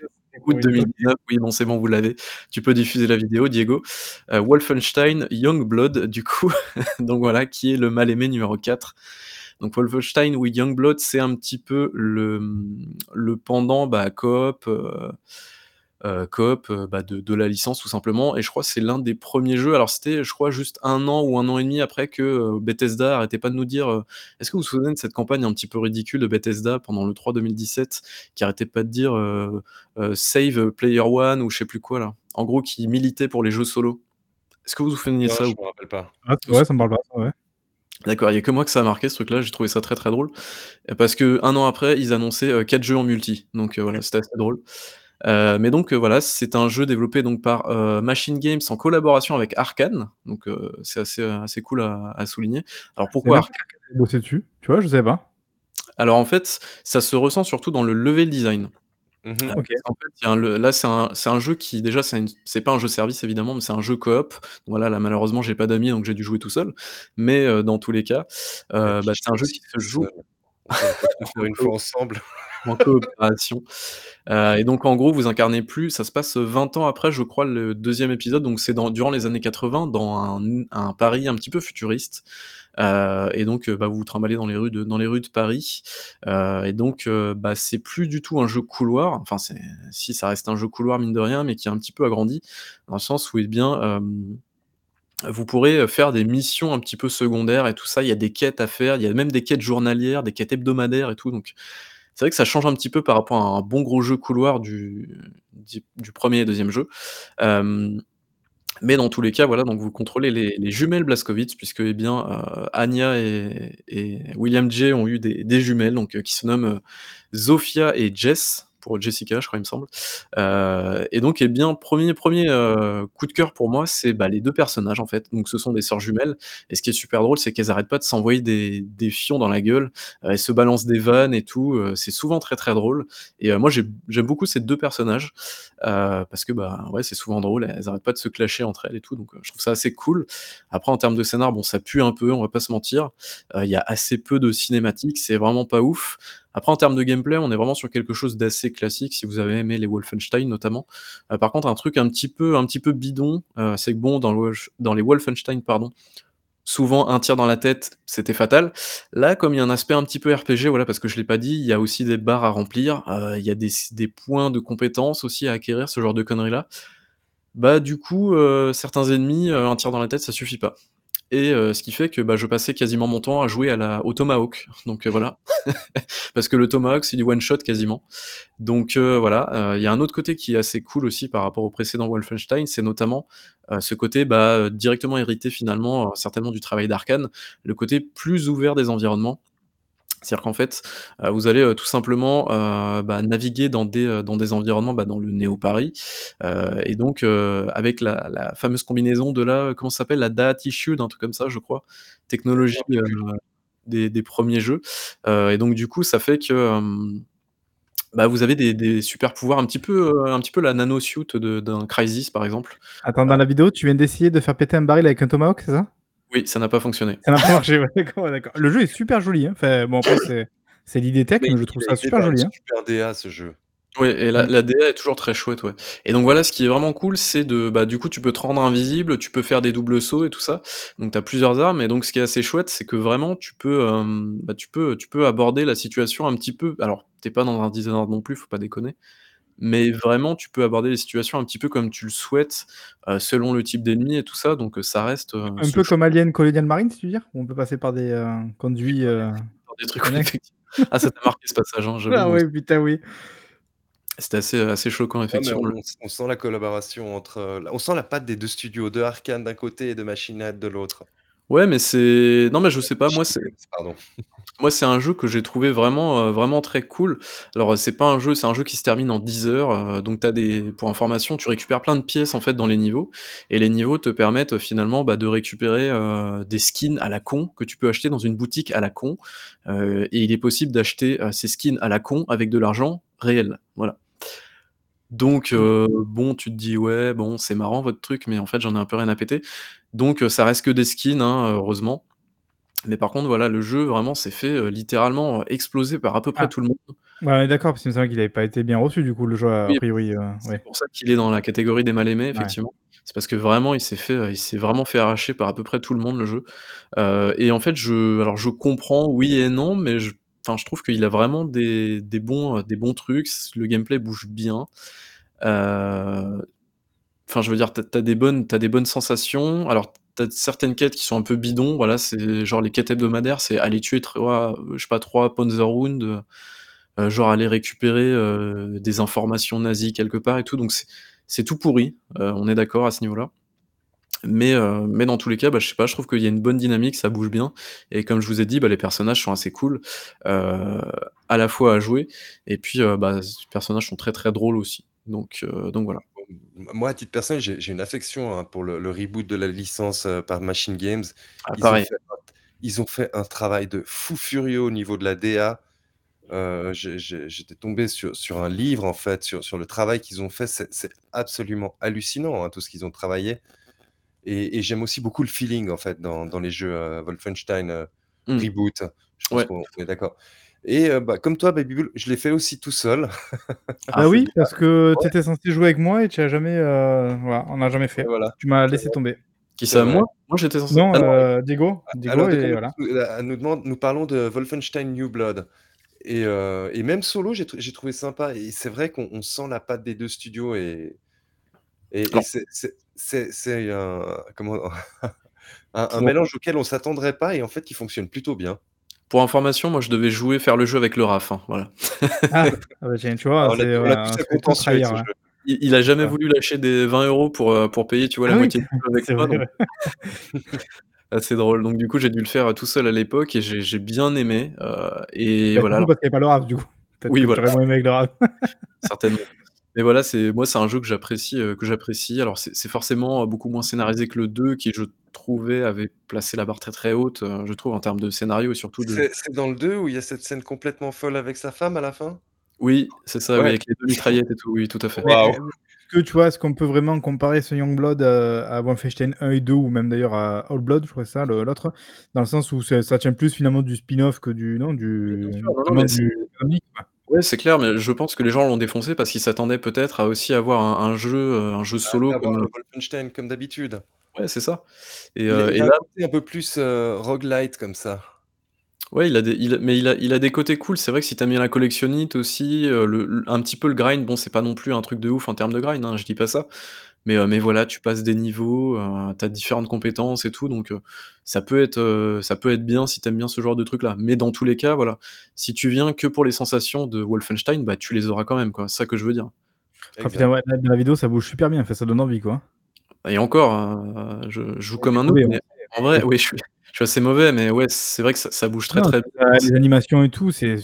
août 2019, oui, bon, c'est bon, vous l'avez, tu peux diffuser la vidéo Diego, heu, Wolfenstein Youngblood du coup, [LAUGHS] donc voilà, qui est le mal aimé numéro 4. Donc Wolfenstein with Youngblood, c'est un petit peu le, le pendant, bah, coop, heu heu, coop, heu, bah, de de la licence tout simplement et je crois c'est l'un des 1ers jeux alors c'était je crois juste 1 an ou 1 an et demi après que, heu, Bethesda arrêtait pas de nous dire, heu est-ce que vous vous souvenez de cette campagne un petit peu ridicule de Bethesda pendant l'E3 2017 qui arrêtait pas de dire, save player one ou je sais plus quoi là? En gros qui militait pour les jeux solo. Est-ce que vous vous souvenez de ça je ou me rappelle pas. Ah vrai, ça me parle pas ouais. D'accord, il y a que moi que ça a marqué ce truc-là, j'ai trouvé ça très, très drôle. Parce que 1 an après, ils annonçaient, heu, 4 jeux en multi, donc voilà, c'était assez drôle. Heu, mais donc heu, voilà, c'est un jeu développé donc par, heu, Machine Games en collaboration avec Arkane, donc c'est assez, assez cool à à souligner. Alors pourquoi Arkane? bossé dessus, tu vois? Je savais pas. Alors en fait, ça se ressent surtout dans le level design. Mmh Heu, mh. OK. parce qu'en fait, il y a un là, c'est un c'est un jeu qui déjà, c'est pas un jeu service évidemment, mais c'est un jeu coop. Voilà, là malheureusement, j'ai pas d'amis, donc j'ai dû jouer tout seul. Mais dans tous les cas, Bah, bah, c'est un jeu qui se joue. On le faire une [LAUGHS] fois ensemble. En coopération. Heu, et donc en gros, vous incarnez plus ça se passe, heu, 20 ans après, je crois, le 2e épisode, donc c'est durant les années 80 dans un Paris un petit peu futuriste. Heu, et donc heu, bah, vous vous trimballez dans les rues de dans les rues de Paris. Et donc bah, c'est plus du tout un jeu couloir, enfin si ça reste un jeu couloir mine de rien, mais qui est un petit peu agrandi, dans le sens où, eh bien, vous pourrez, faire des missions un petit peu secondaires et tout ça. Il y a des quêtes à faire, il y a même des quêtes journalières, des quêtes hebdomadaires et tout, donc c'est vrai que ça change un petit peu par rapport à un bon gros jeu couloir du 1er et 2e jeu. Mais dans tous les cas, voilà, donc vous contrôlez les les jumelles Blazkowicz puisque, eh bien, heu, Anya et William J. ont eu des jumelles, donc heu, qui se nomment, heu, Zofia et Jess, pour Jessica, je crois, il me semble. Heu, et donc, eh bien, 1er 1er, heu, coup de cœur pour moi, c'est, bah, les 2 personnages en fait. Donc ce sont des sœurs jumelles et ce qui est super drôle, c'est qu'elles arrêtent pas de s'envoyer des des fions dans la gueule. Heu, elles se balancent des vannes et tout, c'est souvent très, très drôle. Et moi j'ai j'aime beaucoup ces 2 personnages, parce que, bah, ouais, c'est souvent drôle, elles arrêtent pas de se clasher entre elles et tout, donc je trouve ça assez cool. Après en termes de scénar, bon, ça pue un peu, on va pas se mentir. Il y a assez peu de cinématiques, c'est vraiment pas ouf. Après en termes de gameplay, on est vraiment sur quelque chose d'assez classique, si vous avez aimé les Wolfenstein notamment. Heu, par contre, un truc un petit peu un petit peu bidon, heu, c'est que bon, dans les Wolfenstein, pardon, souvent un tir dans la tête, c'était fatal. Là, comme il y a un aspect un petit peu RPG, voilà, parce que je l'ai pas dit, il y a aussi des barres à remplir, heu, il y a des points de compétences aussi à acquérir, ce genre de conneries-là. Bah, du coup, certains ennemis, un tir dans la tête, ça suffit pas et heu, ce qui fait que, bah, je passais quasiment mon temps à jouer à la au tomahawk, donc heu, voilà. [LAUGHS] Parce que le tomahawk, c'est du one shot quasiment. Donc heu, voilà, il y a un autre côté qui est assez cool aussi par rapport au précédent Wolfenstein, c'est notamment, ce côté, bah, directement hérité finalement, certainement du travail d'Arcane, le côté plus ouvert des environnements. C'est-à-dire qu'en fait, heu, vous allez, heu, tout simplement, heu, bah, naviguer dans des, heu, dans des environnements, bah, dans le Néo Paris, heu et donc heu, avec la la fameuse combinaison de la comment ça s'appelle? La Data Shield, un truc comme ça, je crois. Technologie, heu, des des 1ers jeux, heu et donc du coup, ça fait que, hem, bah, vous avez des des super pouvoirs un petit peu, heu, un petit peu la nano suit de d'un Crysis, par exemple. Attends, dans la vidéo, tu viens d'essayer de faire péter un baril avec un tomahawk, c'est ça? Oui, ça n'a pas fonctionné. Ça n'a pas marché, ouais, [LAUGHS] d'accord. Le jeu est super joli, hein, enfin, bon, après, c'est c'est l'idée tech, Mais mais je trouve ça super joli, hein. super DA ce jeu. Oui et la la DA est toujours très chouette, ouais et donc voilà, ce qui est vraiment cool, c'est de bah, du coup, tu peux te rendre invisible, tu peux faire des doubles sauts et tout ça. Donc tu as plusieurs armes et donc ce qui est assez chouette, c'est que vraiment tu peux, hem, bah, tu peux tu peux aborder la situation un petit peu alors, tu es pas dans un Dishonored non plus, faut pas déconner, mais vraiment tu peux aborder les situations un petit peu comme tu le souhaites, heu, selon le type d'ennemi et tout ça, donc heu, ça reste, heu, Un ce peu comme Alien Colonial Marines, tu veux dire? Où on peut passer par des, conduits, heu, des trucs, effectivement. Ah, ça t'a marqué ce passage, hein, j'avoue, Ah ouais, putain, oui. C'était assez, assez choquant Ouais, mais effectivement le on s on sent la collaboration entre, la on sent la patte des 2 studios, de Arcane d'un côté et de Machine Head de l'autre. Ouais, mais c'est non, mais je sais pas, moi c'est [LAUGHS] pardon. moi, c'est un jeu que j'ai trouvé vraiment, heu, vraiment très cool. Alors, heu, c'est pas un jeu c'est un jeu qui se termine en 10 heures, heu, donc tu as des pour information, tu récupères plein de pièces, en fait, dans les niveaux et les niveaux te permettent, heu, finalement, bah, de récupérer, des skins à la con que tu peux acheter dans une boutique à la con, et il est possible d'acheter, ces skins à la con avec de l'argent réel, voilà. Donc Mmh. bon, tu te dis: «Ouais, bon, c'est marrant votre truc, mais en fait, j'en ai un peu rien à péter». Donc heu, ça reste que des skins, hein, heureusement. Mais par contre, voilà, le jeu vraiment s'est fait, heu, littéralement, exploser par à peu près Ah. tout le monde. Ouais, d'accord, parce qu'il me semble qu'il avait pas été bien reçu, du coup, le jeu, a Oui, priori, c'est ouais. pour ça qu'il est dans la catégorie des mal aimés, Ouais. effectivement. C'est parce que vraiment il s'est fait, il s'est vraiment fait arracher par à peu près tout le monde, le jeu, et en fait, je alors je comprends oui et non, mais je enfin, je trouve qu'il a vraiment des des bons, heu, des bons trucs, le gameplay bouge bien, enfin, je veux dire, tu as des bonnes tu as des bonnes sensations. Alors, tu as certaines quêtes qui sont un peu bidons, voilà, c'est genre les quêtes hebdomadaires, c'est aller tuer 3, heu, je sais pas, 3 Panzerhunds, heu heu, genre aller récupérer, heu, des informations nazies quelque part et tout, donc c'est tout pourri, heu, on est d'accord à ce niveau-là. Mais mais dans tous les cas, bah, je sais pas, je trouve qu'il y a une bonne dynamique, ça bouge bien et comme je vous ai dit, bah, les personnages sont assez cool, à la fois à jouer et puis, bah, les personnages sont très, très drôles aussi, donc donc voilà. Moi, à titre personnel, j'ai une affection, hein, pour le le reboot de la licence, heu, par Machine Games. Ah, Ils ont fait un ils ont fait un travail de fou furieux au niveau de la DA. J'ai j'étais tombé sur sur un livre, en fait, sur sur le travail qu'ils ont fait. C'est absolument hallucinant, hein, tout ce qu'ils ont travaillé et et j'aime aussi beaucoup le feeling, en fait, dans dans les jeux, heu, Wolfenstein, heu, Mmh. Reboot. Je pense Ouais. qu'on est d'accord et heu, bah, comme toi, Baby Bull, je l'ai fait aussi tout seul. [LAUGHS] Ah. Bah C'est oui, bien. parce que tu Ouais. étais censé jouer avec moi et tu as jamais, heu, voilà, on n'a jamais fait. voilà. Tu m'as laissé vrai. tomber. Qui C'est ça, moi? Moi, j'étais censé Non, ah non heu, Diego, A Diego alors et voilà. elle nous demande nous parlons de Wolfenstein New Blood et même solo, j'ai trou j'ai trouvé sympa et c'est vrai qu'on on sent la patte des 2 studios et et et Alors c'est [LAUGHS] un comment un mélange auquel on s'attendrait pas et en fait, qui fonctionne plutôt bien. Pour information, moi, je devais jouer faire le jeu avec le RAF, hein, voilà. Ah! Ah bah tiens, tu vois? C'est ouais. jeu. Il il a jamais Ouais. voulu lâcher des 20 € pour, heu, pour payer, tu vois, la Ah oui! moitié du jeu avec C'est moi, [LAUGHS] assez drôle, donc du coup, j'ai dû le faire, tout seul à l'époque et j'ai j'ai bien aimé, heu et Bah, voilà, alors parce qu'il y avait pas le RAF, du coup. Peut-être Oui, voilà. aimé avec le RAF. Certainement. Mais voilà, c'est moi, c'est un jeu que j'apprécie, heu, que j'apprécie. Alors c'est c'est forcément, heu, beaucoup moins scénarisé que le 2 qui, je trouvais, avait placé la barre très, très haute, heu, je trouve, en termes de scénario et surtout de C'est c'est dans le 2 où il y a cette scène complètement folle avec sa femme, à la fin? Oui, c'est ça, oui, Ouais. avec les 2 mitraillettes et tout, oui, tout à fait. Mais, Waouh! heu, est-ce que tu vois, est-ce qu'on peut vraiment comparer ce Youngblood, heu, à Wolfenstein 1 et 2 ou même d'ailleurs à Old Blood, je crois que c'est ça le l'autre? Dans le sens où ça tient plus finalement du spin-off que du non, Oui, bien du sûr, non, non, vraiment mais c'est du canonique, quoi? Ouais, c'est clair, mais je pense que les gens l'ont défoncé parce qu'ils s'attendaient peut-être à aussi avoir un un jeu, un jeu À solo comme, le heu Wolfenstein comme d'habitude. Ouais, c'est ça et Il a heu et il a un là côté un peu plus, roguelite comme ça. Ouais, il a des il a mais il a il a des côtés cool. C'est vrai que si aimes bien la collectionnite aussi, le un petit peu le grind, bon, c'est pas non plus un truc de ouf en termes de grind, hein, je dis pas ça. Mais heu, mais voilà, tu passes des niveaux, heu, tu as différentes compétences et tout, donc heu, ça peut être, ça peut être bien si tu aimes bien ce genre de truc-là. Mais dans tous les cas, voilà, si tu viens que pour les sensations de Wolfenstein, bah, tu les auras quand même, quoi. C'est ça que je veux dire. Ah putain, Exact. ouais, là, dans la vidéo, ça bouge super bien, ça donne envie, quoi. Et encore, heu, je je joue Ouais, comme un noob, mauvais, mais en vrai, oui, je suis je suis assez mauvais, mais ouais, c'est vrai que ça ça bouge très, Non, très heu, les animations et tout, c'est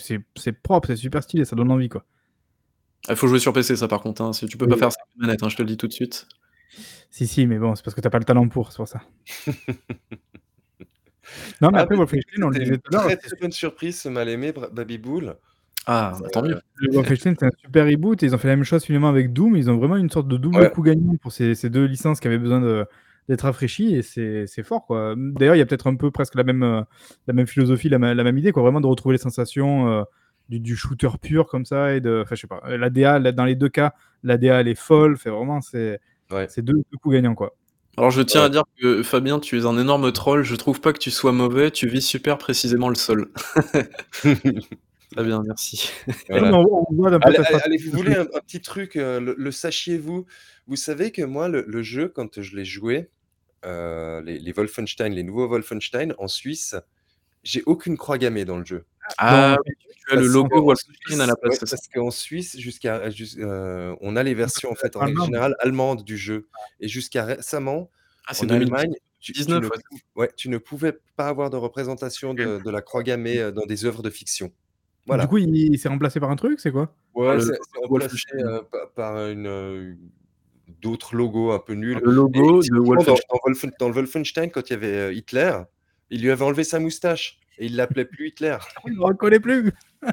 propre, c'est super stylé, ça donne envie, quoi. Ah, faut jouer sur PC ça par contre, hein, si tu peux pas faire ça avec une manette, hein, je te le dis tout de suite. Si, si, mais bon, c'est parce que tu as pas le talent pour, c'est pour ça. Non, mais Ah, après Wolfenstein, on le disait une tout à l'heure, très, c'est bonne surprise ce mal aimé bra Baby-Boule. Ah, bah, tant mieux. Le Wolfenstein, c'est un super reboot et ils ont fait la même chose finalement avec Doom. Ils ont vraiment une sorte de double Ouais. coup gagnant pour ces ces 2 licences qui avaient besoin de d'être rafraîchies et c'est c'est fort, quoi. D'ailleurs, il y a peut-être un peu presque la même, heu, la même philosophie, la mê la même idée, quoi, vraiment de retrouver les sensations, heu, du du shooter pur comme ça et de enfin, je sais pas, la DA, dans les 2 cas, la DA, elle est folle, enfin, vraiment, c'est Ouais. c'est 2- 2 coups gagnants, quoi. Alors je tiens Ouais. à dire que Fabien, tu es un énorme troll, je trouve pas que tu sois mauvais, tu vis super précisément le sol. [LAUGHS] Très bien, merci. Voilà. on voit Allez vous voulez un un petit truc, heu, le le sachiez-vous? Vous savez que moi, le le jeu, quand je l'ai joué, heu, les les Wolfenstein, les nouveaux Wolfenstein en Suisse, j'ai aucune croix gammée dans le jeu. Ah Dans oui, tu as le logo Wolfenstein à la place, ouais, parce qu'en Suisse, jusqu'à jus heu, on a les versions, en fait, en règle allemande. générale, du jeu et jusqu'à récemment, Ah, en 2010 Allemagne, tu tu 19, ne ouais. pou ouais, tu ne pouvais pas avoir de représentation de de la croix gammée, heu, dans des œuvres de fiction. Du Voilà. coup, il il s'est remplacé par un truc, c'est quoi? Par Ouais, le c'est remplacé, pa par une, heu, d'autres logos un peu nuls Le et logo de dans Wolfenstein. dans Wolfen dans le Wolfenstein, quand il y avait, Hitler, il lui avait enlevé sa moustache et il l'appelait plus Hitler. [LAUGHS] Il le reconnaît plus! Ouais,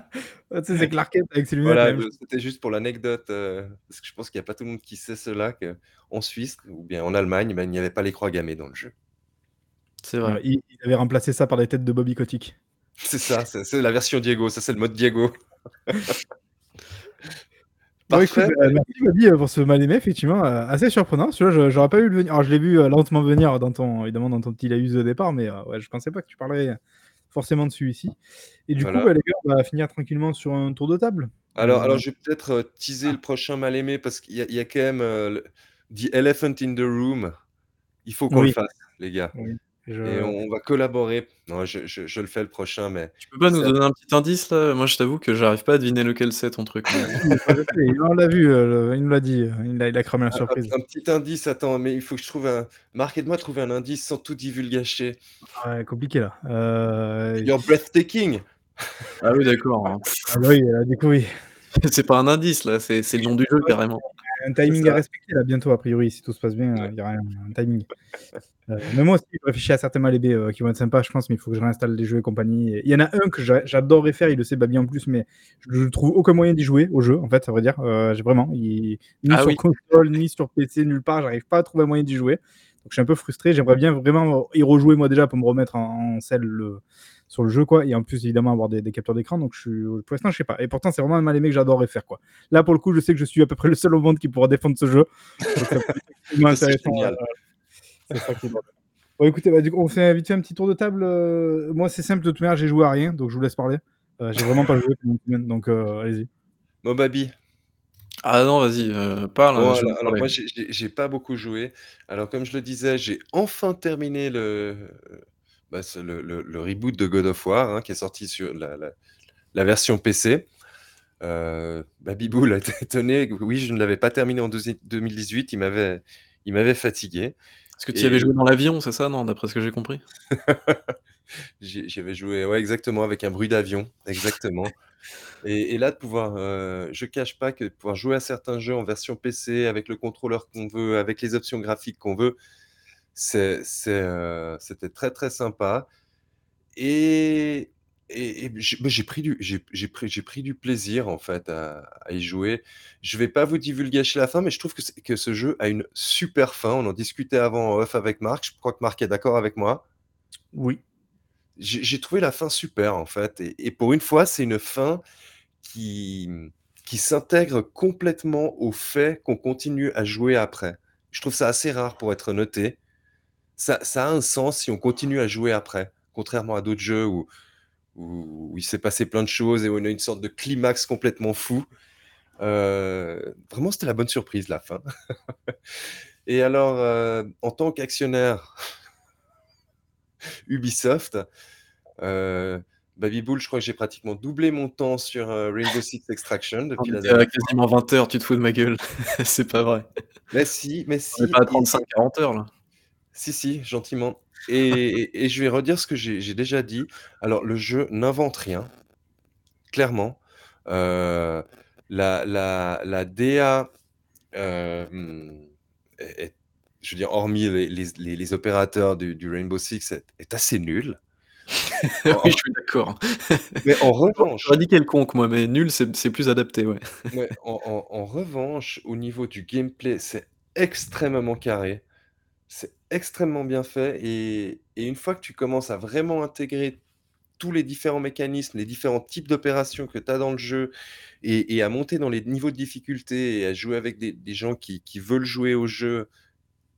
[LAUGHS] tu sais, c'est Clark Kent avec ses lunettes, Voilà, c'était juste pour l'anecdote, heu, parce que je pense qu'il y a pas tout le monde qui sait cela, qu'en Suisse ou bien en Allemagne, bah, il n'y avait pas les croix gammées dans le jeu. C'est vrai. il il avait remplacé ça par des têtes de Bobby Kotick. [LAUGHS] C'est ça, c'est la version Diego, ça, c'est le mode Diego. Bon, écoute, Parfait, merci Bobby, heu, pour ce mal aimé, effectivement, heu, assez surprenant. Celui-là, je j'aurais pas vu le venir. Alors, je l'ai vu, lentement venir dans ton évidemment, dans ton petit laïus de départ, mais ouais, je pensais pas que tu parlerais forcément de celui-ci et du coup, bah, les gars, on va finir tranquillement sur un tour de table. Alors alors, Heu je vais peut-être, heu, teaser ah. le prochain mal aimé parce qu'il y a il y a quand même, le The Elephant in the Room. Il faut qu'on le Oui. fasse, les gars Oui, et on va collaborer. Non, je je je le fais le prochain, mais Tu peux pas nous donner un petit indice, là? Moi, je t'avoue que j'arrive pas à deviner lequel c'est ton truc, Si, je sais, on l'a vu, heu, il nous l'a dit, heu, il a il a cramé la Un un surprise. un petit indice, attends, mais il faut que je trouve un Marc, aide-moi à trouver un indice sans tout divulgacher. Ouais, compliqué, là, heu You're breathtaking. Ah oui, d'accord, hein. Ah bah, oui, là, du coup, oui. C'est pas un indice, là, c'est c'est le nom du jeu, carrément. Un timing à ça. respecter, là, bientôt, a priori, si tout se passe bien, heu, Ouais. il y aura un un timing. Heu, mais moi aussi, je réfléchis à certains mal aimés, heu, qui vont être sympas, je pense, mais il faut que je réinstalle les jeux et compagnie il y en a un que j'a j'adorerais faire, il le sait, Babi, en plus, mais je trouve aucun moyen d'y jouer au jeu, en fait, à vrai dire, j'ai vraiment, il ni Ah sur oui. console, ni sur PC, nulle part, j'arrive pas à trouver un moyen d'y jouer. Donc je suis un peu frustré, j'aimerais bien vraiment y rejouer, moi, déjà, pour me remettre en en selle le sur le jeu, quoi et en plus, évidemment, avoir des des captures d'écran, donc je suis pour l'instant, je sais pas et pourtant, c'est vraiment un mal aimé que j'adorerais faire, quoi. Là, pour le coup, je sais que je suis à peu près le seul au monde qui pourra défendre ce jeu, c'est intéressant, génial. heu, c'est ça qui est. Bon, écoutez, bah, du coup, on fait vite fait un petit tour de table, heu, moi, c'est simple, de toute manière, j'ai joué à rien, donc je vous laisse parler. Heu, j'ai vraiment pas joué donc heu, allez-y. Bon, Babi. Ah non, vas-y, parle, hein, alors moi, j'ai pas beaucoup joué. Alors, comme je le disais, j'ai enfin terminé le, bah, le le le reboot de God of War, hein, qui est sorti sur la la la version PC. Heu, Baby-Boule était [LAUGHS] étonné, oui, je ne l'avais pas terminé en deuxi 2018, il m'avait il m'avait fatigué Parce que tu y avais joué dans l'avion, c'est ça, non? D'après ce que j'ai compris? [LAUGHS] J'y avais joué, ouais, exactement, avec un bruit d'avion, exactement et et là, de pouvoir, heu, je cache pas que de pouvoir jouer à certains jeux en version PC avec le contrôleur qu'on veut, avec les options graphiques qu'on veut, c'est c'est, heu, c'était très, très sympa et et et j'ai bah, j'ai pris du j'ai j'ai pris j'ai pris du plaisir, en fait, à à y jouer. Je vais pas vous divulgacher la fin, mais je trouve que c'est que ce jeu a une super fin. On en discutait avant en off avec Marc, je crois que Marc est d'accord avec moi? Oui. J'ai j'ai trouvé la fin super, en fait et et pour une fois, c'est une fin qui, qui s'intègre complètement au fait qu'on continue à jouer après. Je trouve ça assez rare pour être noté ça ça a un sens si on continue à jouer après. Contrairement à d'autres jeux où où il s'est passé plein de choses et où on a une sorte de climax complètement fou. Heu, vraiment, c'était la bonne surprise, la fin. [LAUGHS] Et alors, heu, en tant qu'actionnaire [LAUGHS] Ubisoft, heu, Baby-Bull, je crois que j'ai pratiquement doublé mon temps sur, heu, Rainbow Six Extraction depuis On la dernière quasiment 20 heures, tu te fous de ma gueule? [LAUGHS] C'est pas vrai. Mais si, mais On est si pas à et et 35-40 heures là? Si, si, gentiment et et et je vais redire ce que j'ai j'ai déjà dit. Alors le jeu n'invente rien clairement. Heu, la la la DA, est est je veux dire, hormis les les les les opérateurs du du Rainbow Six est est assez nulle. [LAUGHS] En Oui, je suis d'accord. mais en [LAUGHS] J'aurais revanche j'aurais dit quelconque moi, mais nul, c'est c'est plus adapté, ouais. [LAUGHS] ouais, en en en revanche, au niveau du gameplay, c'est extrêmement carré. C'est extrêmement bien fait et une fois que tu commences à vraiment intégrer tous les différents mécanismes, les différents types d'opérations que tu as dans le jeu et à monter dans les niveaux de difficulté et à jouer avec des gens qui veulent jouer au jeu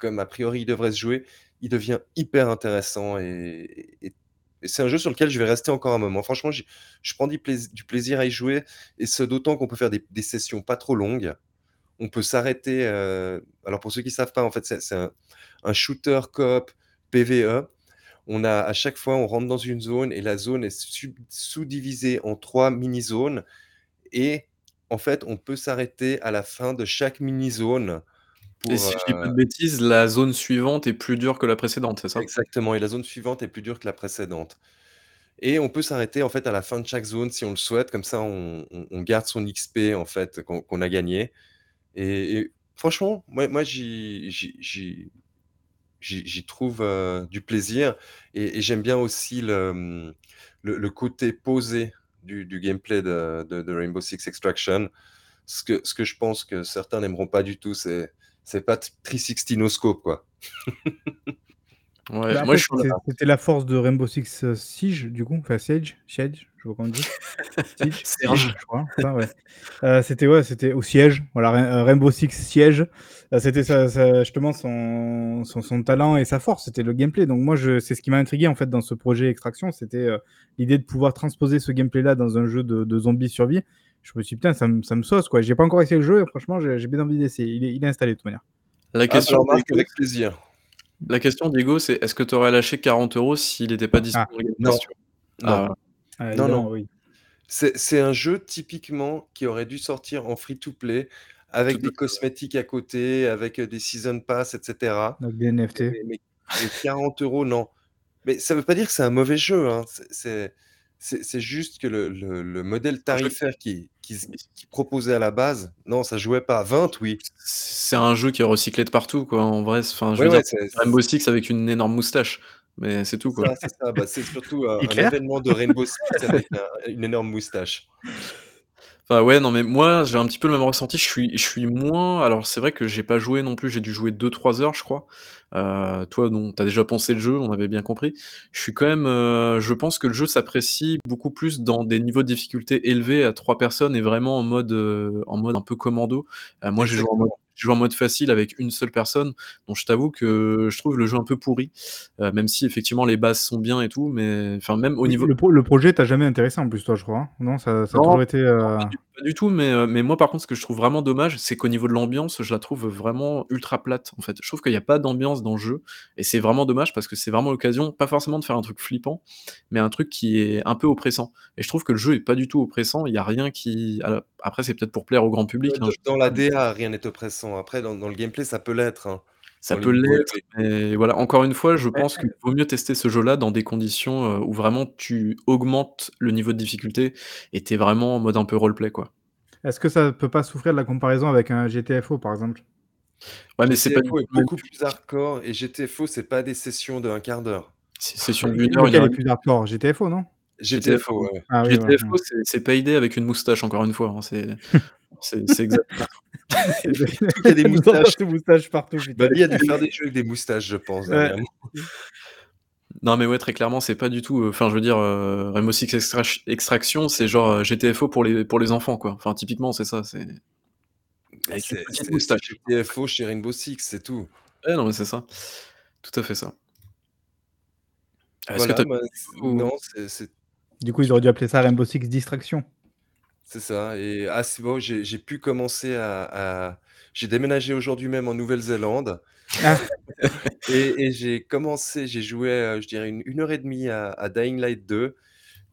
comme a priori il devrait se jouer, il devient hyper intéressant et c'est un jeu sur lequel je vais rester encore un moment. Franchement, je prends du plais du plaisir à y jouer et ce d'autant qu'on peut faire des sessions pas trop longues. On peut s'arrêter, heu alors pour ceux qui savent pas, en fait, c'est un un shooter coop PVE. On a à chaque fois, on rentre dans une zone et la zone est sous-divisée en 3 mini zones et en fait, on peut s'arrêter à la fin de chaque mini zone Et si je dis pas heu de bêtises, la zone suivante est plus dure que la précédente, c'est ça? exactement et la zone suivante est plus dure que la précédente et on peut s'arrêter, en fait, à la fin de chaque zone si on le souhaite. Comme ça, on garde son XP, en fait, qu'on qu'on a gagné et et franchement, moi moi, j'y trouve, heu, du plaisir et et j'aime bien aussi le, mmh, le le côté posé du du gameplay de de de Rainbow Six Extraction. Ce que ce que je pense que certains n'aimeront pas du tout, c'est c'est pas t 360 no scope, quoi. Ouais, Bah, moi c'était la force de Rainbow Six, heu, Siege du coup, enfin Siege Siege, je pas comment on dit. [LAUGHS] Siege? Serge. je crois, ouais. Heu, c'était ouais, c'était au siège, voilà, heu, Rainbow Six Siege, heu, c'était justement son son son talent et sa force, c'était le gameplay. Donc moi, je c'est ce qui m'a intrigué, en fait, dans ce projet Extraction, c'était, l'idée de pouvoir transposer ce gameplay-là dans un jeu de de zombies survie. Je me suis dit: «Putain, ça me ça me sauce, quoi». J'ai pas encore essayé le jeu et franchement, j'ai j'ai bien envie d'essayer. Il est il est installé de toute manière. La Ah, question Diego avec plaisir. la question Diego, c'est est-ce que tu aurais lâché 40 € s'il était pas Ah, dans le Game non, vois? Ah. Ah non, évidemment, non. oui. C'est c'est un jeu typiquement qui aurait dû sortir en free to play Tout avec à des fait, ouais. cosmétiques à côté, avec, heu, des season pass et cetera. Donc des Mais NFT. mais mais mais 40 €, non. Mais ça veut pas dire que c'est un mauvais jeu, hein. C'est c'est c'est c'est juste que le le le modèle Un jeu tarifaire qui qui s qui proposait à la base, non, ça jouait pas. 20 oui. c'est un jeu qui est recyclé de partout, quoi, en vrai, c enfin, je Ouais, veux dire, ouais, c'est Rainbow Six avec une énorme moustache, mais c'est tout, quoi. c'est. Bah, c'est surtout un C'est un événement de Rainbow Six avec un une énorme moustache. Enfin, ouais, non, mais moi, j'ai un petit peu le même ressenti. Je suis je suis moins alors c'est vrai que j'ai pas joué non plus, j'ai dû jouer 2-3 heures, je crois. Heu, toi, non, tu as déjà poncé le jeu, on avait bien compris. Je suis quand même, heu, je pense que le jeu s'apprécie beaucoup plus dans des niveaux de difficulté élevés à 3 personnes et vraiment en mode, heu, en mode un peu commando. Moi, j'ai joué en mode J'ai joué en mode facile avec une seule personne, donc je t'avoue que je trouve le jeu un peu pourri, heu, même si effectivement les bases sont bien et tout, mais enfin même au niveau le pro le projet t'a jamais intéressé en plus toi, je crois, hein? Non, ça ça a toujours été, heu Pas du tout, mais heu, mais moi, par contre, ce que je trouve vraiment dommage, c'est qu'au niveau de l'ambiance, je la trouve vraiment ultra plate, en fait. Je trouve qu'il y a pas d'ambiance dans le jeu et c'est vraiment dommage parce que c'est vraiment l'occasion, pas forcément de faire un truc flippant, mais un truc qui est un peu oppressant et je trouve que le jeu est pas du tout oppressant. Il y a rien qui après, c'est peut-être pour plaire au grand public, hein, je dans pas, la DA, rien n'est oppressant. Après dans dans le gameplay, ça peut l'être, hein, ça peut l'être, mais voilà, encore une fois, je pense qu'il vaut mieux tester ce jeu-là dans des conditions, heu, où vraiment tu augmentes le niveau de difficulté et tu es vraiment en mode un peu roleplay, quoi. est-ce que ça peut pas souffrir de la comparaison avec un GTFO, par exemple? Ouais, mais c'est pas du GTFO tout est beaucoup plus hardcore et GTFO, c'est pas des sessions de 1/4 d'heure. C'est session d'1 heure, 1 lequel heure est plus hardcore? GTFO, non? GTFO, GTFO, ouais. ouais, ouais. Ah oui, GTFO, mmh. c'est c'est Payday avec une moustache, encore une fois, hein, c'est [LAUGHS] c'est c'est exactement [LAUGHS] Qu'il y a des moustaches. partout, putain. Bally a dû faire des jeux avec des moustaches, je pense, Ouais. non, mais ouais, très clairement, c'est pas du tout, heu, enfin, je veux dire, heu, Rainbow Six Extrac Extraction, c'est genre, heu, GTFO pour les pour les enfants, quoi. Enfin, typiquement, c'est ça, c'est. GTFO chez Rainbow Six, c'est tout. Ouais, non, mais c'est ça. Tout à fait ça. Que bah, c non, Du coup, ils auraient dû appeler ça Rainbow Six Distraction. C'est ça et ah, c'est bon, j'ai j'ai pu commencer à à j'ai déménagé aujourd'hui même en Nouvelle-Zélande Ah. [LAUGHS] et et j'ai commencé j'ai joué, heu, je dirais une 1 heure et demie à à Dying Light 2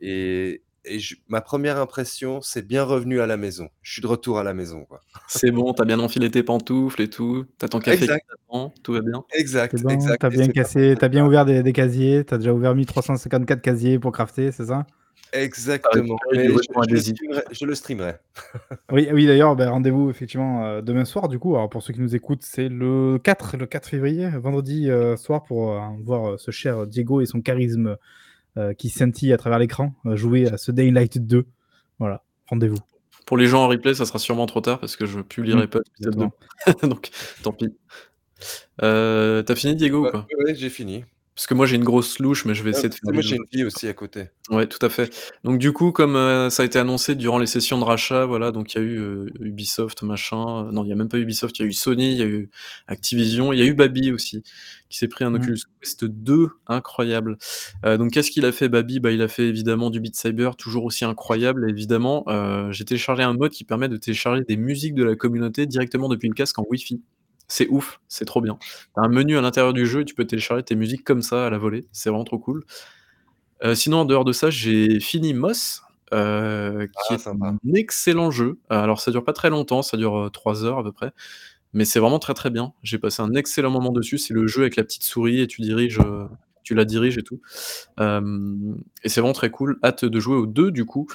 et et je ma première impression, c'est bien revenu à la maison. Je suis de retour à la maison, quoi. C'est bon, tu as bien enfilé tes pantoufles et tout, tu as ton café qui Exact. t'attend, tout va bien? Exact, C'est bon, exact tu as et bien c'est cassé parti tu as bien ouvert des des casiers, tu as déjà ouvert 1354 casiers pour crafter, c'est ça? Exactement, je je le streamerai je le streamerai. [LAUGHS] Oui, oui d'ailleurs, bah, rendez-vous effectivement, heu, demain soir du coup. Alors pour ceux qui nous écoutent, c'est le 4 le 4 février, vendredi, heu, soir pour, heu, voir, ce cher Diego et son charisme, qui scintille à travers l'écran, jouer à ce Dying Light 2. Voilà, rendez-vous. Pour les gens en replay, ça sera sûrement trop tard parce que je Mmh, publierai pas l'épisode 2 exactement. [LAUGHS] donc tant pis. Heu, tu as fini Diego ou Ouais, pas? ouais, ouais, j'ai fini. Parce que moi j'ai une grosse louche, mais je vais essayer de faire moi j'ai une vie aussi à côté. Ouais, tout à fait. Donc du coup, comme, ça a été annoncé durant les sessions de rachat, voilà, donc il y a eu, Ubisoft machin, non, il y a même pas Ubisoft, il y a eu Sony, il y a eu Activision, il y a eu Babi aussi, qui s'est pris un Mmh. Oculus Quest 2 incroyable. Donc qu'est-ce qu'il a fait Babi? Bah, il a fait évidemment du Beat Saber, toujours aussi incroyable évidemment. J'ai téléchargé un mode qui permet de télécharger des musiques de la communauté directement depuis le casque en Wi-Fi. C'est ouf, c'est trop bien. Tu as un menu à l'intérieur du jeu et tu peux télécharger tes musiques comme ça à la volée, c'est vraiment trop cool. Heu, sinon en dehors de ça, j'ai fini Moss, qui Ah est sympa. un excellent jeu. Alors ça dure pas très longtemps, ça dure, heu, 3 heures à peu près, mais c'est vraiment très, très bien. J'ai passé un excellent moment dessus, c'est le jeu avec la petite souris et tu diriges, tu la diriges et tout. Hem et c'est vraiment très cool. Hâte de jouer au 2 du coup.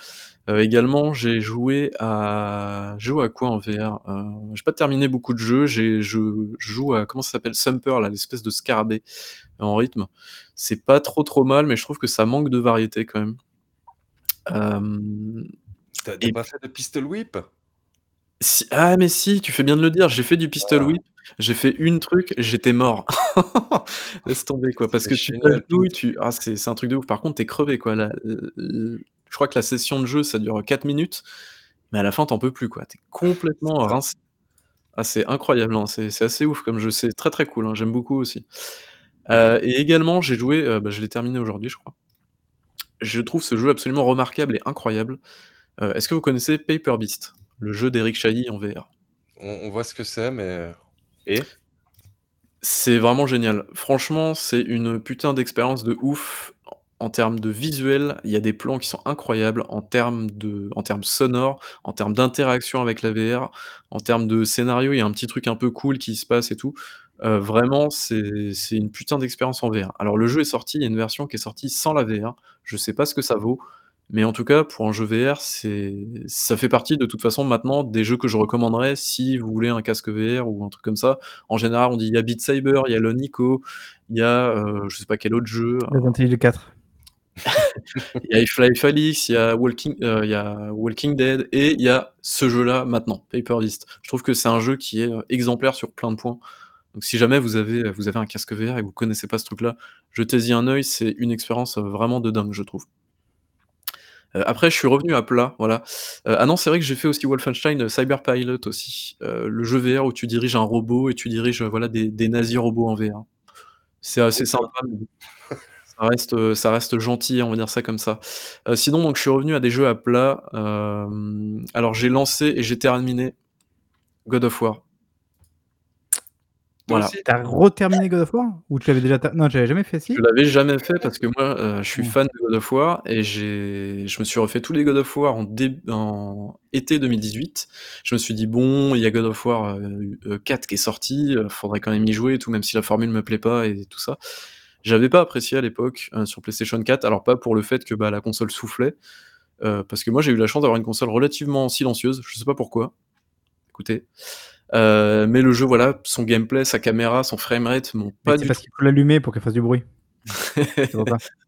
Heu, également j'ai joué à j'ai joué à quoi en VR? Heu, j'ai pas terminé beaucoup de jeux, j'ai je je joue à comment ça s'appelle? Thumper là, l'espèce de scarabée en rythme. C'est pas trop, trop mal, mais je trouve que ça manque de variété quand même. Hem Tu as tu as et pas fait de Pistol Whip? Si ah mais si, tu fais bien de le dire, j'ai fait du Pistol. Whip, j'ai fait une truc, j'étais mort. [LAUGHS] Laisse tomber quoi, parce que tu génial. tu ah c'est c'est un truc de ouf. Par contre, tu es crevé quoi, la l l je crois que la session de jeu, ça dure 4 minutes, mais à la fin, tu en peux plus quoi, tu es C'est complètement ça. rincé. Ah c'est incroyable, hein, c'est c'est assez ouf comme jeu, c'est très, très cool, hein, j'aime beaucoup aussi. Heu et également j'ai joué, heu, bah, je l'ai terminé aujourd'hui je crois. Je trouve ce jeu absolument remarquable et incroyable. Heu, est-ce que vous connaissez Paper Beast? Le jeu d'Eric Chahi en VR? On on voit ce que c'est, mais et? C'est vraiment génial. Franchement, c'est une putain d'expérience de ouf en termes de visuel, il y a des plans qui sont incroyables, en termes de en termes sonores, en termes d'interaction avec la VR, en termes de scénario, il y a un petit truc un peu cool qui se passe et tout. Heu, vraiment, c'est c'est une putain d'expérience en VR. Alors le jeu est sorti, il y a une version qui est sortie sans la VR, je sais pas ce que ça vaut, mais en tout cas, pour un jeu VR, c'est ça fait partie de toute façon maintenant des jeux que je recommanderais si vous voulez un casque VR ou un truc comme ça. En général, on dit il y a Beat Saber, il y a Lone Echo, il y a, heu, je sais pas quel autre jeu, Resident Evil 4. il y a Half-Life Alyx, il y a Walking heu, il y a Walking Dead et il y a ce jeu-là maintenant, Paper Beast. Je trouve que c'est un jeu qui est, heu, exemplaire sur plein de points. Donc si jamais vous avez, vous avez un casque VR et que vous connaissez pas ce truc-là, jetez-y un œil, c'est une expérience, vraiment de dingue, je trouve. Heu, après je suis revenu à plat, voilà. Heu, ah non, c'est vrai que j'ai fait aussi Wolfenstein Cyber Pilot aussi, le jeu VR où tu diriges un robot et tu diriges, voilà des des nazis robots en VR. C'est assez sympa, mais [LAUGHS] ça reste, ça reste gentil, on va dire ça comme ça. Sinon donc je suis revenu à des jeux à plat, alors j'ai lancé et j'ai terminé God of War. Voilà. aussi? Tu as reterminé God of War? Ou tu l'avais déjà ter non, tu l'avais jamais fait, Je si? l'avais jamais fait parce que moi, heu, je suis fan de God of War et je me suis refait tous les God of War en été 2018. Je me suis dit: «Bon, il y a God of War, heu heu, 4 qui est sorti, faudrait quand même y jouer et tout, même si la formule me plaît pas et tout ça». J'avais pas apprécié à l'époque, sur PlayStation 4, alors pas pour le fait que, bah, la console soufflait, parce que moi j'ai eu la chance d'avoir une console relativement silencieuse, je sais pas pourquoi. Écoutez, heu, mais le jeu, voilà, son gameplay, sa caméra, son framerate m'ont pas c'est du parce tout qu'il faut l'allumer pour qu'elle fasse du bruit. [LAUGHS]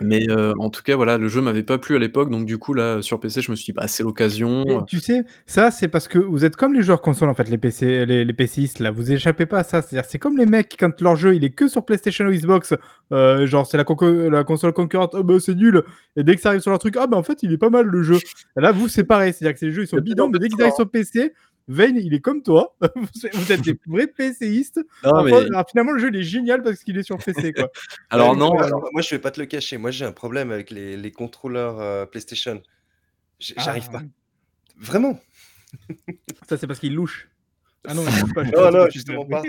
Mais heu, en tout cas, voilà, le jeu m'avait pas plu à l'époque, donc du coup, là, sur PC, je me suis dit: «Bah, c'est l'occasion, Mais heu». tu sais, ça, c'est parce que vous êtes comme les joueurs console, en fait, les PC les les PCistes, là, vous échappez pas à ça. C'est-à-dire, c'est comme les mecs quand leur jeu, il est que sur PlayStation ou Xbox, heu, genre, c'est la console concurrente: «Oh bah, c'est nul» et dès que ça arrive sur leur truc: «Ah bah, en fait, il est pas mal le jeu». Et là, vous, c'est pareil, c'est-à-dire que ces jeux, ils sont bidons, mais dès qu'ils arrivent sur PC, Vayne, il est comme toi. [LAUGHS] vous êtes des vrais PCistes. Non, mais alors, finalement, le jeu, il est génial parce qu'il est sur PC, [LAUGHS] quoi. alors Ouais, non, moi, alors moi, je vais pas te le cacher. Moi, j'ai un problème avec les, les contrôleurs euh, PlayStation. J- J'arrive Ah, pas. Vraiment. [LAUGHS] Ça, c'est parce qu'il louche. Ah non, il louche pas. Non, justement te- pas.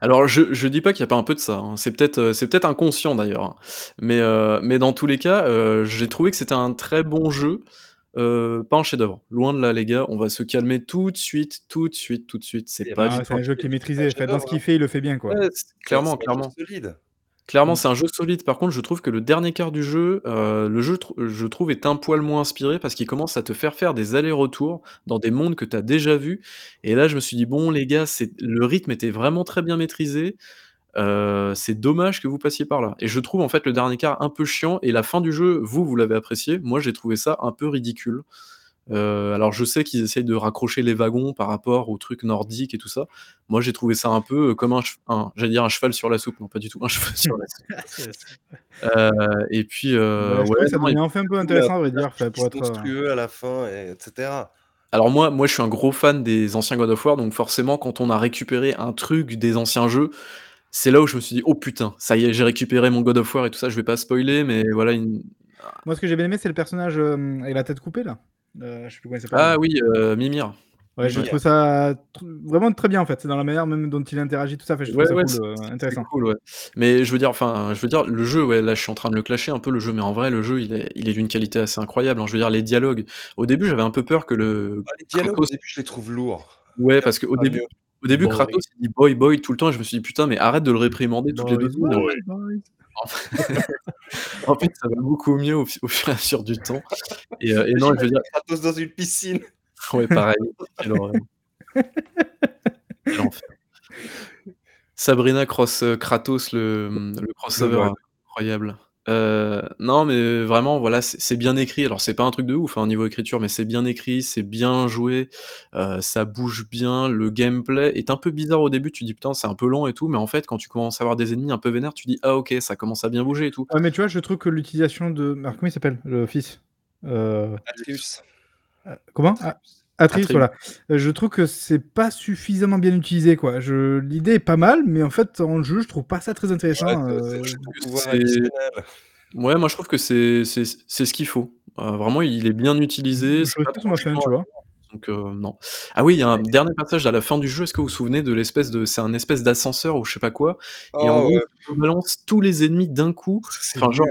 Alors je je dis pas qu'il y a pas un peu de ça, hein. C'est peut-être, heu, c'est peut-être inconscient d'ailleurs. Mais, heu, mais dans tous les cas, j'ai trouvé que c'était un très bon jeu, heu, pas un chef-d'œuvre. Loin de là les gars, on va se calmer tout de suite, tout de suite, tout de suite. C'est Et pas du c'est un jeu qui est maîtrisé. Fait, dans ce qu'il hein. fait, il le fait bien, quoi. ouais, clairement, c'est un jeu clairement. solide. Clairement, c'est un jeu solide. Par contre, je trouve que le dernier quart du jeu, heu, le jeu, tr je trouve, est un poil moins inspiré parce qu'il commence à te faire faire des allers-retours dans des mondes que tu as déjà vus et là, je me suis dit: «Bon les gars, c'est le rythme était vraiment très bien maîtrisé, heu, c'est dommage que vous passiez par là» et je trouve, en fait, le dernier quart un peu chiant et la fin du jeu, vous, vous l'avez apprécié. Moi, j'ai trouvé ça un peu ridicule. Heu, alors je sais qu'ils essayent de raccrocher les wagons par rapport aux trucs nordiques et tout ça. Moi, j'ai trouvé ça un peu, heu, comme un j'allais dire un cheval sur la soupe, non pas du tout, un [LAUGHS] cheval sur la soupe. [LAUGHS] Et puis, je ouais, que ça devenait enfin un peu intéressant, à dire, pour être. euh, monstrueux à la fin, et etc. alors moi moi, je suis un gros fan des anciens God of War, donc forcément, quand on a récupéré un truc des anciens jeux, c'est là où je me suis dit: «Oh putain, ça y est, j'ai récupéré mon God of War» et tout ça. Je vais pas spoiler, mais voilà une Moi, ce que j'ai bien aimé, c'est le personnage euh, avec la tête coupée, là. Euh, je sais plus comment il s'appelle. ah oui, heu, Mimir. Ouais, je trouve ça tr- vraiment très bien, en fait. C'est dans la manière même dont il interagit, tout ça. Fait, je trouve Ouais, ça ouais, cool, euh, intéressant. cool, ouais. Mais je veux dire, enfin, je veux dire, le jeu, ouais, là, je suis en train de le clasher un peu le jeu, mais en vrai, le jeu, il est il est d'une qualité assez incroyable, hein. Je veux dire, les dialogues, au début, j'avais un peu peur que le Ah, les dialogues, au début, je les trouve lourds. ouais, parce qu'au pas début mieux. Au début, Boy. Kratos, il dit: «Boy, boy» tout le temps et je me suis dit: «Putain, mais arrête de le réprimander toutes les 2 Boys, secondes». [LAUGHS] En fait ça va beaucoup mieux au fu au fur et à mesure du temps et et non, je veux dire Kratos dans une piscine. ouais, pareil. Sabrina cross, heu, Kratos, le, le crossover incroyable. Heu, non, mais vraiment, voilà, c'est c'est bien écrit. Alors, c'est pas un truc de ouf, hein, niveau écriture, mais c'est bien écrit, c'est bien joué, heu, ça bouge bien. Le gameplay est un peu bizarre au début, tu dis: «Putain, c'est un peu lent et tout», mais en fait, quand tu commences à avoir des ennemis un peu vénères, tu dis: «Ah OK, ça commence à bien bouger et tout». Ah, mais tu vois, je trouve que l'utilisation de. Alors, comment il s'appelle, le fils Euh, Atreus. Comment? Ah, Atreus, Atreus. voilà. Euh, je trouve que c'est pas suffisamment bien utilisé, quoi. Je... L'idée est pas mal, mais en fait, en jeu, je trouve pas ça très intéressant. Ouais, euh, ouais, moi, je trouve que c'est c'est c'est ce qu'il faut. Heu, vraiment, il est bien utilisé, Je pas ma tu vois. Donc non. Ah oui, il y a un dernier passage à la fin du jeu, est-ce que vous vous souvenez de l'espèce de c'est un espèce d'ascenseur ou je sais pas quoi? Et en Oh, gros, tu rebalances tous les ennemis d'un coup. C'est Enfin genre.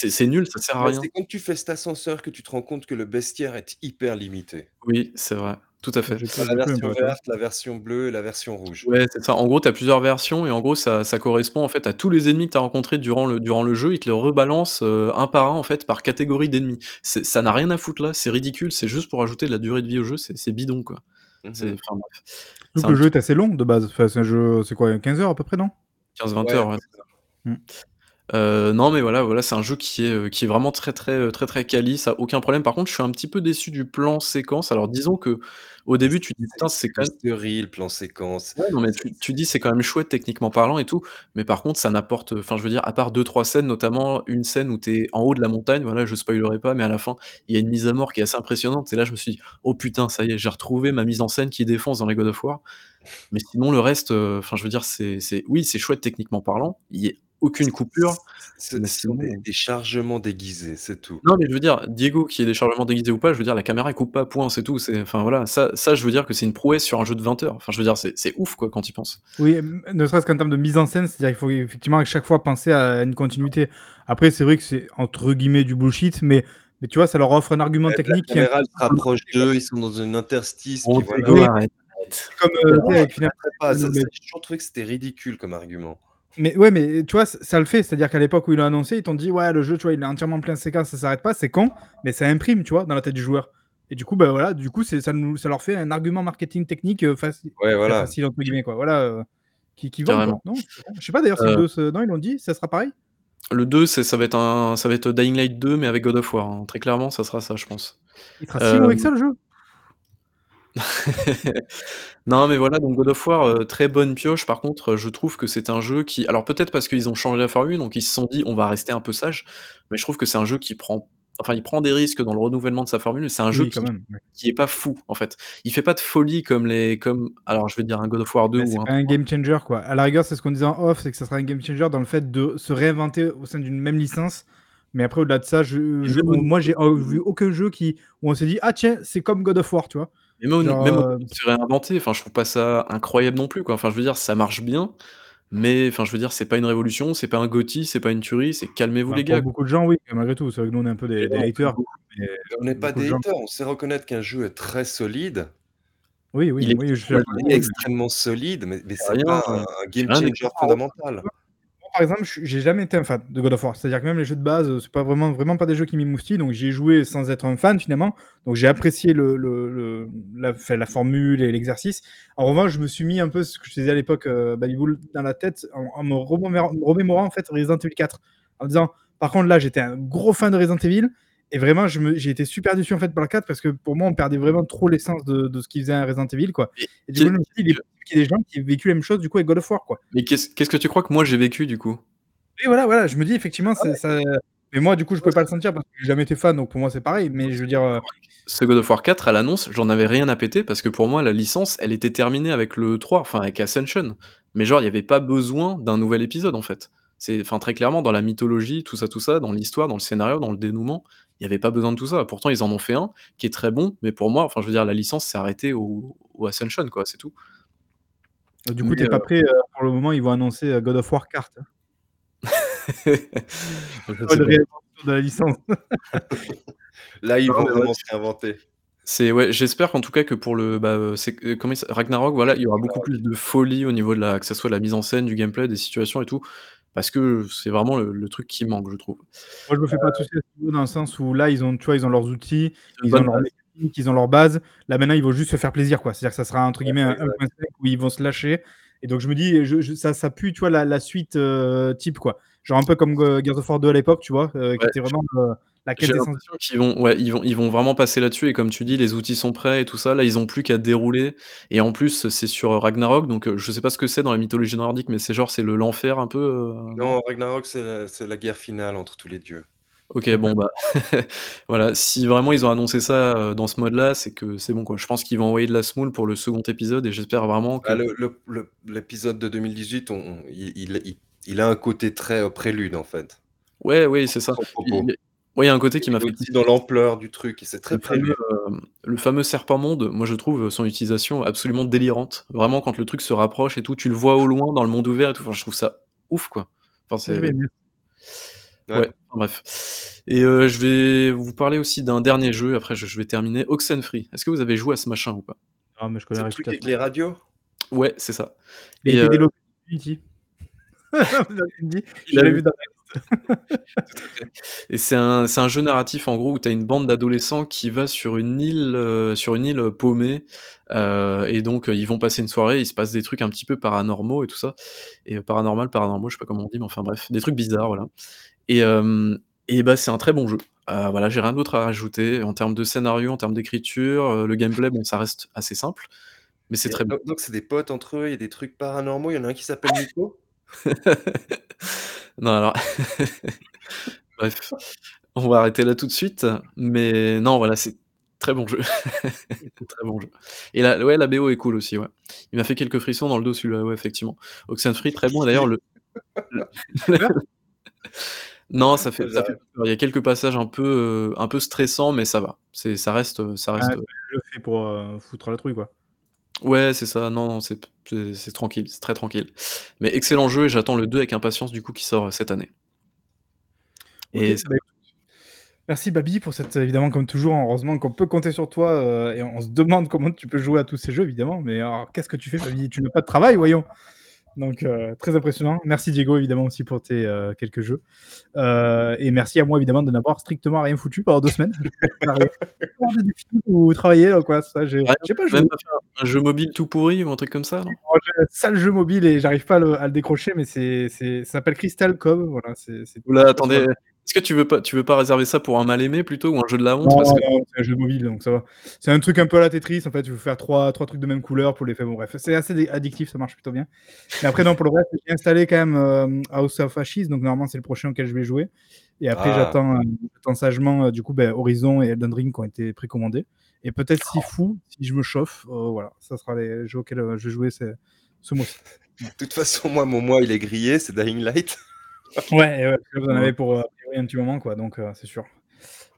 C'est c'est nul, ça sert à rien. c'est quand tu fais cet ascenseur que tu te rends compte que le bestiaire est hyper limité. Oui, c'est vrai, tout à fait. J'ai Tu as plus- la version pas, tu vois. verte, la version bleue et la version rouge. Ouais, c'est ça. En gros, tu as plusieurs versions et en gros, ça ça correspond en fait à tous les ennemis que tu as rencontrés durant le durant le jeu. Ils te les rebalancent, heu, un par un en fait par catégorie d'ennemis. C'est ça n'a rien à foutre là, c'est ridicule, c'est juste pour ajouter de la durée de vie au jeu, c'est c'est bidon quoi. C'est Mhm. enfin bref. Surtout C'est que un le jeu petit est assez long de base. Enfin, c'est un jeu, c'est quoi, 15 heures à peu près, non? 15-20 Ouais, heures, ouais. c'est ça. Heu, non, mais voilà voilà, c'est un jeu qui est, heu, qui est vraiment très, très, heu, très, très quali, ça aucun problème. Par contre, je suis un petit peu déçu du plan séquence. Alors disons qu'au début, tu te dis: «Putain, c'est quand même» Mystery, le plan séquence. ouais, non, mais C'est tu tu dis: «C'est quand même chouette techniquement parlant et tout», mais par contre, ça n'apporte, enfin, je veux dire, à part 2-3 scènes, notamment une scène où tu es en haut de la montagne, voilà, je spoilerai pas, mais à la fin, il y a une mise à mort qui est assez impressionnante et là, je me suis dit: «Oh putain, ça y est, j'ai retrouvé ma mise en scène qui défonce dans les God of War». Mais sinon, le reste, heu, enfin, je veux dire, c'est c'est oui, c'est chouette techniquement parlant, il y a aucune coupure, Ce mais ce sont des des chargements déguisés, c'est tout. non, mais je veux dire, Diego qui ait des chargements déguisés ou pas, je veux dire, la caméra elle coupe pas, point, c'est tout. C'est enfin voilà, ça ça je veux dire que c'est une prouesse sur un jeu de 20 heures. Enfin, je veux dire, c'est c'est ouf quoi quand tu y penses. Oui, ne serait-ce qu'en termes de mise en scène, c'est-à-dire qu'il faut effectivement à chaque fois penser à une continuité. Après, c'est vrai que c'est entre guillemets du bullshit, mais, mais tu vois, ça leur offre un argument la technique qui est un caméra se rapproche d'eux, ils sont dans une interstice, Bon, puis voilà. Comme euh, avec pas, ça- mais- ça- J'ai toujours trouvé que c'était ridicule comme argument. Mais ouais, mais tu vois, ça, ça le fait. C'est-à-dire qu'à l'époque où ils l'ont annoncé, ils t'ont dit, ouais, le jeu, tu vois, il est entièrement plein de séquences, ça s'arrête pas, c'est con, mais ça imprime, tu vois, dans la tête du joueur. Et du coup, bah voilà, du coup, ça, nous, ça leur fait un argument marketing technique euh, facile, Ouais, voilà. facile entre guillemets, quoi. Voilà, euh, qui, qui vend. Non, je sais pas d'ailleurs si Euh, le 2, se- non, ils l'ont dit, ça sera pareil? Le 2, c'est ça va être un ça va être Dying Light 2 mais avec God of War, hein. Très clairement, ça sera ça, je pense. Il sera si mauvais que ça, le jeu? [LAUGHS] Non, mais voilà, donc God of War, heu, très bonne pioche. Par contre, heu, je trouve que c'est un jeu qui alors peut-être parce qu'ils ont changé la formule, donc ils se sont dit: «On va rester un peu sage», mais je trouve que c'est un jeu qui prend enfin, il prend des risques dans le renouvellement de sa formule. C'est un jeu Oui, qui même, ouais. qui est pas fou, en fait. Il fait pas de folie comme les comme alors je vais dire un God of War 2 Mais c'est ou un pas un game changer, quoi. À la rigueur, c'est ce qu'on disait en off, c'est que ça sera un game changer dans le fait de se réinventer au sein d'une même licence. Mais après, au-delà de ça, je, je- même au- moi, j'ai euh, vu aucun jeu qui, où on s'est dit, ah tiens, c'est comme God of War, tu vois. Mais même, au- Genre, même euh, se réinventer, enfin, je trouve pas ça incroyable non plus, quoi. Enfin, je veux dire, ça marche bien, mais enfin, je veux dire, c'est pas une révolution, c'est pas un GOTY, c'est pas une tuerie, c'est calmez-vous bah, les gars. beaucoup de gens, oui, malgré tout. C'est vrai que nous, on est un peu des, des haters. mais On n'est pas de des gens- haters, on sait reconnaître qu'un jeu est très solide, Oui, oui, Il est oui, je il est extrêmement solide, mais, mais c'est rien, pas un, un game changer fondamental. Par exemple, j'ai jamais été un fan de God of War. C'est-à-dire que même les jeux de base, c'est pas vraiment, vraiment pas des jeux qui m'émoustillent. Donc j'y ai joué sans être un fan finalement. Donc j'ai apprécié le, la, formule et l'exercice. En revanche, je me suis mis un peu ce que je disais à l'époque, euh, dans la tête en, en me remémorant, me remémorant, en fait Resident Evil 4. En me disant, par contre là, j'étais un gros fan de Resident Evil. Et vraiment, j'ai été super déçu en fait par le 4 parce que pour moi, on perdait vraiment trop l'essence de, de ce qui faisait un Resident Evil. Quoi. Et Et du coup, il est qu'il y ait des gens qui aient vécu la même chose du coup avec God of War. Quoi. Mais qu'est-ce que tu crois que moi j'ai vécu du coup? Et voilà, voilà, je me dis effectivement, ça. Mais moi, du coup, je peux pas le sentir parce que j'ai jamais été fan, donc pour moi, c'est pareil. Mais je veux dire, euh, Ce God of War 4 à l'annonce, j'en avais rien à péter parce que pour moi la licence, elle était terminée avec le 3, enfin avec Ascension. Mais genre il y avait pas besoin d'un nouvel épisode en fait. C'est enfin très clairement dans la mythologie, tout ça tout ça, dans l'histoire, dans le scénario, dans le dénouement, il y avait pas besoin de tout ça. Pourtant ils en ont fait un qui est très bon, mais pour moi, enfin je veux dire la licence s'est arrêtée au, au Ascension quoi, c'est tout. du coup, t'es euh, pas prêt euh, pour le moment. Ils vont annoncer euh, God of War [LAUGHS] Pas sais de la licence. [LAUGHS] Là, ils vont vraiment se réinventer. C'est ouais, j'espère qu'en tout cas que pour le bah, c'est comment il Ragnarok, voilà, il y aura beaucoup plus de folie au niveau de la que ça soit la mise en scène, du gameplay, des situations et tout, parce que c'est vraiment le le truc qui manque, je trouve. Moi, je me fais pas toucher à ce niveau dans le sens où là, ils ont, tu vois, ils ont leurs outils, ils ont leur mécanique, ils ont leur base. Là, maintenant, ils vont juste se faire plaisir, quoi. C'est-à-dire que ça sera entre guillemets un exact. 1.5 où ils vont se lâcher. Et donc, je me dis, je, je- ça, ça pue, tu vois, la, la suite euh, type, quoi. Genre un peu comme euh, Gears of War 2 à l'époque, tu vois, euh, qui Ouais, était vraiment euh, la qu'ils vont ouais, ils vont ils vont vraiment passer là-dessus et comme tu dis, les outils sont prêts et tout ça. Là, ils ont plus qu'à dérouler et en plus, c'est sur, Ragnarok donc heu, je sais pas ce que c'est dans la mythologie nordique, mais c'est genre, c'est le l'enfer un peu, heu, non? Ragnarok, c'est la, c'est la guerre finale entre tous les dieux. OK, bon, bah, [LAUGHS] voilà, si vraiment ils ont annoncé ça, heu, dans ce mode-là, c'est que c'est bon, quoi. Je pense qu'ils vont envoyer de la semoule pour le second épisode et j'espère vraiment que Ah, le- L'épisode de 2018, on- on- il, il- il- il a un côté très euh, prélude, en fait. ouais, oui, c'est ça. Il. Il y a un côté qui m'a fait dans l'ampleur du truc, et c'est très Le fameux, heu, le fameux serpent-monde, moi je trouve son utilisation absolument délirante. Vraiment quand le truc se rapproche et tout, tu le vois au loin dans le monde ouvert et tout, enfin je trouve ça ouf quoi. Enfin c'est J'avais aimé. Ouais. bref. Et heu, je vais vous parler aussi d'un dernier jeu, après je je vais terminer, Oxenfree. Est-ce que vous avez joué à ce machin ou pas? Ah, mais je connais le truc avec les radios? Ouais, c'est ça. Il Et a été heu, développé par Unity. Vous avez dit, il je a l'ai eu vu dans [LAUGHS] Et c'est un, c'est un jeu narratif en gros où tu as une bande d'adolescents qui va sur une île, euh, sur une île paumée, euh, et donc euh, ils vont passer une soirée, il se passe des trucs un petit peu paranormaux et tout ça, et euh, paranormal, paranormaux, je sais pas comment on dit, mais enfin bref, des trucs bizarres, voilà. Et, euh, et bah c'est un très bon jeu. Euh, voilà, j'ai rien d'autre à rajouter en termes de scénario, en termes d'écriture, euh, le gameplay, bon, ça reste assez simple, mais c'est très bon. donc c'est des potes entre eux, il y a des trucs paranormaux. Il y en a un qui s'appelle Nico? [LAUGHS] Non, alors, [LAUGHS] bref, on va arrêter là tout de suite, mais non, voilà, c'est très bon jeu. [LAUGHS] Très bon jeu. Et la, ouais, la BO est cool aussi, ouais. Il m'a fait quelques frissons dans le dos celui-là, ouais, effectivement. Oxenfree, très bon. Et D'ailleurs, le, non, ça fait, peur. Il y a quelques passages un peu, euh, un peu stressants, mais ça va. C'est, ça reste, ça reste. Ah, c'est le fait pour euh, foutre la trouille, quoi. Ouais, c'est ça. Non, non, c'est, c'est, c'est tranquille, c'est très tranquille. Mais excellent jeu et j'attends le 2 avec impatience du coup qui sort euh, cette année. Et bah, écoute, Merci Babi pour cette, évidemment, comme toujours, heureusement qu'on peut compter sur toi euh, et on se demande [LAUGHS] comment tu peux jouer à tous ces jeux, évidemment. Mais alors, qu'est-ce que tu fais, Babi? Tu n'as pas de travail, voyons. Donc, euh, très impressionnant. Merci Diego, évidemment, aussi pour tes euh, quelques jeux. Euh, et merci à moi, évidemment, de n'avoir strictement rien foutu pendant deux semaines. [LAUGHS] Ou travailler, là, quoi. Ça, j'ai Ouais, pas joué. même pas faire un jeu mobile tout pourri ou un truc comme ça, non? Un sale jeu mobile et j'arrive pas à le, à le décrocher, mais c'est, c'est, ça s'appelle Crystal Cove. Voilà, c'est, c'est- Oula, attendez, Est-ce que tu veux pas tu veux pas réserver ça pour un mal-aimé plutôt ou un jeu de la honte? Non, Parce que non, c'est un jeu mobile, donc ça va. C'est un truc un peu à la Tetris, en fait, il faut faire 3 3 trucs de même couleur pour les faire bon bref, c'est assez addictif, ça marche plutôt bien. Mais après non, pour le reste, j'ai installé quand même, hem, House of Ashes, donc normalement c'est le prochain auquel je vais jouer et après Ah. j'attends, heu, j'attends sagement, heu, du coup, beh, Horizon et Elden Ring qui ont été précommandés et peut-être Sifu, si je me chauffe, voilà, ça sera les jeux auxquels, je vais jouer ce ce mois-ci. [LAUGHS] De toute façon, moi, mon mois, il est grillé, c'est Dying Light. Ouais vous en avez pour, priori un petit moment quoi, donc heu, c'est sûr.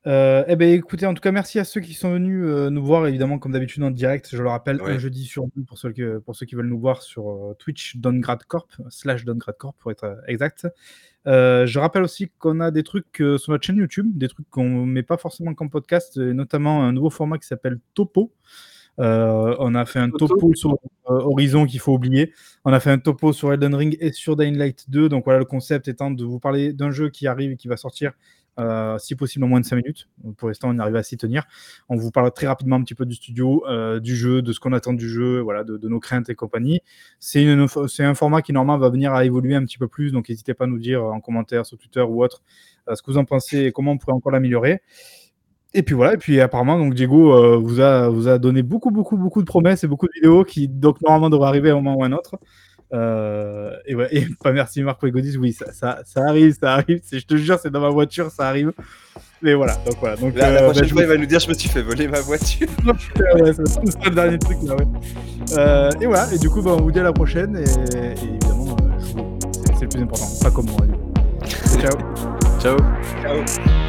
Heu et beh, écoutez, en tout cas, merci à ceux qui sont venus, nous voir évidemment comme d'habitude en direct, je le rappelle, un jeudi sur 2 pour ceux que pour ceux qui veulent nous voir sur, Twitch Donegrad Corp, slash Donegrad Corp pour être, exact. Je rappelle aussi qu'on a des trucs, sur notre chaîne YouTube, des trucs qu'on met pas forcément comme podcast et notamment un nouveau format qui s'appelle Topo. Heu, on a fait un topo sur, heu, Horizon qu'il faut oublier. On a fait un topo sur Elden Ring et sur Dying Light 2, donc voilà, le concept étant de vous parler d'un jeu qui arrive et qui va sortir, heu, si possible en moins de 5 minutes. Donc pour l'instant, on arrive à s'y tenir. On vous parle très rapidement un petit peu du studio, du jeu, de ce qu'on attend du jeu, voilà, de de nos craintes et compagnie. C'est un format qui normalement va venir à évoluer un petit peu plus, donc n'hésitez pas à nous dire en commentaire sur Twitter ou autre, ce que vous en pensez et comment on pourrait encore l'améliorer. Et puis voilà, et puis apparemment donc Diego, heu, vous a vous a donné beaucoup, beaucoup, beaucoup de promesses et beaucoup de vidéos qui donc normalement devraient arriver à un moment ou à un autre. Heu et ouais [LAUGHS] et pas merci Marc Godis, oui, ça ça ça arrive, ça arrive, c'est je te jure, c'est dans ma voiture, ça arrive. Mais voilà, donc voilà, donc La, la heu, prochaine bah, fois, il va nous dire Je me suis fait voler ma voiture. [LAUGHS] ouais, c'est le dernier truc là, ouais. Et voilà, et du coup, bah, on vous dit à la prochaine et et évidemment. C'est le plus important, pas comme moi. [LAUGHS] Ciao. ciao. Ciao.